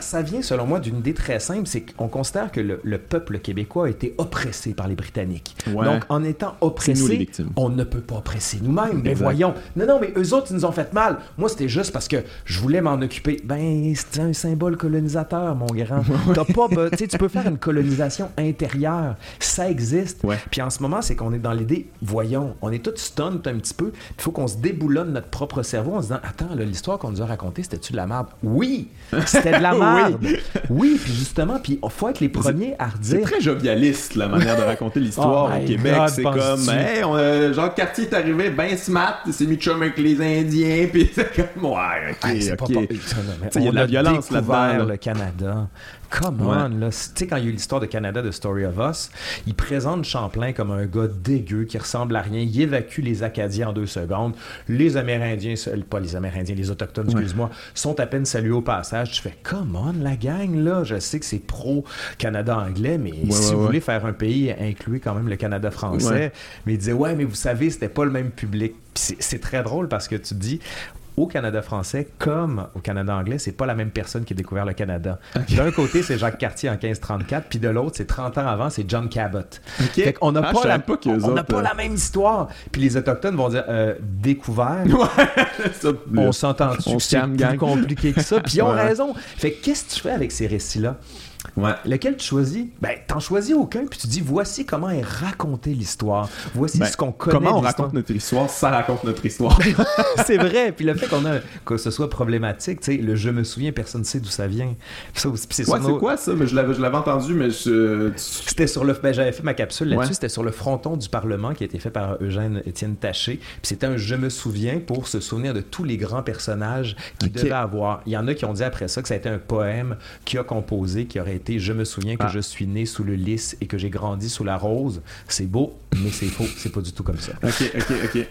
Ça vient, selon moi, d'une idée très simple, c'est qu'on considère que le, peuple québécois a été oppressé par les Britanniques. Donc, en étant oppressé, on ne peut pas oppresser nous-mêmes. Mais voyons. Non, non, mais eux autres, ils nous ont fait mal. Moi, c'était juste parce que je voulais m'en occuper. Ben, c'est un symbole colonisateur, mon grand. [LAUGHS] pas, tu peux faire une colonisation intérieure. Ça existe. Puis en ce moment, c'est qu'on est dans l'idée, voyons, on est tous stunned un petit peu. Il faut qu'on se déboulonne notre propre cerveau en se disant, attends, l'histoire qu'on nous a racontée, c'était-tu de la merde? Oui! C'était de la merde! oui. puis justement, puis il faut être les premiers à redire. C'est très jovialiste, la manière de raconter l'histoire oh au Québec. C'est comme, hey, on, euh, Cartier est arrivé ben smart, c'est mis avec les Indiens, [LAUGHS] puis c'est comme, ouais, c'est Pas, il y a de la violence là-dedans. le Canada. Come on, là. Tu sais, quand il y a eu l'histoire de Canada de Story of Us, il présente Champlain comme un gars dégueu qui ressemble à rien. Il évacue les Acadiens en deux secondes. Les Amérindiens, pas les Amérindiens, les Autochtones, excuse-moi, sont à peine salués au passage. Tu fais, come on, la gang, là. Je sais que c'est pro-Canada anglais, mais si vous voulez faire un pays, incluez quand même le Canada français. Mais il disait, ouais, mais vous savez, c'était pas le même public. c'est très drôle parce que tu dis, au Canada français comme au Canada anglais, c'est pas la même personne qui a découvert le Canada. D'un côté, c'est Jacques Cartier en 1534, puis de l'autre, c'est 30 ans avant, c'est John Cabot. on n'a ah, pas, la, on, pas euh, la même histoire. Puis les Autochtones vont dire euh, découvert. [LAUGHS] on s'entend-tu? C'est plus compliqué que ça? Puis ils ont raison. Fait qu'est-ce que tu fais avec ces récits-là? Lequel tu choisis? Ben, t'en choisis aucun, puis tu dis voici comment est racontée l'histoire. Voici ben, ce qu'on connaît. Comment on raconte notre histoire, ça raconte notre histoire? [LAUGHS] c'est vrai. Puis le fait qu'on a que ce soit problématique, tu sais, le je me souviens, personne ne sait d'où ça vient. c'est quoi ça? Mais je l'avais entendu, mais je... C'était sur le. Ben, j'avais fait ma capsule là-dessus. C'était sur le fronton du Parlement qui a été fait par Eugène Étienne Taché. Puis c'était un je me souviens pour se souvenir de tous les grands personnages qu'il devait avoir. Il y en a qui ont dit après ça que ça a été un poème qui a composé, qui aurait été Je me souviens que ah. je suis né sous le lys et que j'ai grandi sous la rose. C'est beau, mais c'est faux. C'est pas du tout comme ça. Ok, ok, ok.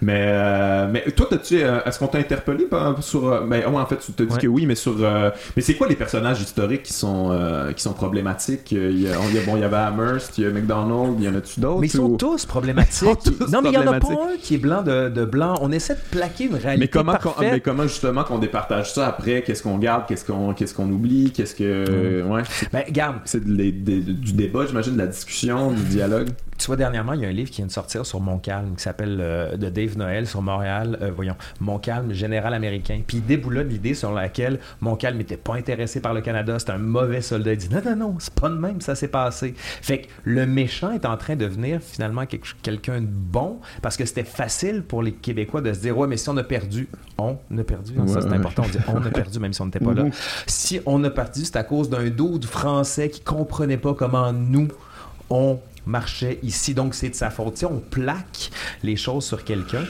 Mais, euh, mais toi, tu euh, est-ce qu'on t'a interpellé sur. Euh, ben, en fait, tu te dis que oui, mais sur. mais c'est quoi les personnages historiques qui sont, qui sont problématiques? Il y, a, bon, il y avait Amherst, il y a McDonald, il y en a-tu d'autres Mais ils sont tous [LAUGHS] problématiques. non, mais il n'y en a pas un qui est blanc de, de, blanc. On essaie de plaquer une réalité. Mais comment, parfaite. mais comment justement qu'on départage ça après? Qu'est-ce qu'on garde? Qu'est-ce qu'on qu'est-ce qu'on oublie? Qu'est-ce que. Ouais. Ben, garde. C'est du débat, j'imagine, de la discussion, du dialogue. Tu vois, dernièrement, il y a un livre qui vient de sortir sur Montcalm qui s'appelle euh, de Dave Noël sur Montréal, euh, voyons, Montcalm, général américain. Puis il déboulonne l'idée sur laquelle Montcalm n'était pas intéressé par le Canada, c'était un mauvais soldat. Il dit non, non, non, c'est pas de même, ça s'est passé. Fait que le méchant est en train de devenir finalement quelqu'un de bon parce que c'était facile pour les Québécois de se dire ouais, mais si on a perdu, on a perdu. ça, c'est important, on dit on a perdu même si on n'était pas là. Si on a perdu, c'est à cause d'un doute français qui comprenait pas comment nous on marchait ici, donc c'est de sa faute. on plaque les choses sur quelqu'un.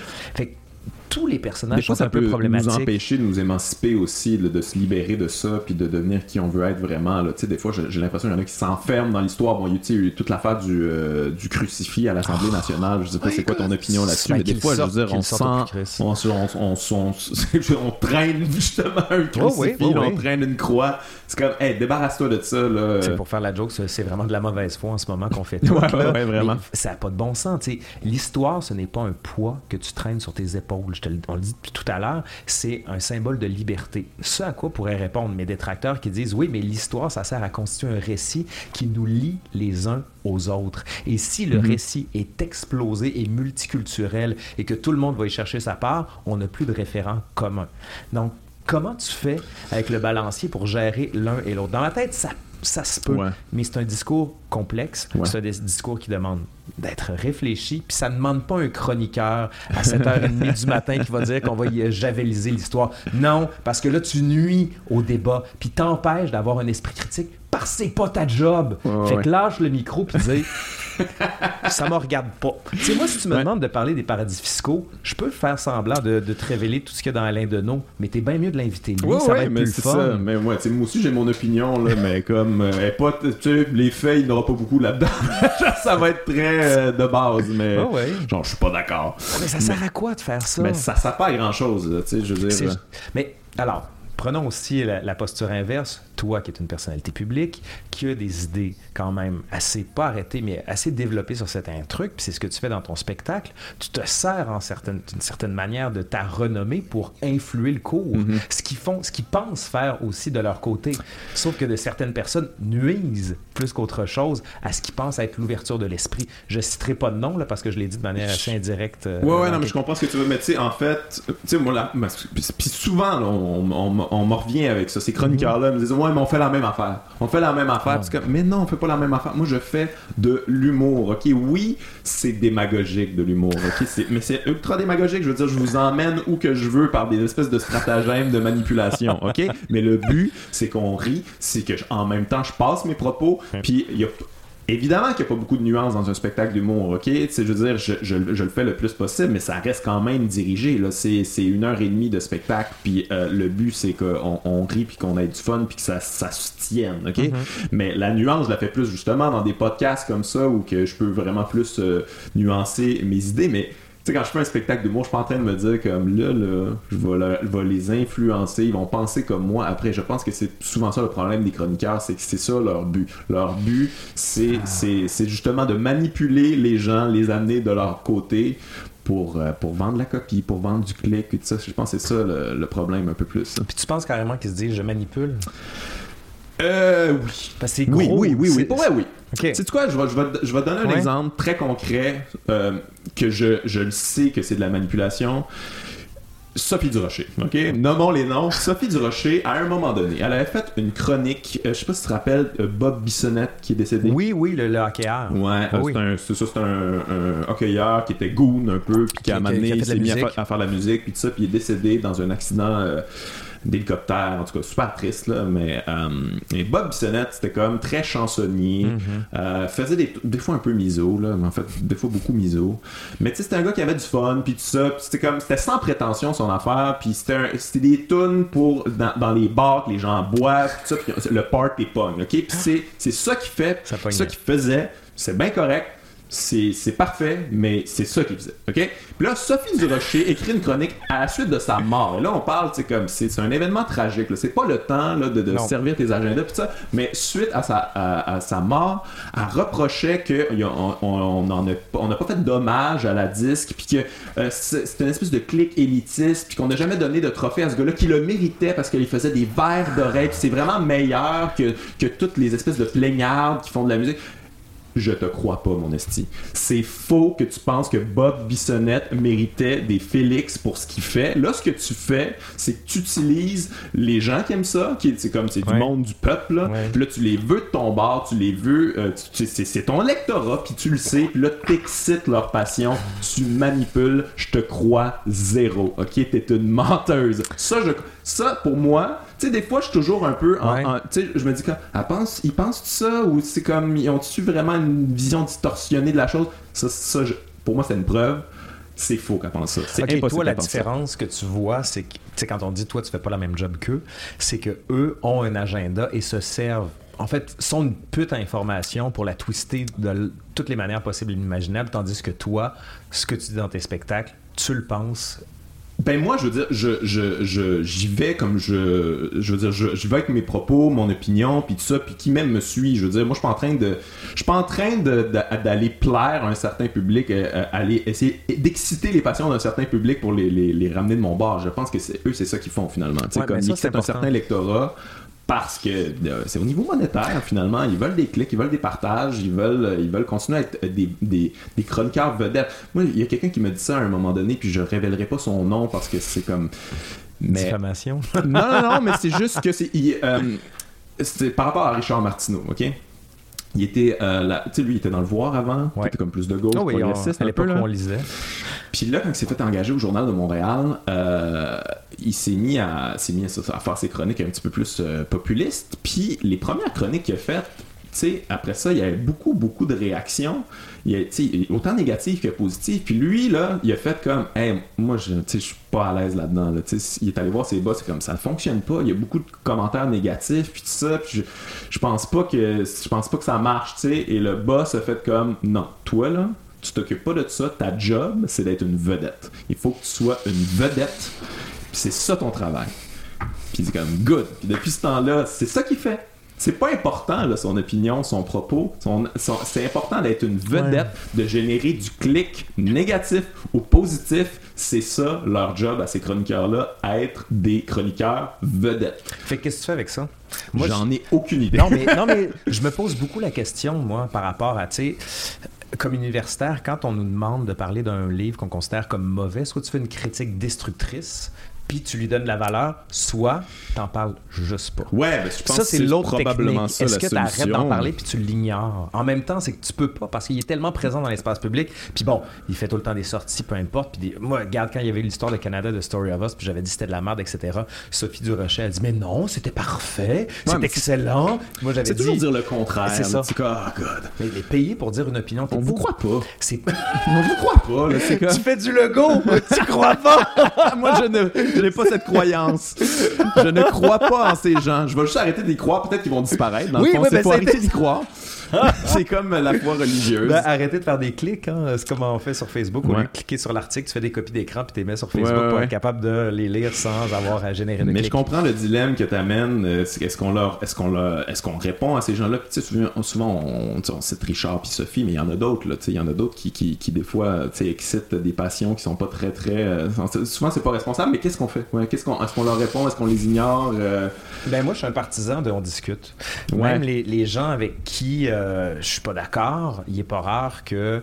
Tous les personnages des fois, sont ça un peu peut problématiques. nous empêcher de nous émanciper aussi, là, de se libérer de ça, puis de devenir qui on veut être vraiment. Là. Tu sais, des fois, j'ai l'impression qu'il y en a qui s'enferment dans l'histoire. Bon, tu sais, il y a eu toute l'affaire du, euh, du crucifix à l'Assemblée nationale. Je sais pas c'est quoi ton opinion là-dessus, mais des qu'il fois, je veux sorte, dire, on sorte sent, on, se- on, on, on, [LAUGHS] on traîne [LAUGHS] justement un crucifix, oui, oui, on oui. traîne une croix. C'est comme, hey, débarrasse-toi de ça. Là. C'est pour faire la joke, c'est vraiment de la mauvaise foi en ce moment qu'on fait [LAUGHS] tout. Ouais, ouais, vraiment. Mais ça n'a pas de bon sens. L'histoire, ce n'est pas un poids que tu traînes sur tes épaules. Je te le, on le dit depuis tout à l'heure, c'est un symbole de liberté. Ce à quoi pourraient répondre mes détracteurs qui disent oui, mais l'histoire, ça sert à constituer un récit qui nous lie les uns aux autres. Et si le récit est explosé et multiculturel et que tout le monde va y chercher sa part, on n'a plus de référent commun. Donc, comment tu fais avec le balancier pour gérer l'un et l'autre? Dans ma tête, ça, ça se peut, Ouais. mais c'est un discours complexe. Ouais. C'est un dis- discours qui demande d'être réfléchi, puis ça ne demande pas un chroniqueur à 7h30 du matin qui va dire qu'on va y javeliser l'histoire. Non, parce que là, tu nuis au débat, puis t'empêches d'avoir un esprit critique parce que c'est pas ta job. Ouais, fait que lâche le micro puis dis ça me regarde pas. Tu sais, moi, si tu me Ouais. demandes de parler des paradis fiscaux, je peux faire semblant de, de te révéler tout ce qu'il y a dans Alain Deneau, mais t'es bien mieux de l'inviter lui, Ouais, ça va ouais, être mais plus fun. ça. Mais sais, moi aussi j'ai mon opinion là, mais comme euh, pas, les faits, il n'y aura pas beaucoup là-dedans. [LAUGHS] ça va être très euh, de base, mais ouais. genre je suis pas d'accord. Mais ça sert à quoi de faire ça? Mais ça sert pas à grand chose, tu sais, je veux dire. Euh, Mais alors, prenons aussi la, la posture inverse. Toi, qui es une personnalité publique, qui a des idées quand même assez, pas arrêtées, mais assez développées sur certains trucs, puis c'est ce que tu fais dans ton spectacle, tu te sers en certaine, d'une certaine manière de ta renommée pour influer le cours, Mm-hmm. ce qu'ils font, ce qu'ils pensent faire aussi de leur côté. Sauf que de certaines personnes nuisent plus qu'autre chose à ce qu'ils pensent être l'ouverture de l'esprit. Je citerai pas de nom, là, parce que je l'ai dit de manière assez indirecte. euh, Ouais, ouais, non, mais je comprends ce que tu veux. Mais tu sais, en fait, tu sais, moi, là, puis souvent, là, on, on, on m'en revient avec ça. Ces chroniqueurs-là me disent, ouais, mais on fait la même affaire. On fait la même affaire. Mais non, on fait pas la même affaire. Moi, je fais de l'humour, ok? Oui, c'est démagogique de l'humour, ok? Mais c'est ultra démagogique. Je veux dire, je vous emmène où que je veux par des espèces de stratagèmes de manipulation, ok? Mais le but, c'est qu'on rit, c'est que, en même temps, je passe mes propos, puis il y a Évidemment qu'il n'y a pas beaucoup de nuances dans un spectacle d'humour, ok? Je veux dire, je, je- je le fais le plus possible, mais ça reste quand même dirigé. Là. C'est, c'est une heure et demie de spectacle, puis euh, le but, c'est qu'on on rit, puis qu'on ait du fun, puis que ça, ça se tienne, ok? Mais la nuance, je la fais plus justement dans des podcasts comme ça, où que je peux vraiment plus euh, nuancer mes idées, mais sais, quand je fais un spectacle d'humour, je suis pas en train de me dire comme là, là, je vais, le- les influencer, ils vont penser comme moi. Après, je pense que c'est souvent ça le problème des chroniqueurs, c'est que c'est ça leur but. Leur but, c'est c'est- c'est justement de manipuler les gens, les amener de leur côté pour, euh, pour vendre la copie, pour vendre du clic et tout ça. Je pense que c'est ça le, le problème un peu plus. Puis tu penses carrément qu'ils se disent je manipule? Euh, oui. Parce que c'est Oui, gros. oui, oui, oui. c'est- Pour vrai, oui. Ok. Tu sais quoi, je vais, je vais, je vais te donner un Ouais. exemple très concret euh, que je, je le sais que c'est de la manipulation. Sophie Durocher, ok? Nommons les noms. Sophie Durocher, à un moment donné, elle avait fait une chronique, euh, je sais pas si tu te rappelles, euh, Bob Bissonnette qui est décédé. Oui, oui, le, le hockeyeur. Ouais, Ah oui. c'est un- c'est ça, c'est un, un hockeyeur qui était goon un peu, puis qui, a fait il s'est mis à faire la musique, puis tout ça, puis il est décédé dans un accident euh, d'hélicoptère, en tout cas super triste, là, mais euh, et Bob Bissonnette, c'était comme très chansonnier, Mm-hmm. euh, faisait des, des fois un peu miso, là, mais en fait, des fois beaucoup miso, mais tu sais, c'était un gars qui avait du fun, puis tout ça, c'était comme, c'était sans prétention son affaire, puis c'était des tunes pour, dans, dans les bars que les gens boivent, tout ça, puis le party pogne, ok? Puis c'est c'est ça qui fait, ça qui faisait, c'est bien correct, c'est parfait, mais c'est ça qu'il faisait, ok? Puis là, Sophie Durocher écrit une chronique à la suite de sa mort. Et là, on parle, c'est comme, c'est un événement tragique, c'est pas le temps là, de, servir tes agendas, pis ça, mais suite à sa, à, à sa mort, elle reprochait qu'on on, a on n'a pas fait d'hommage à la disque, puis que euh, c'est une espèce de clic élitiste, puis qu'on n'a jamais donné de trophée à ce gars-là, qui le méritait parce qu'il faisait des verres d'oreilles, c'est vraiment meilleur que, que toutes les espèces de plaignards qui font de la musique. Je te crois pas, mon esti. C'est faux que tu penses que Bob Bissonnette méritait des Félix pour ce qu'il fait. Là, ce que tu fais, c'est que tu utilises les gens qui aiment ça, qui c'est comme c'est Ouais. du monde du peuple. Là. Ouais. Là, tu les veux de ton bord, tu les veux, euh, c'est, c'est ton lectorat, puis tu le sais. Puis là, t'excites leur passion, tu manipules. Je te crois zéro. Ok, t'es une menteuse. Ça, je, ça pour moi. Tu sais, des fois, je suis toujours un peu en- Ouais. en, tu sais, je me dis comme, elle pense, ils pensent ça? Ou c'est comme, ils ont-tu vraiment une vision distorsionnée de la chose? Ça, ça je- pour moi, c'est une preuve c'est faux qu'elle pense ça. C'est okay. Toi, la différence que tu vois, c'est que quand on dit toi, tu fais pas la même job qu'eux, c'est que eux ont un agenda et se servent en fait, sont une pute à information pour la twister de toutes les manières possibles et inimaginables, tandis que toi, ce que tu dis dans tes spectacles, tu le penses ben moi, je veux dire, je, je, je, j'y vais comme je, je veux dire, je, je vais avec mes propos, mon opinion, puis tout ça, puis qui même me suit. Je veux dire, moi, je suis pas en train de, je suis pas en train de, d'aller plaire à un certain public, euh, euh, aller essayer d'exciter les passions d'un certain public pour les, les, les, ramener de mon bord. Je pense que c'est eux, c'est ça qu'ils font finalement. Tu sais, comme ils un certain lectorat parce que euh, c'est au niveau monétaire finalement ils veulent des clics ils veulent des partages ils veulent euh, ils veulent continuer à être des, des, des chroniqueurs vedettes. Moi il y a quelqu'un qui me dit ça à un moment donné puis je révélerai pas son nom parce que c'est comme mais... diffamation. Non non non mais c'est juste que c'est euh, c'est par rapport à Richard Martineau ok? Il était euh, tu sais lui il était dans le voir avant ouais. était comme plus de gauche oh, oui, on, à l'époque on lisait puis là quand il s'est fait engager au journal de Montréal euh, il s'est mis à s'est mis à, faire ses chroniques un petit peu plus euh, populistes puis les premières chroniques qu'il a faites sais, après ça, il y avait beaucoup, beaucoup de réactions. Il a, autant négatives que positives. Puis lui, là, il a fait comme, hey, moi, je je suis pas à l'aise là-dedans. Là. Il est allé voir ses boss, c'est comme, ça fonctionne pas. Il y a beaucoup de commentaires négatifs, puis tout ça. Puis je, je pense pas que pense pas que ça marche, tu sais. Et le boss a fait comme, non, toi, là, tu t'occupes pas de ça. Ta job, c'est d'être une vedette. Il faut que tu sois une vedette. Puis c'est ça ton travail. Puis c'est comme, good. Puis depuis ce temps-là, c'est ça qu'il fait c'est pas important là, son opinion, son propos. c'est important d'être une vedette, de générer du clic négatif ou positif. C'est ça leur job à ces chroniqueurs-là, être des chroniqueurs vedettes. Fait qu'est-ce que tu fais avec ça? Moi, j'en ai aucune idée. Non mais, [LAUGHS] non, mais je me pose beaucoup la question, moi, par rapport à, tu sais, comme universitaire, quand on nous demande de parler d'un livre qu'on considère comme mauvais, soit tu fais une critique destructrice, puis tu lui donnes la valeur, soit t'en parles juste pas. Ouais, mais je pense ça, c'est l'autre probablement technique. Est-ce que tu arrêtes d'en parler puis tu l'ignores? En même temps, c'est que tu peux pas parce qu'il est tellement présent dans l'espace public. Puis bon, il fait tout le temps des sorties, peu importe. Puis moi, regarde quand il y avait l'histoire de Canada de Story of Us, puis j'avais dit c'était de la merde, etc. Sophie Durocher a dit mais non, c'était parfait, c'est excellent. Moi, j'avais dit. toujours dire le contraire. C'est ça. oh, God. Mais les payer pour dire une opinion. On vous croit pas. C'est... [LAUGHS] On vous croit pas. Là, [LAUGHS] comme... Tu fais du logo, [LAUGHS] tu crois pas. moi, je ne je n'ai pas cette croyance. Je ne crois pas en ces gens. Je vais juste arrêter d'y croire. Peut-être qu'ils vont disparaître. Dans oui, le fond, c'est faut arrêter d'y croire. [LAUGHS] c'est comme la foi religieuse. Ben, arrêtez de faire des clics. Hein. C'est comme on fait sur Facebook. Au lieu de cliquer sur l'article, tu fais des copies d'écran puis tu les mets sur Facebook pour être capable de les lire sans avoir à générer de Mais je comprends le dilemme que tu amènes. Euh, est-ce qu'on leur, est-ce qu'on leur, est-ce qu'on répond à ces gens-là? Souvent, souvent on, on cite Richard puis Sophie, mais il y en a d'autres. Il y en a d'autres qui, qui, qui, des fois excitent des passions qui sont pas très très. Euh, souvent c'est pas responsable. Mais qu'est-ce qu'on fait? Qu'est-ce qu'on, est-ce qu'on leur répond? Est-ce qu'on les ignore? Euh? Ben moi je suis un partisan de on discute. Même les, les gens avec qui je suis pas d'accord, il est pas rare que,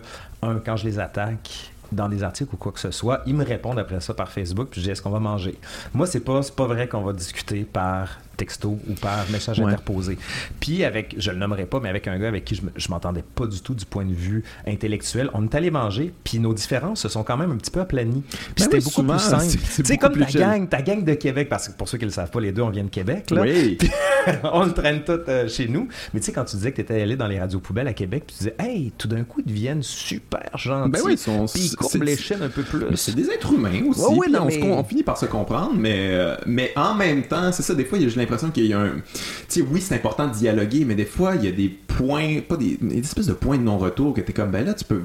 quand je les attaque, dans des articles ou quoi que ce soit, ils me répondent après ça par Facebook, puis je dis est-ce qu'on va manger? Moi, c'est pas, pas vrai qu'on va discuter par texto ou par message interposé. Puis avec, je le nommerai pas, mais avec un gars avec qui je, je m'entendais pas du tout du point de vue intellectuel, on est allé manger, puis nos différences se sont quand même un petit peu aplanies. Puis ben c'était beaucoup plus simple. Tu sais, comme ta gang, ta gang de Québec, parce que pour ceux qui le savent pas, les deux, on vient de Québec, là. Oui. [LAUGHS] on le traîne tout euh, chez nous. Mais tu sais, quand tu disais que tu étais allé dans les radios poubelles à Québec, tu disais, hey, tout d'un coup, ils deviennent super gentils. Ben oui, ils sont. Puis ils courbent les chaînes un peu plus. C'est des êtres humains aussi. Ouais, on, on, finit par se comprendre, mais, euh, mais en même temps, c'est ça, des fois, j'ai l'impression qu'il y a un. Tu sais, oui, c'est important de dialoguer, mais des fois, il y a des points, pas des, des espèces de points de non-retour que t'es comme, ben là, tu peux.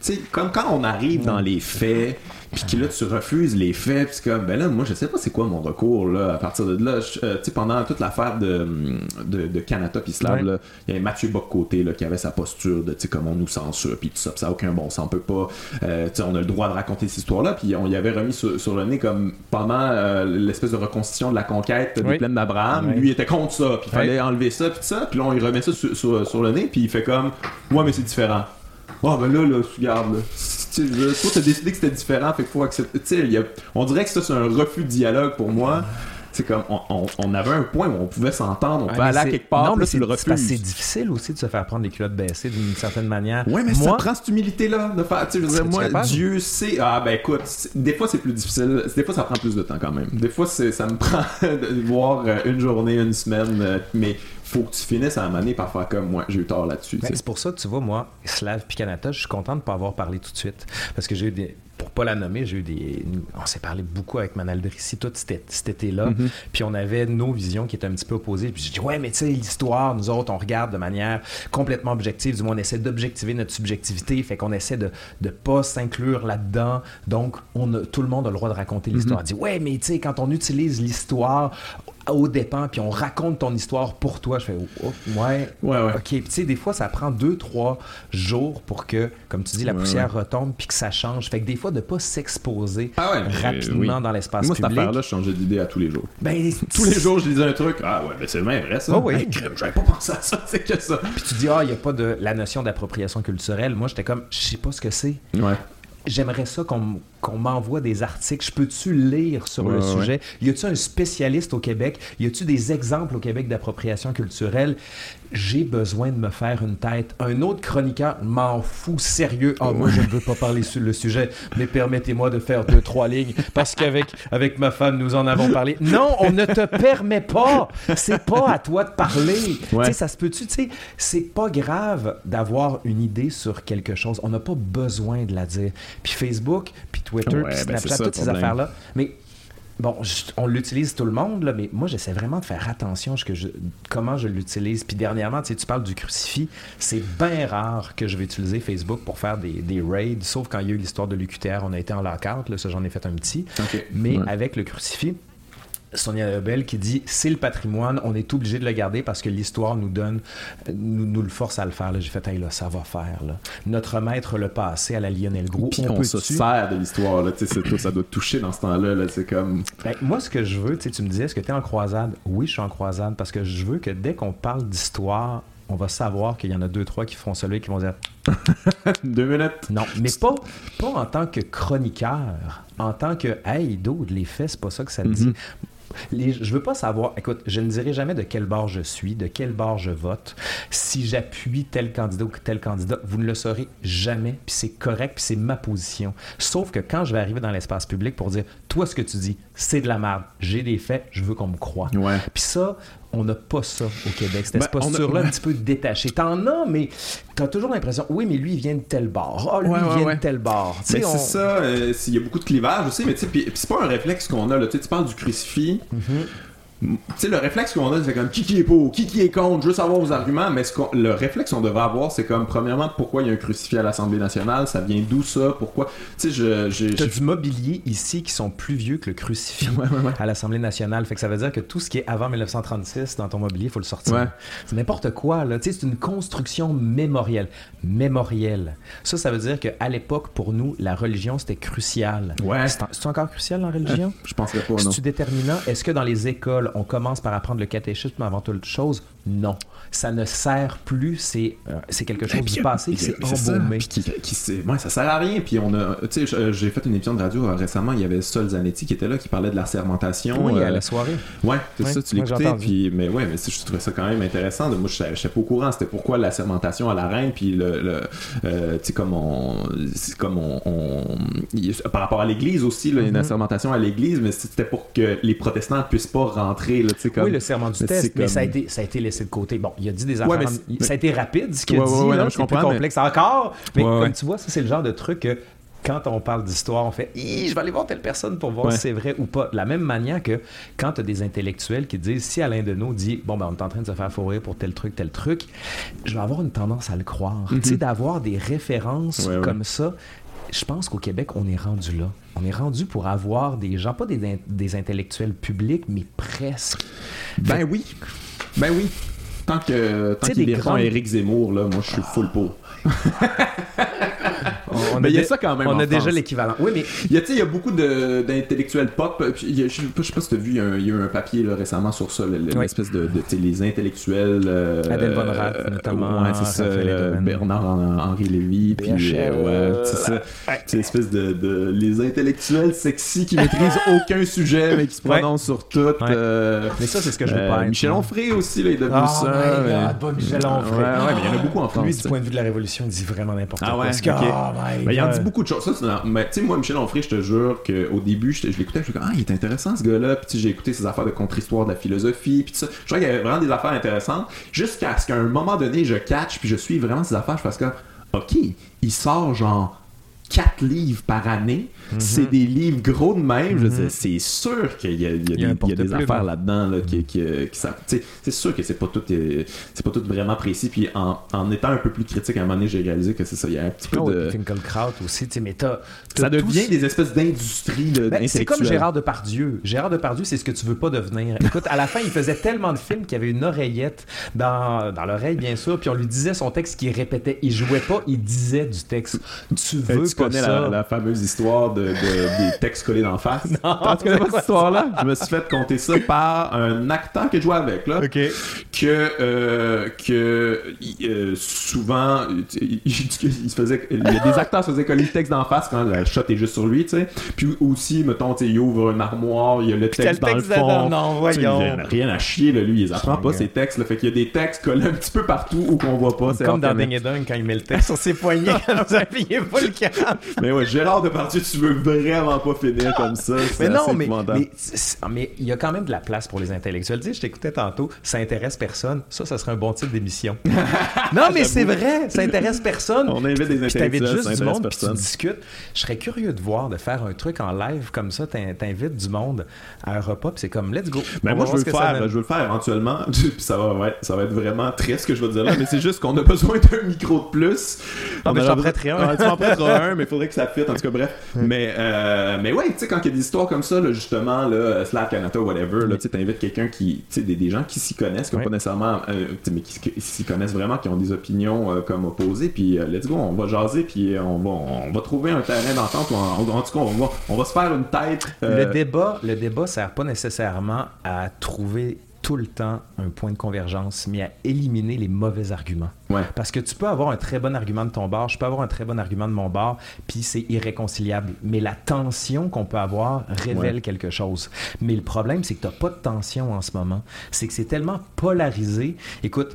Tu sais, comme quand on arrive dans les faits puis que là tu refuses les faits puis comme ben là moi je sais pas c'est quoi mon recours là à partir de là euh, tu sais pendant toute l'affaire de de, de Canada puis Slav là il y avait Mathieu Boccoté là qui avait sa posture de tu sais comme on nous censure puis tout ça ça a aucun bon sens on peut pas euh, tu sais on a le droit de raconter cette histoire là puis on y avait remis sur, le nez comme pendant euh, l'espèce de reconstitution de la conquête des plaines d'Abraham lui il était contre ça puis il fallait enlever ça puis ça puis là on y remet ça sur, sur, le nez puis il fait comme ouais mais c'est différent oh ben là là regarde là tu toi, t'as décidé que c'était différent, fait qu'il faut accepter. Tu sais, on dirait que ça, c'est un refus de dialogue pour moi. C'est comme, on, on, avait un point où on pouvait s'entendre, on peut aller à quelque part, non, mais c'est, C'est difficile aussi de se faire prendre les culottes baissées d'une certaine manière. Oui, mais moi, ça prend cette humilité-là de faire. Tu sais, je veux dire, moi, Dieu sait. Ah, ben écoute, des fois c'est plus difficile. Des fois ça prend plus de temps quand même. Des fois, c'est, ça me [LAUGHS] prend de voir euh, une journée, une semaine, euh, mais faut que tu finisses à un moment par faire comme moi, j'ai eu tort là-dessus. c'est pour ça que tu vois, moi, Slav Picanata, je suis content de ne pas avoir parlé tout de suite. Parce que j'ai eu des pour pas la nommer, j'ai eu des. On s'est parlé beaucoup avec Manal Drissi tout cet, été-là. Mm-hmm. Puis on avait nos visions qui étaient un petit peu opposées. Puis j'ai dit, ouais, mais tu sais, l'histoire, nous autres, on regarde de manière complètement objective. Du moins, on essaie d'objectiver notre subjectivité. Fait qu'on essaie de ne pas s'inclure là-dedans. Donc, on a, tout le monde a le droit de raconter l'histoire. Mm-hmm. dit, ouais, mais tu sais, quand on utilise l'histoire au dépens, puis on raconte ton histoire pour toi. Je fais, oh, ouais, ouais, ouais. OK. tu sais, des fois, ça prend deux, trois jours pour que, comme tu dis, la poussière retombe, puis que ça change. Fait que des fois, de pas s'exposer ah rapidement dans l'espace public. Moi, cette affaire-là, je changeais d'idée à tous les jours. Ben, tous les jours, je disais un truc. Ah ouais, mais c'est vrai, vrai ça. Oh, oui. j'avais pas pensé à ça, [LAUGHS] c'est que ça. Puis tu dis, ah, il n'y a pas de la notion d'appropriation culturelle. Moi, j'étais comme, je sais pas ce que c'est. Ouais j'aimerais ça qu'on m'envoie des articles. Je peux-tu lire sur le sujet? Y a-tu un spécialiste au Québec? Y a-tu des exemples au Québec d'appropriation culturelle? J'ai besoin de me faire une tête. Un autre chroniqueur m'en fout sérieux. Ah, moi, je ne veux pas parler sur le sujet, mais permettez-moi de faire deux, trois lignes parce qu'avec avec ma femme, nous en avons parlé. Non, on ne te permet pas. C'est pas à toi de parler. Tu sais, ça se peut-tu, tu sais, c'est pas grave d'avoir une idée sur quelque chose. On n'a pas besoin de la dire. Puis Facebook, puis Twitter, puis ben, Snapchat, toutes ces affaires-là. Mais bon, on l'utilise tout le monde, là, mais moi, j'essaie vraiment de faire attention à comment je l'utilise. Puis dernièrement, tu, sais, tu parles du crucifix. C'est bien rare que je vais utiliser Facebook pour faire des, raids, sauf quand il y a eu l'histoire de l'UQTR, on a été en lockout, là, ça j'en ai fait un petit. Mais avec le crucifix, Sonia Lebel qui dit c'est le patrimoine, on est obligé de le garder parce que l'histoire nous donne, nous, nous, le force à le faire. J'ai fait, hey, là, ça va faire. Là. Notre maître le passé à la Lionel Gros. Puis on, se sert de l'histoire. Ça doit toucher dans ce temps-là. Là, c'est comme... Ben, moi, ce que je veux, tu me disais, est-ce que tu es en croisade? Oui, je suis en croisade parce que je veux que dès qu'on parle d'histoire, on va savoir qu'il y en a deux, trois qui font celui qui vont dire [LAUGHS] Deux minutes. Non, mais pas, pas en tant que chroniqueur, en tant que Hey, d'autres, les faits, c'est pas ça que ça dit. Les, je veux pas savoir, écoute, je ne dirai jamais de quel bord je suis, de quel bord je vote. Si j'appuie tel candidat ou tel candidat, vous ne le saurez jamais, puis c'est correct, puis c'est ma position. Sauf que quand je vais arriver dans l'espace public pour dire, toi, ce que tu dis, c'est de la merde, j'ai des faits, je veux qu'on me croie. Ouais. Puis ça, on n'a pas ça au Québec, cette ben, posture-là un petit peu détachée. T'en as, mais t'as toujours l'impression, oui, mais lui, il vient de tel bar. Ah, lui, il vient de tel bar. Mais c'est ça, euh, il y a beaucoup de clivage aussi, mais tu sais, c'est pas un réflexe qu'on a. Là. Tu parles du crucifix. Mm-hmm tu sais, le réflexe qu'on a, c'est comme qui qui est pour, qui qui est contre, juste avoir vos arguments, mais ce le réflexe qu'on devrait avoir, c'est comme, premièrement, pourquoi il y a un crucifix à l'Assemblée nationale, ça vient d'où ça, pourquoi? Tu sais, j'ai. T'as du mobilier ici qui sont plus vieux que le crucifix à l'Assemblée nationale. Fait que ça veut dire que tout ce qui est avant 1936 dans ton mobilier, il faut le sortir. C'est n'importe quoi, là. Tu sais, c'est une construction mémorielle. Mémorielle. Ça, ça veut dire qu'à l'époque, pour nous, la religion, c'était crucial. Ouais. C'est encore crucial, la religion? [LAUGHS] je penserais pas, non. C'est-tu déterminant? Est-ce que dans les écoles, on commence par apprendre le catéchisme avant toute chose? Non. Ça ne sert plus, c'est euh, c'est quelque chose du passé qui s'est embaumé. Qui, qui, ouais, ça sert à rien. Puis on a, tu sais, j'ai fait une émission de radio euh, récemment, il y avait Sol Zanetti qui était là, qui parlait de la sermentation. Oui, à euh, la soirée. Ouais, c'est ça, tu l'écoutais. Puis, mais ouais, mais je trouvais ça quand même intéressant. Moi, je n'étais pas au courant, c'était pourquoi la sermentation à la reine, puis le, tu sais, comme on, comme on, par rapport à l'église aussi, là, mm -hmm. une sermentation à l'église, mais c'était pour que les protestants puissent pas rentrer, là, tu sais, comme. Oui, le serment du test, mais ça a été, ça a été laissé de côté. Bon, il a dit des affaires. Ça a été rapide, ce qu'il a dit. là, c'est plus complexe encore. Mais comme tu vois, ça, c'est le genre de truc que quand on parle d'histoire, on fait je vais aller voir telle personne pour voir si c'est vrai ou pas. De la même manière que quand tu as des intellectuels qui disent si Alain Deneau dit bon, ben, on est en train de se faire fourrer pour tel truc, tel truc, je vais avoir une tendance à le croire. Tu sais, mhm. d'avoir des références comme ça, je pense qu'au Québec, on est rendu là. On est rendu pour avoir des gens, pas des, des intellectuels publics, mais presque. Ben oui. Ben oui. Tant que tant qu'il défend Éric Zemmour, là, moi je suis full pot. [LAUGHS] on, mais il y a ça quand même. On a déjà l'équivalent. Oui, mais. Il y a, il y a beaucoup d'intellectuels pop. je, sais pas, sais pas si tu as vu, il y, a, eu un papier là, récemment sur ça, l'espèce de, de les intellectuels. Euh, Adèle Von notamment. Ouais, c'est ça. Bernard-Henri Lévy. Puis, ouais, c'est ça. C'est l'espèce de, de, Les intellectuels sexy qui maîtrisent [LAUGHS] aucun sujet, mais qui se prononcent sur tout. Euh, mais ça, c'est ce que je veux pas Michel Onfray aussi, là, il est devenu oh ça. God, Michel Onfray. Ouais, mais il y en a beaucoup en France. Lui, du point de vue de la Révolution, il dit vraiment n'importe ah Oh il en dit beaucoup de choses. Ça, mais, tu sais, moi, Michel Onfray, je te jure qu'au début, je, l'écoutais, je me disais, ah, il est intéressant ce gars-là. Puis j'ai écouté ses affaires de contre-histoire de la philosophie. Puis ça. Je crois qu'il y avait vraiment des affaires intéressantes. Jusqu'à ce qu'à un moment donné, je catch, puis je suis vraiment ses affaires. Je fasse comme, ok, il sort genre quatre livres par année. Mhm. C'est des livres gros de même. Dire, c'est sûr qu'il y a, il y a Il y a un des, il y a des porte-plume. affaires là-dedans là, qui, sais, c'est sûr que c'est pas tout euh, c'est pas tout vraiment précis. Puis en, en étant un peu plus critique, à un moment donné, j'ai réalisé que c'est ça. Il y a un petit peu Oh, de. Finkelkraut aussi, Ça devient des espèces d'industries Ben, c'est comme. Gérard Depardieu. Gérard Depardieu, c'est ce que tu veux pas devenir. Écoute, à la fin, il faisait tellement de films qu'il y avait une oreillette dans, dans l'oreille, bien sûr, puis on lui disait son texte qu'il répétait. Il jouait pas, il disait du texte. Tu Hey, veux tu pas connais ça. la, la fameuse histoire de, de- des textes collés d'en face? [LAUGHS] Non, tu connais pas cette histoire-là? Je me suis fait conter ça par un acteur que je jouais avec, là. OK. Que, euh, que euh, souvent, il, il- se faisait, il y a des acteurs se faisaient coller le texte d'en face quand la shot est juste sur lui, tu sais. Puis aussi, mettons, il ouvre une armoire, il y a le texte le dans texte le fond. dedans, non, voyons. Il a rien à chier, là, lui, il apprend pas ses textes, là. Fait qu'il y a des textes collés un petit peu partout où qu'on voit pas. c'est Comme dans Ding et Dong, quand il met le texte sur ses poignets, [LAUGHS] quand vous appuyez pas le câble. Mais ouais, Gérard Depardieu, tu veux vraiment pas finir comme ça. Mais non, mais mais c'est- mais il y a quand même de la place pour les intellectuels. Tu sais, je t'écoutais tantôt, ça intéresse personne. Ça, ça serait un bon titre d'émission. [LAUGHS] non, mais c'est vrai, ça intéresse personne. On invite des Puis intellectuels, juste ça du monde, puis tu discutes. Je serais curieux de voir, de faire un truc en live comme ça. T'in- T'invites du monde à un repas, puis c'est comme, let's go. Ben On moi je veux le faire, donne. je veux le faire éventuellement. [LAUGHS] Puis ça va, ouais, ça va être vraiment triste ce que je vais te dire là, mais c'est juste qu'on a besoin d'un micro de plus. Ah, On ben, a je t'en besoin- prêterai un. Ouais, tu m'en prêteras [LAUGHS] un, mais il faudrait que ça fitte. En tout cas, bref. Mais euh, mais ouais, tu sais quand il y a des histoires comme ça, là, justement là, Slav Canada, whatever, là, tu t'invites quelqu'un qui, tu sais, des, des gens qui s'y connaissent, qui ont Ouais. pas nécessairement, euh, mais qui, qui s'y connaissent vraiment, qui ont des opinions euh, comme opposées, puis euh, let's go, on va jaser, puis euh, on va on va trouver un terrain d'entente. ou En, en tout cas, on va on va se faire une tête. euh, Le débat, le débat sert pas nécessairement à trouver tout le temps un point de convergence, mais à éliminer les mauvais arguments. Ouais. Parce que tu peux avoir un très bon argument de ton bar, je peux avoir un très bon argument de mon bar, puis c'est irréconciliable. Mais la tension qu'on peut avoir révèle Ouais. quelque chose. Mais le problème, c'est que tu n'as pas de tension en ce moment. C'est que c'est tellement polarisé. Écoute,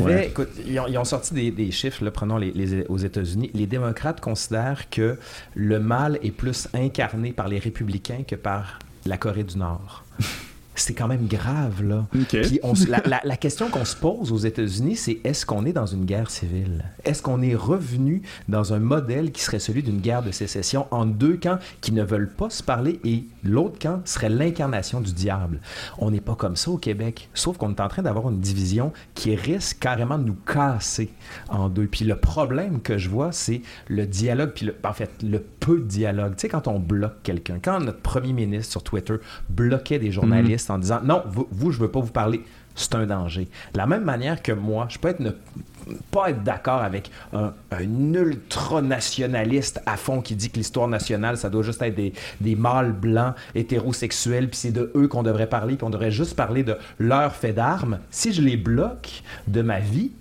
Ouais. écoute ils, ont, ils ont sorti des, des chiffres, là, prenons les, les- aux États-Unis. Les démocrates considèrent que le mal est plus incarné par les républicains que par la Corée du Nord. [LAUGHS] C'est quand même grave, là. Puis on la, [LAUGHS] la- la question qu'on se pose aux États-Unis, c'est est-ce qu'on est dans une guerre civile? Est-ce qu'on est revenu dans un modèle qui serait celui d'une guerre de sécession en deux camps qui ne veulent pas se parler et l'autre camp serait l'incarnation du diable? On n'est pas comme ça au Québec, sauf qu'on est en train d'avoir une division qui risque carrément de nous casser en deux. Puis le problème que je vois, c'est le dialogue, puis le- en fait, le peu de dialogue. Tu sais, quand on bloque quelqu'un, quand notre premier ministre sur Twitter bloquait des journalistes en disant non, vous, vous, je veux pas vous parler, c'est un danger. De la même manière que moi, je peux être ne pas être d'accord avec un, un ultra-nationaliste à fond qui dit que l'histoire nationale, ça doit juste être des, des mâles blancs hétérosexuels, puis c'est de eux qu'on devrait parler, puis on devrait juste parler de leur fait d'armes. Si je les bloque de ma vie,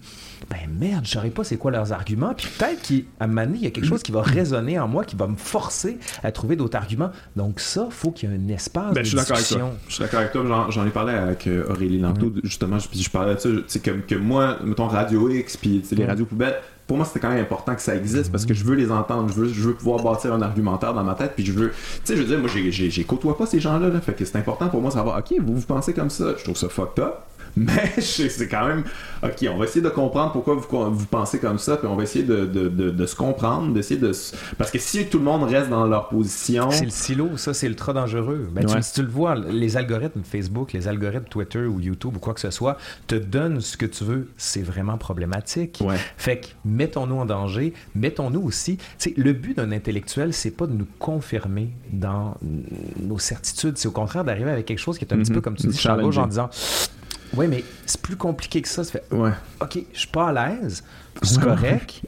ben merde, je saurais pas c'est quoi leurs arguments. Puis peut-être qu'à un moment donné, il y a quelque chose qui va résonner en moi, qui va me forcer à trouver d'autres arguments. Donc ça, faut qu'il y ait un espace Ben, de je suis d'accord avec discussion. toi. Je suis d'accord avec toi. J'en, ai parlé avec euh, Aurélie Lanto, justement. Je, puis je parlais de ça. Tu sais, que, que moi, mettons Radio X, puis les Ouais. radios poubelles, pour moi, c'était quand même important que ça existe parce que je veux les entendre. Je veux, je veux pouvoir bâtir un argumentaire dans ma tête. Puis je veux. Tu sais, je veux dire, moi, j'ai, côtoie pas ces gens-là. Là, fait que c'est important pour moi de savoir, OK, vous, vous pensez comme ça. Je trouve ça fucked up. Mais [LAUGHS] c'est quand même. Ok, on va essayer de comprendre pourquoi vous, vous pensez comme ça, puis on va essayer de, de, de, de se comprendre, d'essayer de. Parce que si tout le monde reste dans leur position. C'est le silo, ça, c'est ultra dangereux. Ben, tu- si tu le vois, les algorithmes Facebook, les algorithmes Twitter ou YouTube ou quoi que ce soit te donnent ce que tu veux. C'est vraiment problématique. Ouais. Fait que mettons-nous en danger, mettons-nous aussi. tu sais, le but d'un intellectuel, c'est pas de nous confirmer dans nos certitudes. C'est au contraire d'arriver avec quelque chose qui est un petit Mhm. peu comme tu dis, en disant Oui, mais c'est plus compliqué que ça. Ça fait Ouais. OK, je suis pas à l'aise, c'est correct.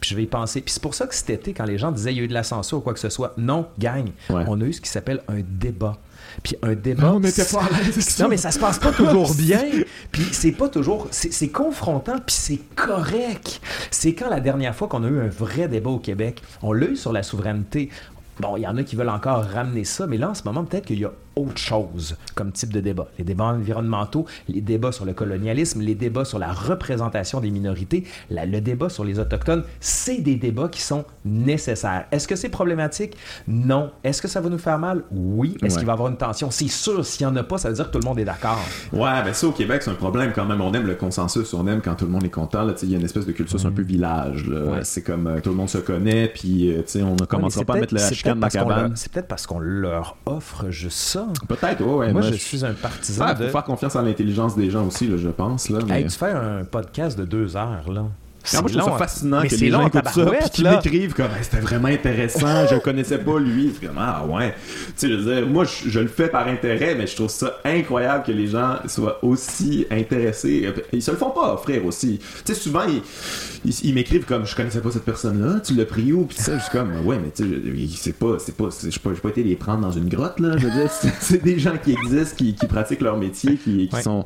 Puis je vais y penser. Puis c'est pour ça que cet été, quand les gens disaient il y a eu de la censure ou quoi que ce soit, non, gagne. Ouais. On a eu ce qui s'appelle un débat. Puis un débat. Non, on n'était pas à l'aise. Non, mais ça se passe pas toujours [LAUGHS] bien. Puis c'est pas toujours. C'est confrontant, puis c'est correct. C'est quand la dernière fois qu'on a eu un vrai débat au Québec, on l'a eu sur la souveraineté. bon, il y en a qui veulent encore ramener ça, mais là, en ce moment, peut-être qu'il y a autre chose comme type de débat. Les débats environnementaux, les débats sur le colonialisme, les débats sur la représentation des minorités, le débat sur les Autochtones, c'est des débats qui sont nécessaires. Est-ce que c'est problématique? Non. Est-ce que ça va nous faire mal? Oui. Est-ce qu'il va y avoir une tension? C'est sûr, s'il n'y en a pas, ça veut dire que tout le monde est d'accord. Ouais, ben ça, au Québec, c'est un problème quand même. On aime le consensus, on aime quand tout le monde est content. Il y a une espèce de culture, c'est un peu village. C'est comme euh, tout le monde se connaît, puis euh, on ne commencera pas à mettre la chicane dans la cabane. C'est peut-être parce qu'on leur offre juste ça. Peut-être, ouais, Moi, je, suis un partisan. Il faut faire confiance à l'intelligence des gens aussi, là, je pense. Là, mais... tu fais un podcast de deux heures, là. Moi, je trouve ça hein. fascinant que les gens écoutent ça et qu'ils l'écrivent comme c'était vraiment intéressant, je connaissais pas lui. C'est comme ah ouais. Tu sais, je veux dire, moi je, le fais par intérêt, mais je trouve ça incroyable que les gens soient aussi intéressés. Ils se le font pas offrir aussi. Tu sais, souvent ils, m'écrivent comme je connaissais pas cette personne-là, tu l'as pris où? Puis ça, je suis comme ouais, mais tu sais, c'est pas, c'est pas, je pas, pas été les prendre dans une grotte là. Je veux dire, c'est des gens qui existent, qui, qui pratiquent leur métier, qui, qui sont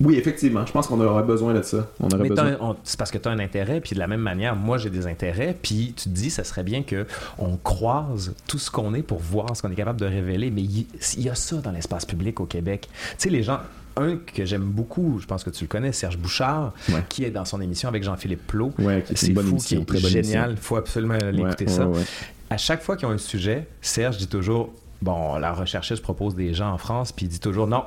oui, effectivement. Je pense qu'on aurait besoin de ça. On aurait besoin... c'est parce que tu as un intérêt, puis de la même manière, moi j'ai des intérêts, puis tu te dis, ça serait bien que on croise tout ce qu'on est pour voir ce qu'on est capable de révéler. Mais il y, a ça dans l'espace public au Québec. Tu sais, les gens, un que j'aime beaucoup, je pense que tu le connais, Serge Bouchard, qui est dans son émission avec Jean-Philippe Plot. Ouais, c'est fou, émission, qui est génial. Il faut absolument aller écouter ça. À chaque fois qu'ils ont un sujet, Serge dit toujours Bon, la rechercheuse propose des gens en France, puis il dit toujours non,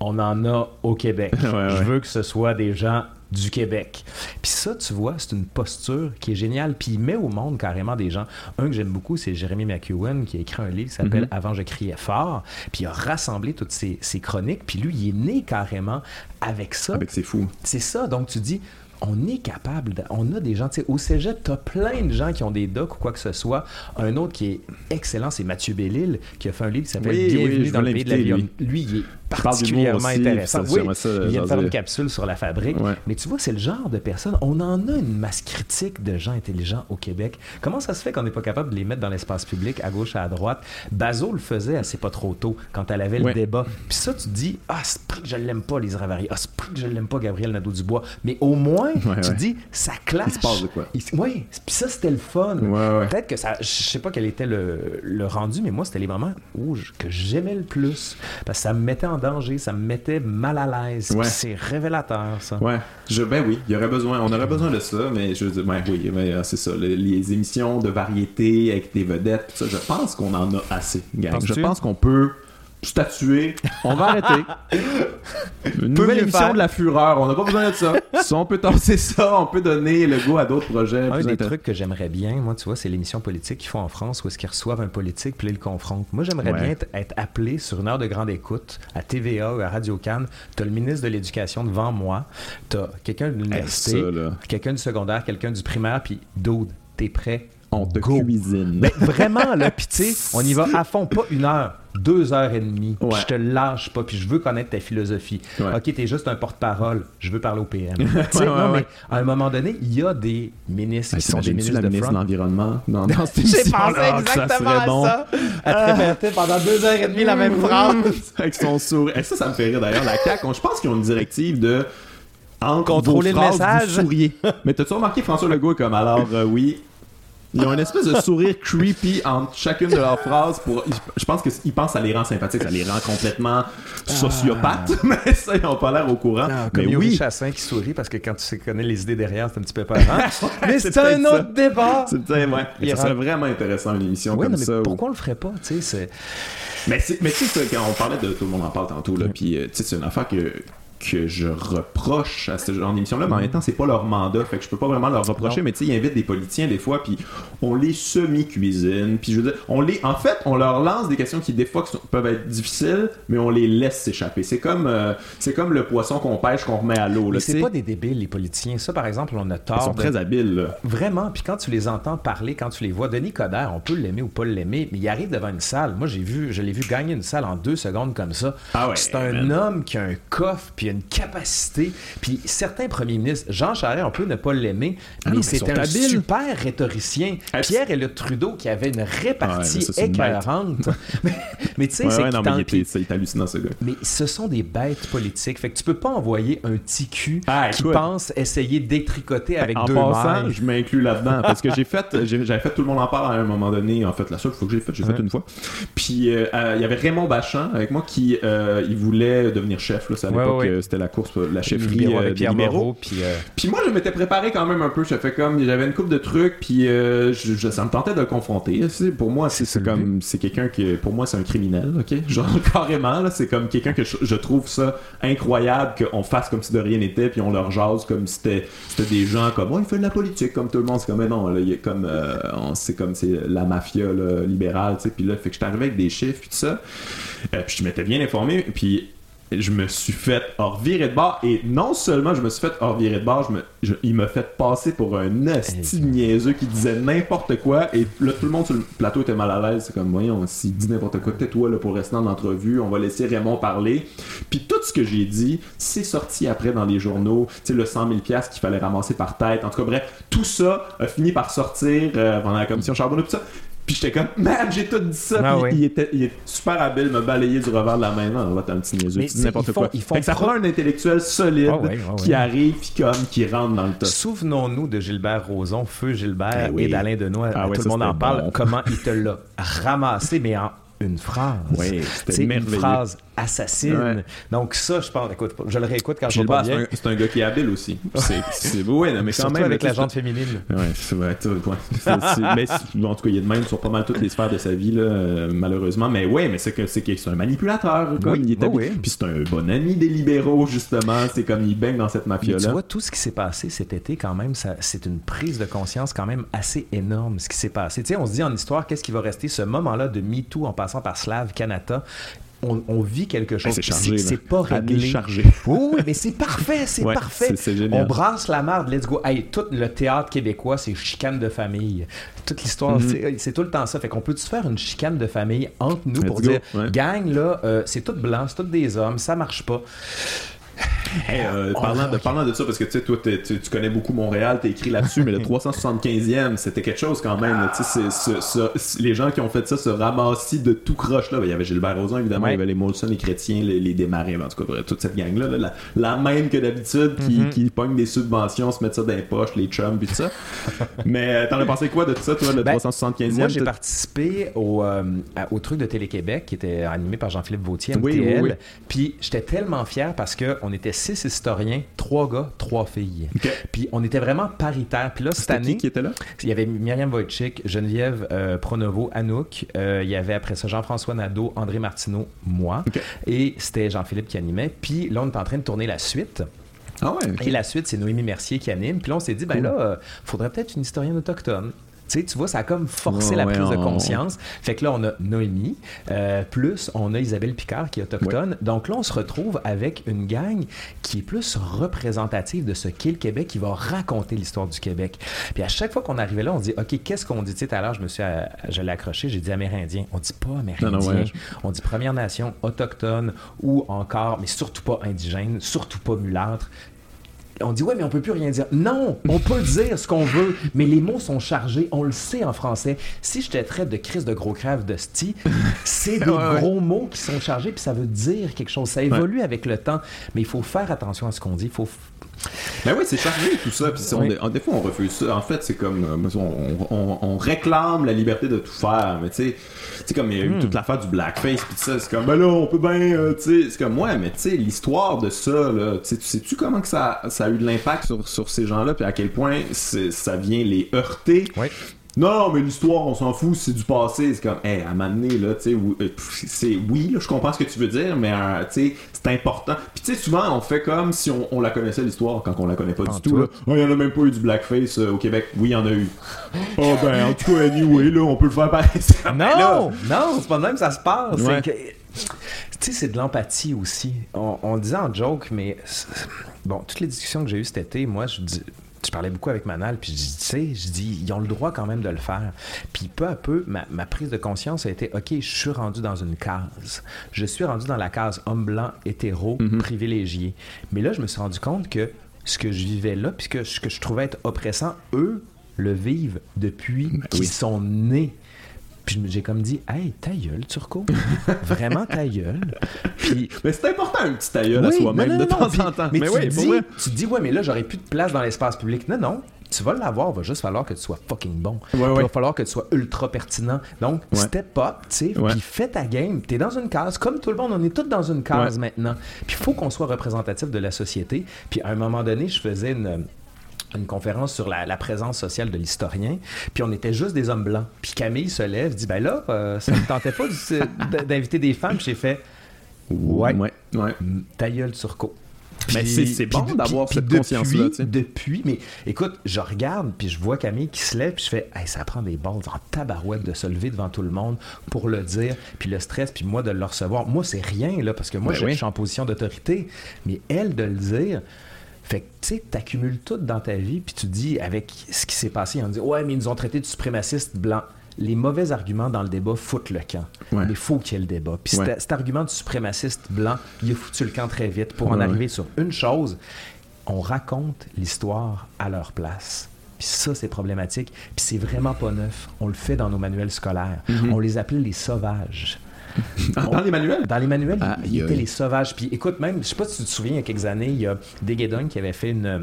on en a au Québec. [LAUGHS] Je veux que ce soit des gens du Québec. Puis ça, tu vois, c'est une posture qui est géniale. Puis il met au monde carrément des gens. Un que j'aime beaucoup, c'est Jérémy McEwen qui a écrit un livre qui s'appelle mhm. Avant je criais fort. Puis il a rassemblé toutes ces, ces, chroniques. Puis lui, il est né carrément avec ça. Avec ses fous. C'est ça. Donc tu dis, on est capable, on a des gens, tu sais, au cégep, tu as plein de gens qui ont des docs ou quoi que ce soit. Un autre qui est excellent, c'est Mathieu Bellil, qui a fait un livre qui s'appelle Bienvenue dans le pays de la vie. Lui, il est particulièrement intéressant. oui, il vient de faire une capsule sur la fabrique. Mais tu vois, c'est le genre de personne, on en a une masse critique de gens intelligents au Québec. Comment ça se fait qu'on n'est pas capable de les mettre dans l'espace public, à gauche, à droite? Bazo le faisait assez pas trop tôt, quand elle avait le débat. Puis ça, tu dis, ah, c'est que je l'aime pas, Lise Ravary. Ah, c'est que je l'aime pas, Gabriel Nadeau-Dubois. Mais au moins, tu dis, ça clash. Il se passe de quoi? Oui, puis ça, c'était le fun. Peut-être que ça, je sais pas quel était le, le rendu, mais moi, c'était les moments où que j'aimais le plus. Parce que ça me mettait en danger, ça me mettait mal à l'aise. C'est révélateur, ça. Ouais. Je, ben oui, il y aurait besoin, on aurait besoin de ça, mais je veux dire, oui, euh, c'est ça. Les, émissions de variété avec des vedettes, ça, je pense qu'on en a assez, Je pense qu'on peut statuer. On va arrêter. [LAUGHS] Une nouvelle émission de la fureur. On n'a pas besoin de ça. [LAUGHS] Si on peut tasser ça, on peut donner le goût à d'autres projets. Un des trucs que j'aimerais bien, moi, tu vois, c'est l'émission politique qu'ils font en France où est-ce qu'ils reçoivent un politique puis ils le confrontent. Moi, j'aimerais bien être, appelé sur une heure de grande écoute à TVA ou à Radio Cannes. Tu as le ministre de l'Éducation devant moi. Tu as quelqu'un de l'université, quelqu'un du secondaire, quelqu'un du primaire, puis d'autres. T'es prêt? On te cuisine. Mais vraiment, là, puis tu sais, on y va à fond, pas une heure deux heures et demie, je te lâche pas, puis je veux connaître ta philosophie. Ok, t'es juste un porte-parole, je veux parler au PM. [LAUGHS] non, mais à un moment donné, il y a des ministres qui sont des ministres la de ministre de l'environnement dans [LAUGHS] cette J'ai pensé exactement à bon. ça. Elle [LAUGHS] pendant deux heures et demie la même phrase. Avec son sourire. Et ça, ça me fait rire d'ailleurs. La CAQ, je pense qu'ils ont une directive de contrôler le message. Vous Mais t'as-tu remarqué François Legault comme alors euh, oui, ils ont une espèce de sourire creepy entre chacune de leurs phrases pour. Je pense qu'ils pensent à les rend sympathiques, ça les rend complètement sociopathes, ah. [LAUGHS] mais ça, ils n'ont pas l'air au courant. Ah, comme mais oui. Chassin qui sourit parce que quand tu connais les idées derrière, c'est un petit peu peur. [LAUGHS] mais c'est un autre débat. C'est ouais. Ça serait vraiment intéressant une émission comme ça. Pourquoi on le ferait pas, tu sais, Mais, mais tu sais, quand on parlait de tout le monde en parle tantôt, là, puis euh, c'est une affaire que que je reproche à ce genre d'émission-là, mais en même temps, c'est pas leur mandat, fait que je peux pas vraiment leur reprocher, mais tu sais, ils invitent des politiciens des fois, puis on les semi-cuisine, puis je veux dire, on les, en fait, on leur lance des questions qui des fois peuvent être difficiles, mais on les laisse s'échapper. C'est comme, euh, c'est comme le poisson qu'on pêche, qu'on remet à l'eau. c'est pas des débiles, les politiciens. Ça, par exemple, on a tort. Ils sont très habiles. Vraiment, puis quand tu les entends parler, quand tu les vois, Denis Coderre, on peut l'aimer ou pas l'aimer, mais il arrive devant une salle. Moi, j'ai vu, je l'ai vu gagner une salle en deux secondes comme ça. Ah ouais, c'est un homme qui a un coffre, puis puis il a une capacité. Puis certains premiers ministres, Jean Charest, on peut ne pas l'aimer, ah mais c'est un super rhétoricien. Pierre et le Trudeau qui avait une répartie écœurante. [LAUGHS] mais, tu sais, c'est ouais, hallucinant ce gars. Mais ce sont des bêtes politiques. Fait que tu peux pas envoyer un petit cul ah, qui pense essayer d'étricoter avec deux mains. je m'inclus là-dedans parce que j'ai fait, j'avais fait tout le monde en parle à un moment donné. En fait, la seule fois que j'ai fait, j'ai fait une fois. Puis euh, euh, il y avait Raymond Bachand avec moi qui euh, il voulait devenir chef. Là, à l'époque, c'était la course, la chefferie avec Pierre Moreau. Puis, puis moi, je m'étais préparé quand même un peu. Je fait comme j'avais une coupe de trucs, puis je, ça me tentait de le confronter. Pour moi, c'est comme c'est quelqu'un qui, pour moi, c'est un criminel, ok, [LAUGHS] genre carrément là, c'est comme quelqu'un que je, trouve ça incroyable qu'on fasse comme si de rien n'était, puis on leur jase comme si c'était des gens comme oh, il fait de la politique comme tout le monde. C'est comme mais non, là, il est comme c'est comme c'est la mafia libérale, tu sais. Puis là, fait que j'étais arrivé avec des chiffres puis tout ça. Euh, puis je m'étais bien informé. Puis je me suis fait hors virer de bord et non seulement je me suis fait hors virer de bord, me, il m'a fait passer pour un asti niaiseux qui disait n'importe quoi et là tout le monde sur le plateau était mal à l'aise, c'est comme voyons s'il dit n'importe quoi, tais-toi là pour rester en entrevue, on va laisser Raymond parler. Puis tout ce que j'ai dit, c'est sorti après dans les journaux, tu sais le 100 000 pièces qu'il fallait ramasser par tête. En tout cas bref, tout ça a fini par sortir euh, pendant la commission Charbonneau tout ça. Puis j'étais comme, man, j'ai tout dit ça. Ah puis il, était, il est super habile, me balayer du revers de la main. Non, t'es un petit niaiseux, tu n'importe quoi. Font ça prend un intellectuel solide ah qui arrive, puis comme, qui rentre dans le tas. Souvenons-nous de Gilbert Rozon, Feu Gilbert ben et d'Alain Denois. Ah tout le monde en parle. Comment il te l'a ramassé, mais en une phrase. Oui, c'était une phrase assassine. Donc ça, je pense, écoute, je le réécoute quand je vais pas bien. C'est un, gars qui est habile aussi. [LAUGHS] C'est beau, ouais, mais quand même avec la jante féminine. Ouais, c'est vrai. [LAUGHS] mais en tout cas, il y a de même sur pas mal toutes les sphères de sa vie là, euh, malheureusement. Mais ouais, mais c'est que c'est un manipulateur comme il est oui, Puis c'est un bon ami des libéraux justement. C'est comme il baigne dans cette mafia là. Tu vois tout ce qui s'est passé cet été quand même, c'est une prise de conscience quand même assez énorme ce qui s'est passé. Tu sais, on se dit en histoire, qu'est-ce qui va rester ce moment-là de MeToo en passant par Slav Canada on, vit quelque chose. c'est pas réglé. chargé. oui, mais c'est parfait, c'est parfait. on brasse la merde, let's go. Hey, tout le théâtre québécois, c'est chicane de famille. Toute l'histoire, mhm. c'est tout le temps ça. Fait qu'on peut-tu faire une chicane de famille entre nous pour dire, gang, là, euh, c'est tout blanc, c'est tout des hommes, ça marche pas. [LAUGHS] Euh, parlant, de, parlant de ça, parce que tu sais, toi, tu, connais beaucoup Montréal, t'as écrit là-dessus, mais le [LAUGHS] 375e, c'était quelque chose quand même. les gens qui ont fait ça se ramassis de tout croche là. Ben, il y avait Gilbert Rozon, évidemment, il y avait les Molson, les chrétiens, les, les démarrés, en tout cas, toute cette gang-là, la, même que d'habitude, qui, qui pognent des subventions, se mettent ça dans les poches, les chums, puis tout ça. mais euh, t'en as pensé quoi de tout ça, toi, le 375e Moi, j'ai participé au, euh, au truc de Télé-Québec qui était animé par Jean-Philippe Vautier, MTL. Puis j'étais tellement fier parce qu'on était six historiens, trois gars, trois filles. Puis on était vraiment paritaire. Puis là, cette année. Qui, était là? Il y avait Myriam Wojcik, Geneviève euh, Pronovo, Anouk. Euh, il y avait après ça Jean-François Nadeau, André Martineau, moi. Et c'était Jean-Philippe qui animait. Puis là, on est en train de tourner la suite. Ah ouais, Et la suite, c'est Noémie Mercier qui anime. Puis là, on s'est dit, ben là, euh, faudrait peut-être une historienne autochtone. Tu, sais, tu vois, ça a comme forcé la prise de conscience. Fait que là, on a Noémie, euh, plus on a Isabelle Picard qui est autochtone. Donc là, on se retrouve avec une gang qui est plus représentative de ce qu'est le Québec, qui va raconter l'histoire du Québec. Puis à chaque fois qu'on arrivait là, on dit, OK, qu'est-ce qu'on dit? Tu sais, tout à l'heure, je me suis, euh, je l'ai accroché, j'ai dit Amérindien. On dit pas Amérindien. On dit Première Nation, autochtone ou encore, mais surtout pas indigène, surtout pas mulâtre on dit ouais mais on peut plus rien dire. Non, on peut [LAUGHS] dire ce qu'on veut, mais les mots sont chargés, on le sait en français. Si je te traite de crise de gros crève de sti, [LAUGHS] c'est des gros mots qui sont chargés puis ça veut dire quelque chose. Ça évolue avec le temps, mais il faut faire attention à ce qu'on dit. Il faut ben oui, c'est chargé tout ça. Puis on, des fois, on refuse ça. En fait, c'est comme. Euh, on, réclame la liberté de tout faire. Mais tu sais, comme il y a eu hmm. toute l'affaire du blackface. Puis ça, c'est comme, ben là, on peut bien. Euh, tu sais, c'est comme, ouais, mais tu sais, l'histoire de ça, là, tu sais-tu comment que ça, ça a eu de l'impact sur, sur ces gens-là? Puis à quel point ça vient les heurter? Non, mais l'histoire, on s'en fout, c'est du passé. C'est comme, hey, à un moment donné, là, tu sais, euh, c'est, oui, là, je comprends ce que tu veux dire, mais, euh, tu sais, c'est important. Puis, tu sais, souvent, on fait comme si on, la connaissait, l'histoire, quand on la connaît pas du tout. Il oh, y en a même pas eu du blackface euh, au Québec. Oui, il y en a eu. oh, [LAUGHS] ben, en tout cas, anyway, là, on peut le faire pareil. [LAUGHS] non, non, c'est pas même ça se passe. Tu sais, c'est de l'empathie aussi. On, on disait en joke, mais bon, toutes les discussions que j'ai eues cet été, moi, je dis je parlais beaucoup avec Manal, puis je dis, tu sais, je dis, ils ont le droit quand même de le faire. Puis peu à peu, ma, prise de conscience a été, OK, je suis rendu dans une case. Je suis rendu dans la case homme blanc, hétéro, mhm. privilégié. Mais là, je me suis rendu compte que ce que je vivais là, puis ce que je trouvais être oppressant, eux le vivent depuis ben qu'ils sont nés. Puis j'ai comme dit, hey, ta gueule, Turco. Vraiment ta gueule. Puis, [LAUGHS] mais c'est important un petit ta gueule à soi-même de temps en temps. Mais, tu, dis, tu dis, ouais, mais là, j'aurais plus de place dans l'espace public. Non, non. Tu vas l'avoir, il va juste falloir que tu sois fucking bon. Il va falloir que tu sois ultra pertinent. Donc, step up, tu sais, puis fais ta game. Tu es dans une case, comme tout le monde, on est tous dans une case maintenant. Puis il faut qu'on soit représentatif de la société. Puis à un moment donné, je faisais une une conférence sur la, présence sociale de l'historien, puis on était juste des hommes blancs. Puis Camille se lève, dit ben là, euh, ça ne tentait pas d'inviter des femmes. J'ai fait ouais, ouais, ouais. ta gueule Turco. mais c'est bon d'avoir cette conscience-là. Depuis, mais écoute, je regarde, puis je vois Camille qui se lève, puis je fais hey, ça prend des balles en tabarouette de se lever devant tout le monde pour le dire, puis le stress, puis moi de le recevoir. Moi, c'est rien, là, parce que moi, ben je suis en position d'autorité, mais elle de le dire, fait que, tu sais, t'accumules tout dans ta vie, puis tu dis, avec ce qui s'est passé, on dit, ouais, mais ils nous ont traités de suprémacistes blancs. Les mauvais arguments dans le débat foutent le camp. Mais il faut qu'il y ait le débat. Puis cet, argument de suprémaciste blanc, il a foutu le camp très vite pour en arriver sur une chose. On raconte l'histoire à leur place. Puis ça, c'est problématique. Puis c'est vraiment pas neuf. On le fait dans nos manuels scolaires. Mm-hmm. On les appelait les sauvages. Dans les manuels? Dans les manuels, il étaient les sauvages. Puis écoute, même, je sais pas si tu te souviens, il y a quelques années, il y a Deguedon qui avait fait une euh,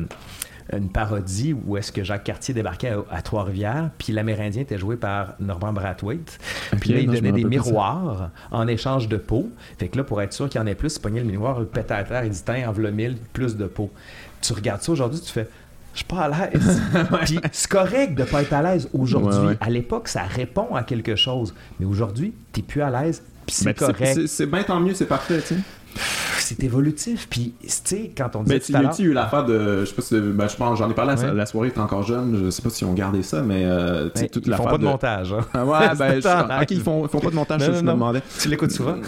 une parodie où est-ce que Jacques Cartier débarquait à, Trois-Rivières, puis l'Amérindien était joué par Norman Brathwaite. Puis là, il donnait des miroirs en échange de peau. Fait que là, pour être sûr qu'il y en ait plus, il pognait le miroir, le pète à terre, il dit Tiens, en mille, plus de peau. Tu regardes ça aujourd'hui, tu fais je suis pas à l'aise. [LAUGHS] Puis c'est correct de pas être à l'aise aujourd'hui. À l'époque, ça répond à quelque chose. Mais aujourd'hui, tu n'es plus à l'aise, c'est correct. C'est bien tant mieux, c'est parfait, tu sais c'est évolutif. Puis, tu sais, quand on dit. Mais tu as eu l'affaire de. Je sais pas si. Ben, je pense, j'en ai parlé la, soirée, tu encore jeune. Je sais pas si on gardé ça, mais. Euh, toute ils font pas de, montage. Hein. Ah ouais, [LAUGHS] ben. ok, ils font, pas de montage, non, je me demandais. Tu l'écoutes souvent? [LAUGHS]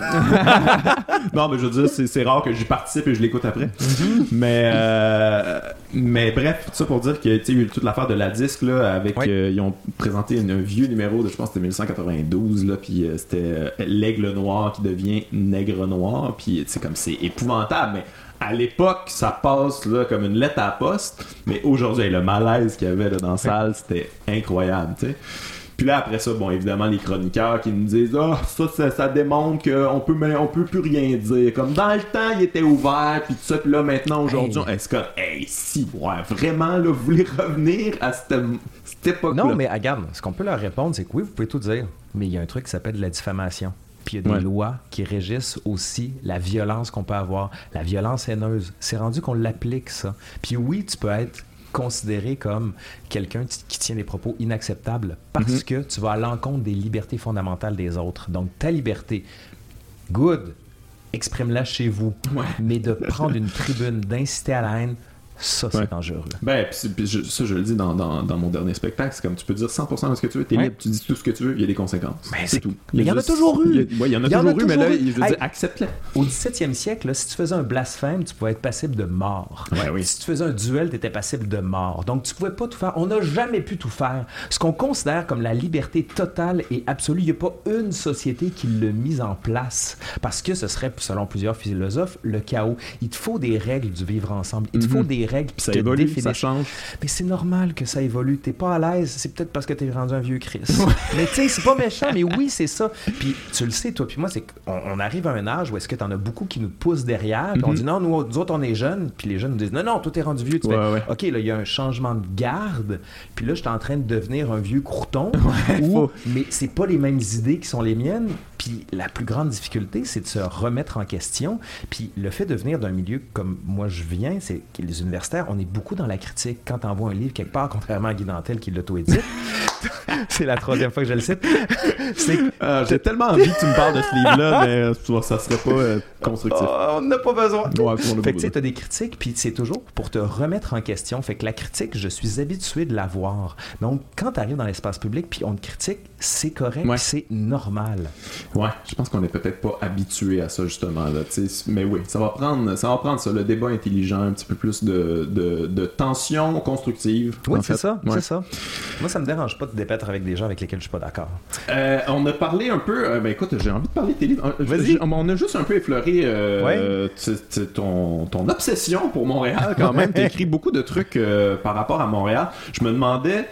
Non, mais je veux dire, c'est rare que j'y participe et je l'écoute après. Mm-hmm. Mais. Euh, mais bref, tout ça pour dire que, tu sais, eu toute l'affaire de la disque, là, avec. Euh, ils ont présenté un, vieux numéro de, je pense, c'était 1992, là, puis c'était L'aigle noir qui devient nègre noir, puis, c'est comme c'est épouvantable, mais à l'époque, ça passe là, comme une lettre à la poste, mais aujourd'hui, le malaise qu'il y avait là, dans la salle, c'était incroyable, tu sais. Puis là, après ça, bon, évidemment, les chroniqueurs qui nous disent Ah, ça, ça, démontre qu'on peut, on peut plus rien dire. Comme dans le temps, il était ouvert, puis tout ça, puis là, maintenant, aujourd'hui, est-ce que, hey, si, ouais, vraiment, là, vous voulez [LAUGHS] revenir à cette, cette époque-là? Non, mais regarde, ce qu'on peut leur répondre, c'est que oui, vous pouvez tout dire, mais il y a un truc qui s'appelle la diffamation. Puis il y a des lois qui régissent aussi la violence qu'on peut avoir, la violence haineuse. C'est rendu qu'on l'applique, ça. Puis oui, tu peux être considéré comme quelqu'un qui tient des propos inacceptables parce mhm. que tu vas à l'encontre des libertés fondamentales des autres. Donc ta liberté, good, exprime-la chez vous. Mais de prendre une tribune, d'inciter à la haine, ça, c'est dangereux. Ben, pis, ça, je le dis dans, dans, dans, mon dernier spectacle, c'est comme tu peux dire 100% de ce que tu veux, t'es libre, tu dis tout ce que tu veux, il y a des conséquences. Ben, c'est tout. Mais il y en a toujours eu. Il y, en a toujours eu, mais là, je veux dire, accepte-le. Au 17e siècle, si tu faisais un blasphème, tu pouvais être passible de mort. oui. Si tu faisais un duel, tu étais passible de mort. Donc, tu pouvais pas tout faire. On n'a jamais pu tout faire. Ce qu'on considère comme la liberté totale et absolue, il n'y a pas une société qui l'a mise en place. Parce que ce serait, selon plusieurs philosophes, le chaos. Il te faut des règles du vivre ensemble. Il te faut mhm. Règles ça évolue, ça change. Mais c'est normal que ça évolue. T'es pas à l'aise, c'est peut-être parce que t'es rendu un vieux Chris. mais tu sais, c'est pas méchant, mais oui, c'est ça. Puis tu le sais, toi, puis moi, c'est qu'on on arrive à un âge où est-ce que t'en as beaucoup qui nous poussent derrière, puis on mhm. dit non, nous, autres, on est jeunes, puis les jeunes nous disent non, non, toi, t'es rendu vieux. Tu fais, OK, là, il y a un changement de garde, puis là, je suis en train de devenir un vieux croûton, [LAUGHS] mais c'est pas les mêmes idées qui sont les miennes. Puis la plus grande difficulté, c'est de se remettre en question. Puis le fait de venir d'un milieu comme moi je viens, c'est que les on est beaucoup dans la critique. Quand tu envoies un livre quelque part, contrairement à Guy Dantel qui l'auto-édite, [LAUGHS] c'est la troisième fois que je le cite. Euh, j'ai tellement envie que tu me parles de ce livre-là, mais ça serait pas euh, constructif. Oh, on n'a pas besoin. fait que tu as des critiques, puis c'est toujours pour te remettre en question. Fait que la critique, je suis habitué de la voir. Donc, quand tu arrives dans l'espace public, puis on te critique, c'est correct, c'est normal. Ouais, je pense qu'on est peut-être pas habitué à ça, justement. Là, mais oui, ça va prendre ça, va prendre ça, le débat intelligent, un petit peu plus de, de, de tension constructive. Oui, c'est ça, c'est ça. Moi, ça me dérange pas de débattre avec des gens avec lesquels je suis pas d'accord. Euh, on a parlé un peu, euh, ben écoute, j'ai envie de parler de tes livres. Vas-y. On a juste un peu effleuré euh, ton, ton, obsession pour Montréal quand même. [LAUGHS] tu écrit beaucoup de trucs par rapport à Montréal. Je me demandais,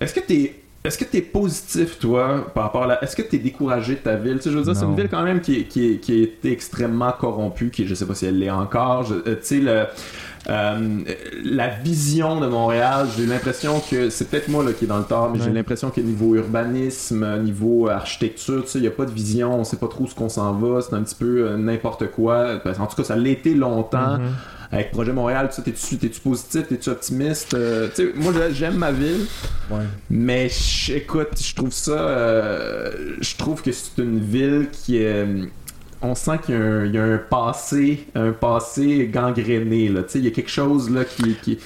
est-ce que tu es est-ce que tu es positif, toi, par rapport à la... Est-ce que tu es découragé de ta ville? Tu sais, je veux dire, c'est une ville quand même qui, qui, qui a été extrêmement corrompue, qui, je sais pas si elle l'est encore. tu sais, le euh, la vision de Montréal, j'ai l'impression que c'est peut-être moi là, qui est dans le tort, mais j'ai l'impression que niveau urbanisme, niveau architecture, il n'y a pas de vision, on sait pas trop ce qu'on s'en va, c'est un petit peu euh, n'importe quoi. En tout cas, ça été longtemps. Mm-hmm. Avec Projet Montréal, tu t'es-tu, t'es-tu positif, t'es-tu optimiste? Euh, moi, j'aime ma ville, mais écoute, je trouve ça, je trouve que c'est une ville qui est on sent qu'il y, a un passé, un passé gangréné. Là. Il y a quelque chose là, qui. qui...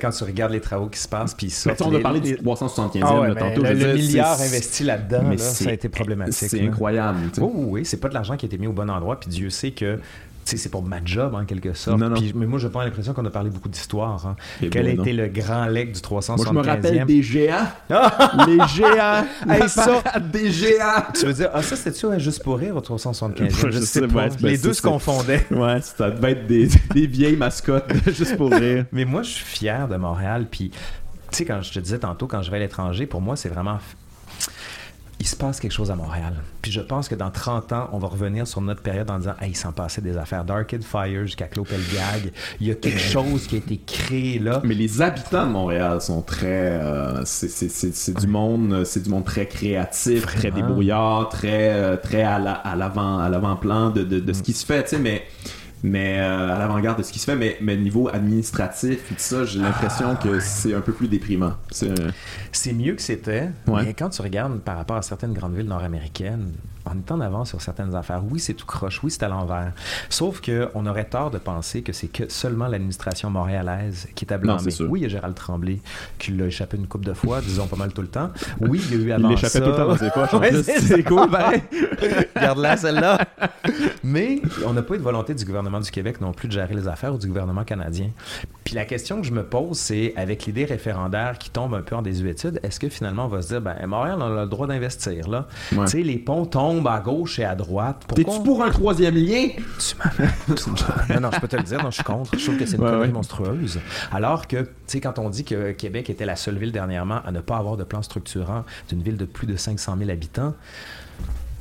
quand tu regardes les travaux qui se passent, puis ça. On a parlé du 375e ah tantôt. Le, milliard investi là-dedans, ça a été problématique. C'est incroyable. Oh, oui, c'est pas de l'argent qui a été mis au bon endroit, puis Dieu sait que c'est pour ma job en quelque sorte. mais moi, je prends l'impression qu'on a parlé beaucoup d'histoire. Hein. Quel a été le grand leg du 375e? Moi, je me rappelle des géants. [LAUGHS] les géants. hey, ça, des géants. Tu veux dire, ah, ça, c'était-tu juste pour rire au 375e? [LAUGHS] Je, sais pas. les deux se confondaient. [LAUGHS] Ouais, ça devait être des, des vieilles mascottes juste pour rire. mais moi, je suis fier de Montréal. Puis, tu sais, quand je te disais tantôt, quand je vais à l'étranger, pour moi, c'est vraiment il se passe quelque chose à Montréal. Puis je pense que dans 30 ans, on va revenir sur notre période en disant Hey, il s'en passait des affaires. Darked Fire jusqu'à Clopelgag. Il y a quelque chose qui a été créé là. Mais les habitants de Montréal sont très. Euh, c'est du monde c'est du monde très créatif, très débrouillard, très, euh, très à l'avant-plan de, de, de, ce qui se fait. Tu sais, mais mais euh, à l'avant-garde de ce qui se fait, mais, mais niveau administratif et tout ça, j'ai l'impression que ah, c'est un peu plus déprimant. C'est mieux que c'était, mais quand tu regardes par rapport à certaines grandes villes nord-américaines, on est en avance sur certaines affaires. Oui, c'est tout croche, oui, c'est à l'envers. Sauf qu'on aurait tort de penser que c'est que seulement l'administration montréalaise qui est à blâmer. Oui, il y a Gérald Tremblay qui l'a échappé une coupe de fois, disons pas mal tout le temps. Oui, il y a eu avant il l'échappait tout le temps dans ses poches. c'est cool, pareil. [LAUGHS] Garde-la, celle-là. Mais on n'a pas eu de volonté du gouvernement du Québec non plus de gérer les affaires ou du gouvernement canadien. Puis la question que je me pose, c'est avec l'idée référendaire qui tombe un peu en désuétude, est-ce que finalement on va se dire, ben Montréal, on a le droit d'investir, là? Tu sais, les ponts tombent à gauche et à droite. T'es-tu pour un troisième lien? [LAUGHS] non, non, je peux te le dire, non, je suis contre. Je trouve que c'est une connerie monstrueuse. Alors que, tu sais, quand on dit que Québec était la seule ville dernièrement à ne pas avoir de plan structurant d'une ville de plus de 500 000 habitants,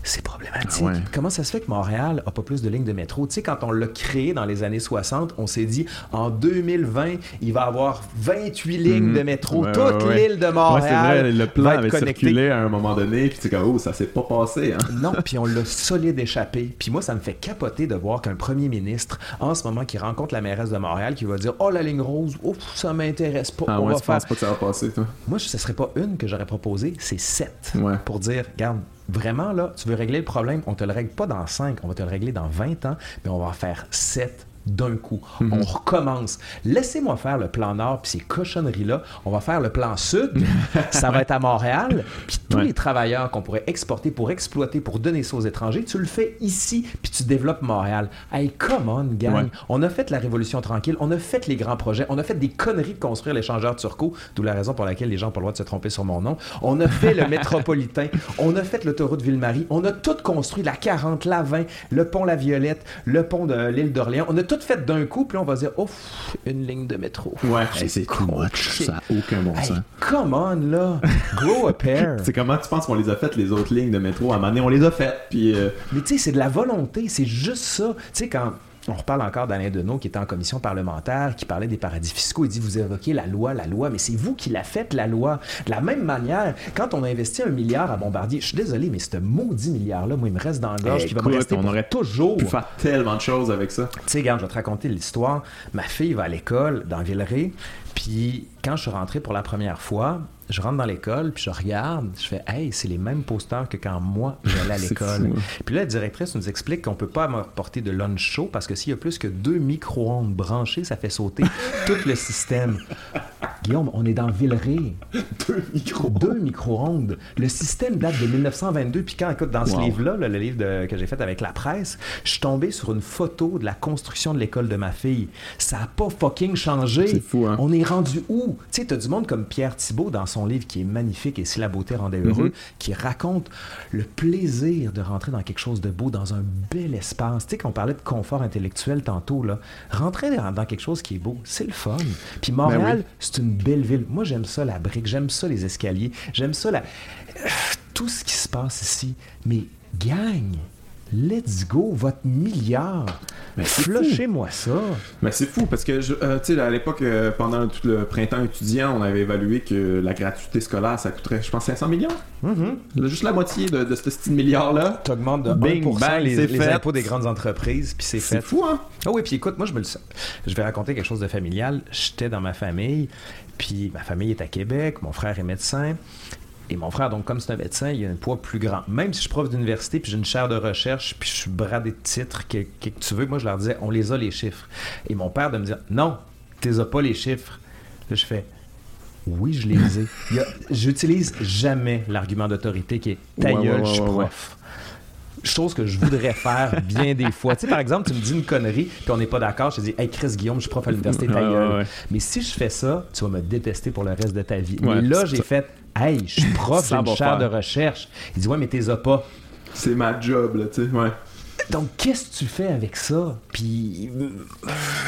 c'est problématique. Comment ça se fait que Montréal a pas plus de lignes de métro? Tu sais, quand on l'a créé dans les années 60, on s'est dit, en 2020, il va avoir 28 lignes mhm. de métro, toute l'île de Montréal. c'est vrai, le plan avait circulé à un moment donné, puis tu comme, oh, ça s'est pas passé. Hein? [LAUGHS] non, puis on l'a solide échappé. Puis moi, ça me fait capoter de voir qu'un premier ministre, en ce moment, qui rencontre la mairesse de Montréal, qui va dire, oh, la ligne rose, ouf, ça m'intéresse pas. Ah ouais, tu penses pas que ça va passer, toi? Moi, ce serait pas une que j'aurais proposée, c'est sept. Pour dire, regarde, Vraiment, là, tu veux régler le problème, on te le règle pas dans 5, on va te le régler dans 20 ans, mais on va faire 7 d'un coup. Mhm. On recommence. Laissez-moi faire le plan nord, puis ces cochonneries-là. On va faire le plan sud. [LAUGHS] ça va être à Montréal. Puis tous les travailleurs qu'on pourrait exporter pour exploiter, pour donner ça aux étrangers, tu le fais ici, puis tu développes Montréal. Hey, come on, gang. On a fait la Révolution tranquille, on a fait les grands projets, on a fait des conneries de construire l'échangeur turco, d'où la raison pour laquelle les gens n'ont pas le droit de se tromper sur mon nom. On a fait le [LAUGHS] métropolitain, on a fait l'autoroute Ville-Marie, on a tout construit, la 40, la 20, le pont La Violette, le pont de l'île d'Orléans. On a tout fait d'un coup, puis on va dire, ouf, une ligne de métro. Ouais, c'est too much. Ça n'a aucun bon sens. come on, là. Grow a pair. [LAUGHS] c'est comment tu penses qu'on les a faites, les autres lignes de métro? À un moment donné, on les a faites, puis... Euh, Mais tu sais, c'est de la volonté, c'est juste ça. Tu sais, quand on reparle encore d'Alain Deneau qui était en commission parlementaire, qui parlait des paradis fiscaux. Il dit Vous évoquez la loi, la loi, mais c'est vous qui la faites, la loi. De la même manière, quand on a investi un milliard à Bombardier, je suis désolé, mais ce maudit milliard-là, moi, il me reste dans le gorge, qui va me rester on aurait toujours. pu faire tellement de choses avec ça. Tu sais, regarde, je vais te raconter l'histoire. Ma fille va à l'école dans Villeray, Puis quand je suis rentré pour la première fois, je rentre dans l'école, puis je regarde, je fais Hey, c'est les mêmes posters que quand moi j'allais à [LAUGHS] l'école. Puis là, la directrice nous explique qu'on peut pas m'apporter de lunch chaud parce que s'il y a plus que deux micro-ondes branchées, ça fait sauter [LAUGHS] tout le système. Guillaume, on est dans Villeray. deux micro-ondes. Deux micro-ondes. Le système date de 1922. Puis quand, écoute, dans ce livre-là, le livre que j'ai fait avec la presse, je suis tombé sur une photo de la construction de l'école de ma fille. Ça a pas fucking changé. C'est fou, hein? On est rendu où? Tu sais, t'as du monde comme Pierre Thibault dans son livre qui est magnifique et si la beauté rendait heureux, mm-hmm. qui raconte le plaisir de rentrer dans quelque chose de beau, dans un bel espace. Tu sais, qu'on parlait de confort intellectuel tantôt, là. Rentrer dans quelque chose qui est beau, c'est le fun. Puis ben Montréal, c'est une belle ville. Moi, j'aime ça la brique, j'aime ça les escaliers, j'aime ça la... tout ce qui se passe ici. Mais gagne Let's go, votre milliard. Flushez-moi ça. Mais c'est fou parce que, euh, tu sais, à l'époque, euh, pendant tout le printemps étudiant, on avait évalué que la gratuité scolaire, ça coûterait, je pense, 500 millions. Mm-hmm. Juste la moitié de, ce style milliard-là. Tu augmentes de 1% les, impôts des grandes entreprises, puis c'est fait. C'est fou, hein? Ah oui, puis écoute, moi, je me le. Je vais raconter quelque chose de familial. J'étais dans ma famille, puis ma famille est à Québec, mon frère est médecin, et mon frère, donc, comme c'est un médecin, il a un poids plus grand. Même si je suis prof d'université, puis j'ai une chaire de recherche, puis je suis bradé de titres, que, que, tu veux, moi, je leur disais, on les a les chiffres. Et mon père de me dire, non, tu les as pas les chiffres. Là, je fais, oui, je les ai. J'utilise jamais l'argument d'autorité qui est ta gueule, je suis prof chose que je voudrais faire bien des fois. Tu sais, par exemple, tu me dis une connerie, puis on n'est pas d'accord, je te dis, hey Chris Guillaume, je suis prof à l'université, ta gueule. Mais si je fais ça, tu vas me détester pour le reste de ta vie. Mais là, j'ai fait, Hey, je suis [LAUGHS] prof d'une chaire de recherche. Il dit Ouais, mais t'es pas. C'est ma job, là, tu sais, ouais. Donc, qu'est-ce que tu fais avec ça? Puis, euh,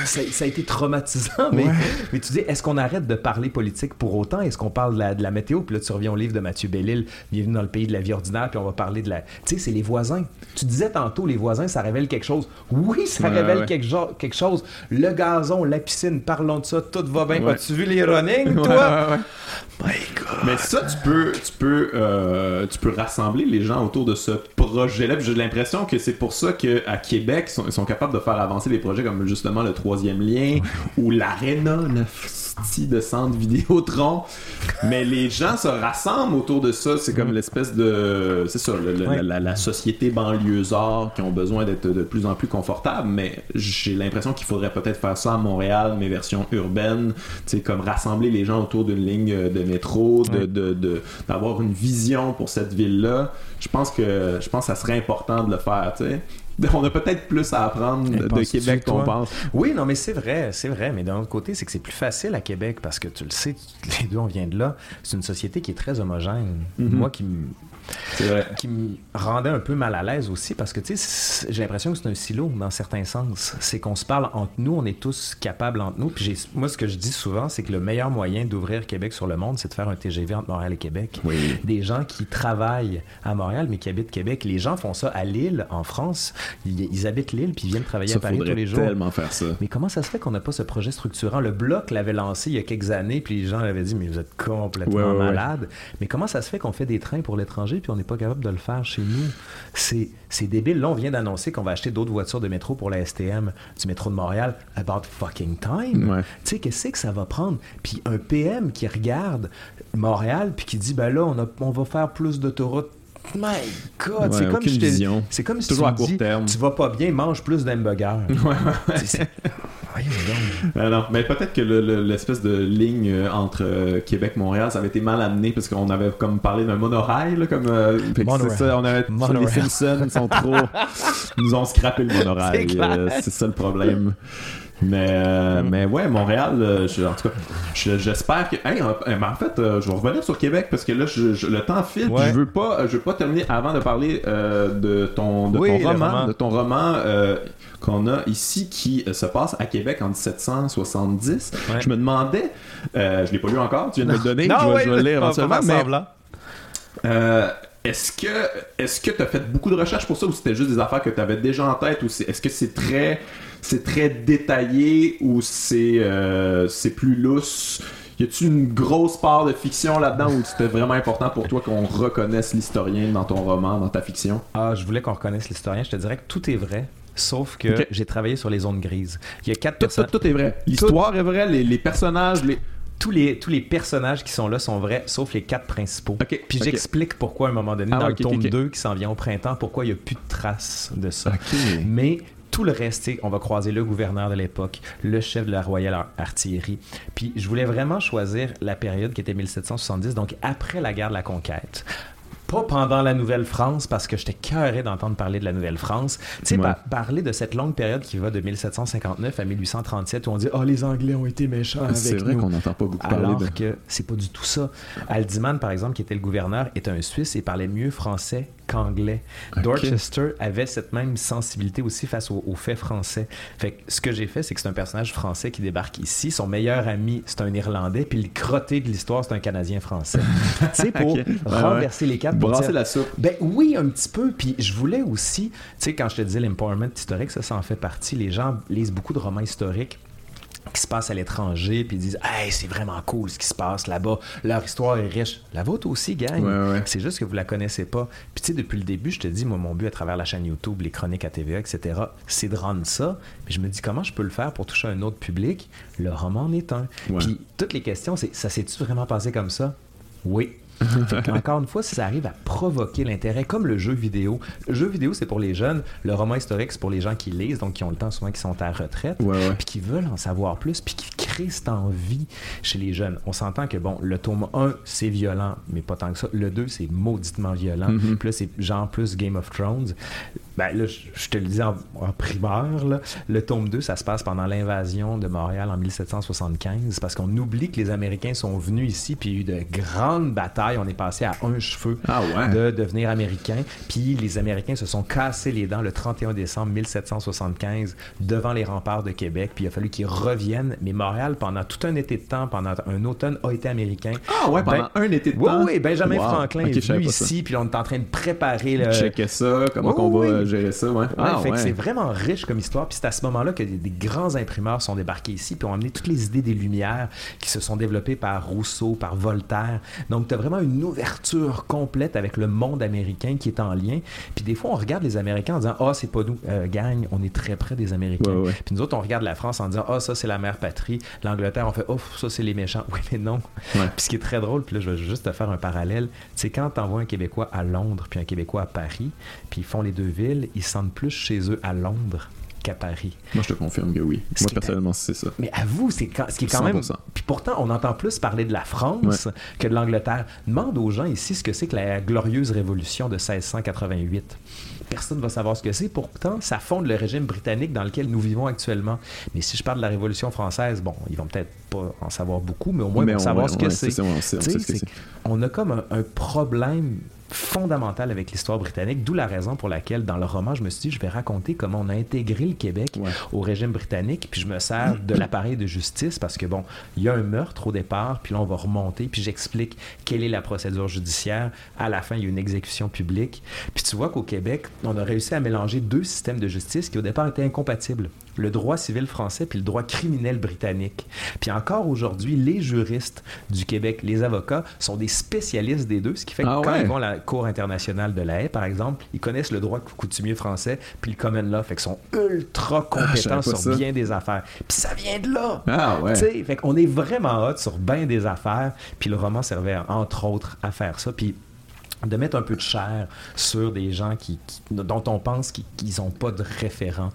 ça, a été traumatisant, mais, mais tu dis, est-ce qu'on arrête de parler politique pour autant? Est-ce qu'on parle de la, météo? Puis là, tu reviens au livre de Mathieu Bellil, Bienvenue dans le pays de la vie ordinaire, puis on va parler de la. Tu sais, c'est les voisins. Tu disais tantôt, les voisins, ça révèle quelque chose. Oui, ça révèle Quelque, quelque, chose. Le gazon, la piscine, parlons de ça, tout va bien. As-tu vu les running, toi? My God. Mais ça, tu peux, tu, peux, euh, tu peux rassembler les gens autour de ce projet-là. J'ai l'impression que c'est pour ça qu'à Québec, ils sont, capables de faire avancer des projets comme justement le troisième lien ou l'Arena, de centre Vidéotron. Mais les gens se rassemblent autour de ça. C'est comme mm. l'espèce de. C'est ça, la, société banlieusard qui ont besoin d'être de plus en plus confortable. Mais j'ai l'impression qu'il faudrait peut-être faire ça à Montréal, mais version urbaine. Tu sais, comme rassembler les gens autour d'une ligne de métro, de, d'avoir une vision pour cette ville-là. Je pense que je pense que ça serait important de le faire, tu sais. [LAUGHS] on a peut-être plus à apprendre de Québec qu'on pense. Oui, non, mais c'est vrai, c'est vrai. Mais d'un autre côté, c'est que c'est plus facile à Québec parce que tu le sais, [LAUGHS] les deux, on vient de là. C'est une société qui est très homogène. Mm-hmm. Moi qui qui me rendait un peu mal à l'aise aussi parce que tu sais, j'ai l'impression que c'est un silo dans certains sens. C'est qu'on se parle entre nous, on est tous capables entre nous. Puis moi, ce que je dis souvent, c'est que le meilleur moyen d'ouvrir Québec sur le monde, c'est de faire un TGV entre Montréal et Québec. Des gens qui travaillent à Montréal mais qui habitent Québec. Les gens font ça à Lille, en France. Ils, habitent Lille puis ils viennent travailler à Paris tous les jours. tellement faire ça. Mais comment ça se fait qu'on n'a pas ce projet structurant? Le Bloc l'avait lancé il y a quelques années puis les gens avaient dit mais vous êtes complètement malade. Mais comment ça se fait qu'on fait des trains pour l'étranger puis on n'est pas capable de le faire chez nous. C'est, débile. Là, on vient d'annoncer qu'on va acheter d'autres voitures de métro pour la STM du métro de Montréal. About fucking time. Tu sais, qu'est-ce que ça va prendre? Puis un PM qui regarde Montréal puis qui dit, ben là, on, on va faire plus d'autoroutes My God, c'est comme si C'est comme si Toujours tu à court terme. tu vas pas bien, mange plus d'hamburgers. Ouais, non, mais peut-être que l'espèce de ligne euh, entre euh, Québec et Montréal, ça avait été mal amené parce qu'on avait comme parlé d'un monorail, là, comme euh, ça, on avait les Simpsons sont trop, [LAUGHS] nous ont scrappé le monorail, c'est ça le problème. Mais, euh, mm. mais ouais, Montréal, euh, en tout cas, j'espère que. Hey, en, fait, euh, je vais revenir sur Québec parce que là, le temps file. Je veux pas, je veux pas terminer avant de parler de ton, de ton roman, de ton roman qu'on a ici qui se passe à Québec en 1770. Je me demandais, je l'ai pas lu encore, tu viens de me le donner, je, vais, le lire éventuellement. Mais, est-ce que est-ce que tu as fait beaucoup de recherches pour ça ou c'était juste des affaires que tu avais déjà en tête ou est-ce que c'est très c'est très détaillé ou c'est euh, c'est plus lousse? Y a-tu une grosse part de fiction là-dedans ou c'était vraiment important pour toi qu'on reconnaisse l'historien dans ton roman, dans ta fiction? Ah, je voulais qu'on reconnaisse l'historien. Je te dirais que tout est vrai. Sauf que j'ai travaillé sur les zones grises. Il y a quatre tout, tout, est vrai. L'histoire est vraie, les, personnages, les. tous les, tous les personnages qui sont là sont vrais, sauf les quatre principaux. Puis j'explique pourquoi à un moment donné, ah, dans le tome 2 qui s'en vient au printemps, pourquoi il n'y a plus de traces de ça. Mais tout le reste, on va croiser le gouverneur de l'époque, le chef de la Royale Artillerie. Puis je voulais vraiment choisir la période qui était 1770, donc après la guerre de la conquête. Pas pendant la Nouvelle-France, parce que j'étais cœuré d'entendre parler de la Nouvelle-France. Tu sais, parler de cette longue période qui va de 1759 à 1837, où on dit « Oh, les Anglais ont été méchants avec nous. » C'est vrai qu'on n'entend pas beaucoup parler Alors que c'est pas du tout ça. Aldiman, par exemple, qui était le gouverneur, est un Suisse et parlait mieux français qu'anglais. Dorchester avait cette même sensibilité aussi face aux, faits français. Fait que ce que j'ai fait, c'est que c'est un personnage français qui débarque ici. Son meilleur ami, c'est un Irlandais. Puis le crotté de l'histoire, c'est un Canadien français. [LAUGHS] tu sais, pour renverser les quatre. Brasser la soupe. Ben oui, un petit peu. Puis je voulais aussi, tu sais, quand je te disais l'empowerment historique, ça, ça en fait partie. Les gens lisent beaucoup de romans historiques qui se passe à l'étranger, puis ils disent Hey, c'est vraiment cool ce qui se passe là-bas, leur histoire est riche. La vôtre aussi gagne. C'est juste que vous la connaissez pas. Puis tu sais, depuis le début, je te dis, moi, mon but à travers la chaîne YouTube, les chroniques à TVA, etc., c'est de rendre ça. Puis je me dis, comment je peux le faire pour toucher un autre public? Le roman en est un. Puis toutes les questions, c'est ça s'est-tu vraiment passé comme ça? Oui. [LAUGHS] Encore une fois, si ça arrive à provoquer l'intérêt, comme le jeu vidéo. Le jeu vidéo, c'est pour les jeunes. Le roman historique, c'est pour les gens qui lisent, donc qui ont le temps souvent, qui sont à retraite, puis qui veulent en savoir plus, puis qui créent cette envie chez les jeunes. On s'entend que, bon, le tome 1, c'est violent, mais pas tant que ça. Le 2, c'est mauditement violent. Mm-hmm. Puis là, c'est genre plus Game of Thrones. Ben là, je, te le dis en, primeur, là, le tome 2, ça se passe pendant l'invasion de Montréal en 1775, parce qu'on oublie que les Américains sont venus ici, puis il y a eu de grandes batailles. On est passé à un cheveu ah de devenir américain. Puis les Américains se sont cassés les dents le 31 décembre 1775 devant les remparts de Québec. Puis il a fallu qu'ils reviennent. Mais Montréal, pendant tout un été de temps, pendant un automne, a été américain. Ah ouais, pendant ben, un été de temps? Oui, oui. Benjamin Franklin est venu ici, puis on est en train de préparer le... Checker ça, comment on va gérer ça, ouais. Ah, c'est vraiment riche comme histoire. Puis c'est à ce moment-là que des, grands imprimeurs sont débarqués ici, puis ont amené toutes les idées des Lumières qui se sont développées par Rousseau, par Voltaire. Donc, tu as vraiment une ouverture complète avec le monde américain qui est en lien. Puis des fois, on regarde les Américains en disant Ah, c'est pas nous, euh, gagne, on est très près des Américains. Puis nous autres, on regarde la France en disant Ah, ça, c'est la mère patrie. L'Angleterre, on fait Oh, ça, c'est les méchants. [LAUGHS] Oui, mais non. Puis ce qui est très drôle, puis là, je vais juste te faire un parallèle. C'est quand tu envoies un Québécois à Londres, puis un Québécois à Paris, puis ils font les deux villes, ils sentent plus chez eux à Londres qu'à Paris. Moi, je te confirme que oui. Moi, personnellement, c'est ça. Mais à vous, c'est ce qui est quand même. Puis pourtant, on entend plus parler de la France que de l'Angleterre. Demande aux gens ici ce que c'est que la glorieuse révolution de 1688. Personne ne va savoir ce que c'est. Pourtant, ça fonde le régime britannique dans lequel nous vivons actuellement. Mais si je parle de la Révolution française, bon, ils vont peut-être pas en savoir beaucoup, mais au moins ils vont savoir ce que c'est. On a comme un problème fondamentale avec l'histoire britannique, d'où la raison pour laquelle dans le roman, je me suis dit, je vais raconter comment on a intégré le Québec au régime britannique, puis je me sers de [CLEARS THROAT] l'appareil de justice parce que, bon, il y a un meurtre au départ, puis là, on va remonter, puis j'explique quelle est la procédure judiciaire. À la fin, il y a une exécution publique. Puis tu vois qu'au Québec, on a réussi à mélanger deux systèmes de justice qui, au départ, étaient incompatibles le droit civil français puis le droit criminel britannique. Puis encore aujourd'hui, les juristes du Québec, les avocats, sont des spécialistes des deux, ce qui fait que ah quand ils vont à la Cour internationale de la haie, par exemple, ils connaissent le droit coutumier français puis le common law, fait qu'ils sont ultra ah, compétents sur bien des affaires. Puis ça vient de là. Ah ouais. fait qu'on est vraiment hot sur bien des affaires, puis le roman servait entre autres à faire ça. Puis de mettre un peu de chair sur des gens qui, dont on pense qu'ils n'ont pas de référent.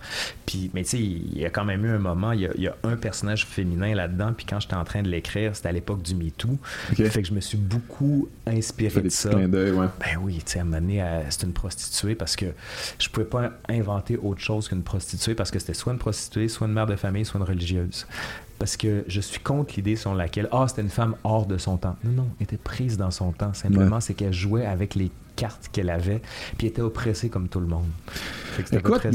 Puis, mais tu sais, il y a quand même eu un moment, il y a, un personnage féminin là-dedans, puis quand j'étais en train de l'écrire, c'était à l'époque du MeToo. Fait que je me suis beaucoup inspiré de ça. Ouais. Ben oui, tu sais, à un moment donné, c'est une prostituée parce que je pouvais pas inventer autre chose qu'une prostituée parce que c'était soit une prostituée, soit une mère de famille, soit une religieuse parce que je suis contre l'idée sur laquelle ah c'était une femme hors de son temps. Non non, elle était prise dans son temps. Simplement c'est qu'elle jouait avec les cartes qu'elle avait, puis était oppressée comme tout le monde. Écoute,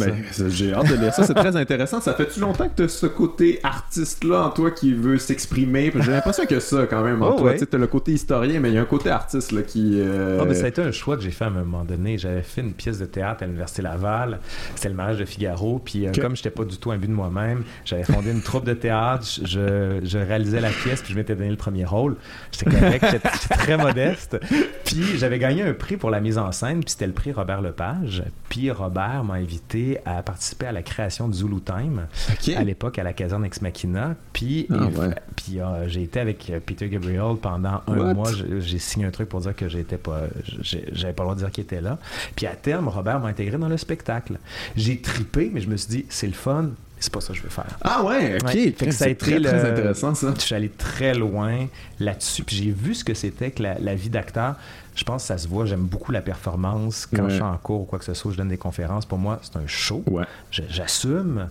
j'ai hâte de lire ça, c'est très intéressant. Ça fait-tu longtemps que tu as ce côté artiste-là en toi qui veut s'exprimer? J'ai l'impression que ça quand même en oh, toi. Tu as le côté historien, mais il y a un côté artiste là, qui... Euh... Oh, ça a été un choix que j'ai fait à un moment donné. J'avais fait une pièce de théâtre à l'Université Laval, c'était le mariage de Figaro, puis euh, comme je n'étais pas du tout un but de moi-même, j'avais fondé une troupe de théâtre, je, je, réalisais la pièce, puis je m'étais donné le premier rôle. J'étais correct, j'étais très modeste. Puis j'avais gagné un prix pour la la mise en scène, puis c'était le prix Robert Lepage. Puis Robert m'a invité à participer à la création de Zulu Time à l'époque à la caserne Ex Machina. Puis, Ah, ouais. puis euh, j'ai été avec euh, Peter Gabriel pendant un What? mois. J'ai- signé un truc pour dire que j'étais pas, j'avais pas le droit de dire qu'il était là. Puis à terme, Robert m'a intégré dans le spectacle. J'ai tripé, mais je me suis dit, c'est le fun, c'est pas ça que je veux faire. Ah ouais, ok. Ouais. Fait que ça a C'est été très, le- très intéressant ça. Je suis allé très loin là-dessus, puis j'ai vu ce que c'était que la, la vie d'acteur. Je pense que ça se voit, j'aime beaucoup la performance. Quand Ouais. je suis en cours ou quoi que ce soit, je donne des conférences. Pour moi, c'est un show. Ouais. J'assume,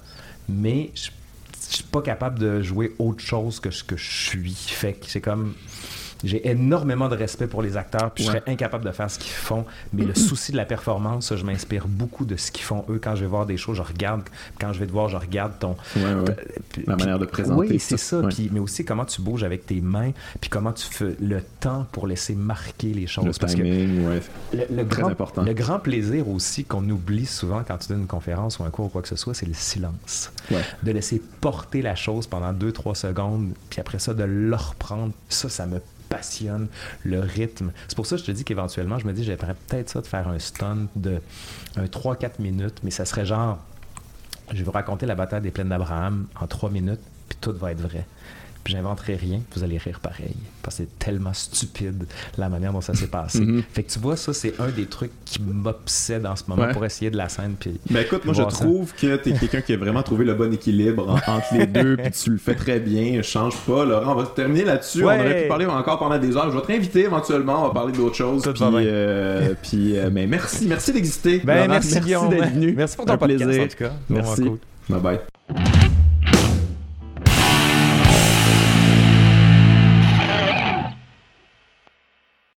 mais je je suis pas capable de jouer autre chose que ce que je suis. Fait que c'est comme. J'ai énormément de respect pour les acteurs, puis je serais incapable de faire ce qu'ils font. Mais le souci de la performance, je m'inspire beaucoup de ce qu'ils font eux. Quand je vais voir des choses, je regarde. Quand je vais te voir, je regarde ton. Ouais, ouais. Puis- La manière de présenter Oui, c'est ça. Puis, mais aussi comment tu bouges avec tes mains, puis comment tu fais le temps pour laisser marquer les choses. Le Parce que timing, ouais. le, le Très grand, important. le grand plaisir aussi qu'on oublie souvent quand tu donnes une conférence ou un cours ou quoi que ce soit, c'est le silence. De laisser porter la chose pendant 2-3 secondes, puis après ça, de le reprendre. Ça, ça me passionne, le rythme. C'est pour ça que je te dis qu'éventuellement, je me dis, j'aimerais peut-être ça de faire un stunt de un 3-4 minutes, mais ça serait genre, je vais vous raconter la bataille des plaines d'Abraham en 3 minutes, puis tout va être vrai. Puis j'inventerai rien, vous allez rire pareil. Parce que c'est tellement stupide la manière dont ça s'est passé. Mhm. Fait que tu vois, ça, c'est un des trucs qui m'obsède en ce moment Ouais. pour essayer de la scène. Puis Ben écoute, moi je ça. trouve que t'es quelqu'un qui a vraiment trouvé le bon équilibre en- entre les deux, [LAUGHS] puis tu le fais très bien, change pas. Laurent, on va terminer là-dessus. Ouais. On aurait pu parler encore pendant des heures. Je vais te réinviter éventuellement, on va parler d'autres choses. Tout Puis, euh, [LAUGHS] puis euh, mais merci, merci d'exister. Ben, merci, Guillaume. d'être venu. Merci pour ton Un podcast, plaisir. en tout cas. Merci. Cool. Bye bye.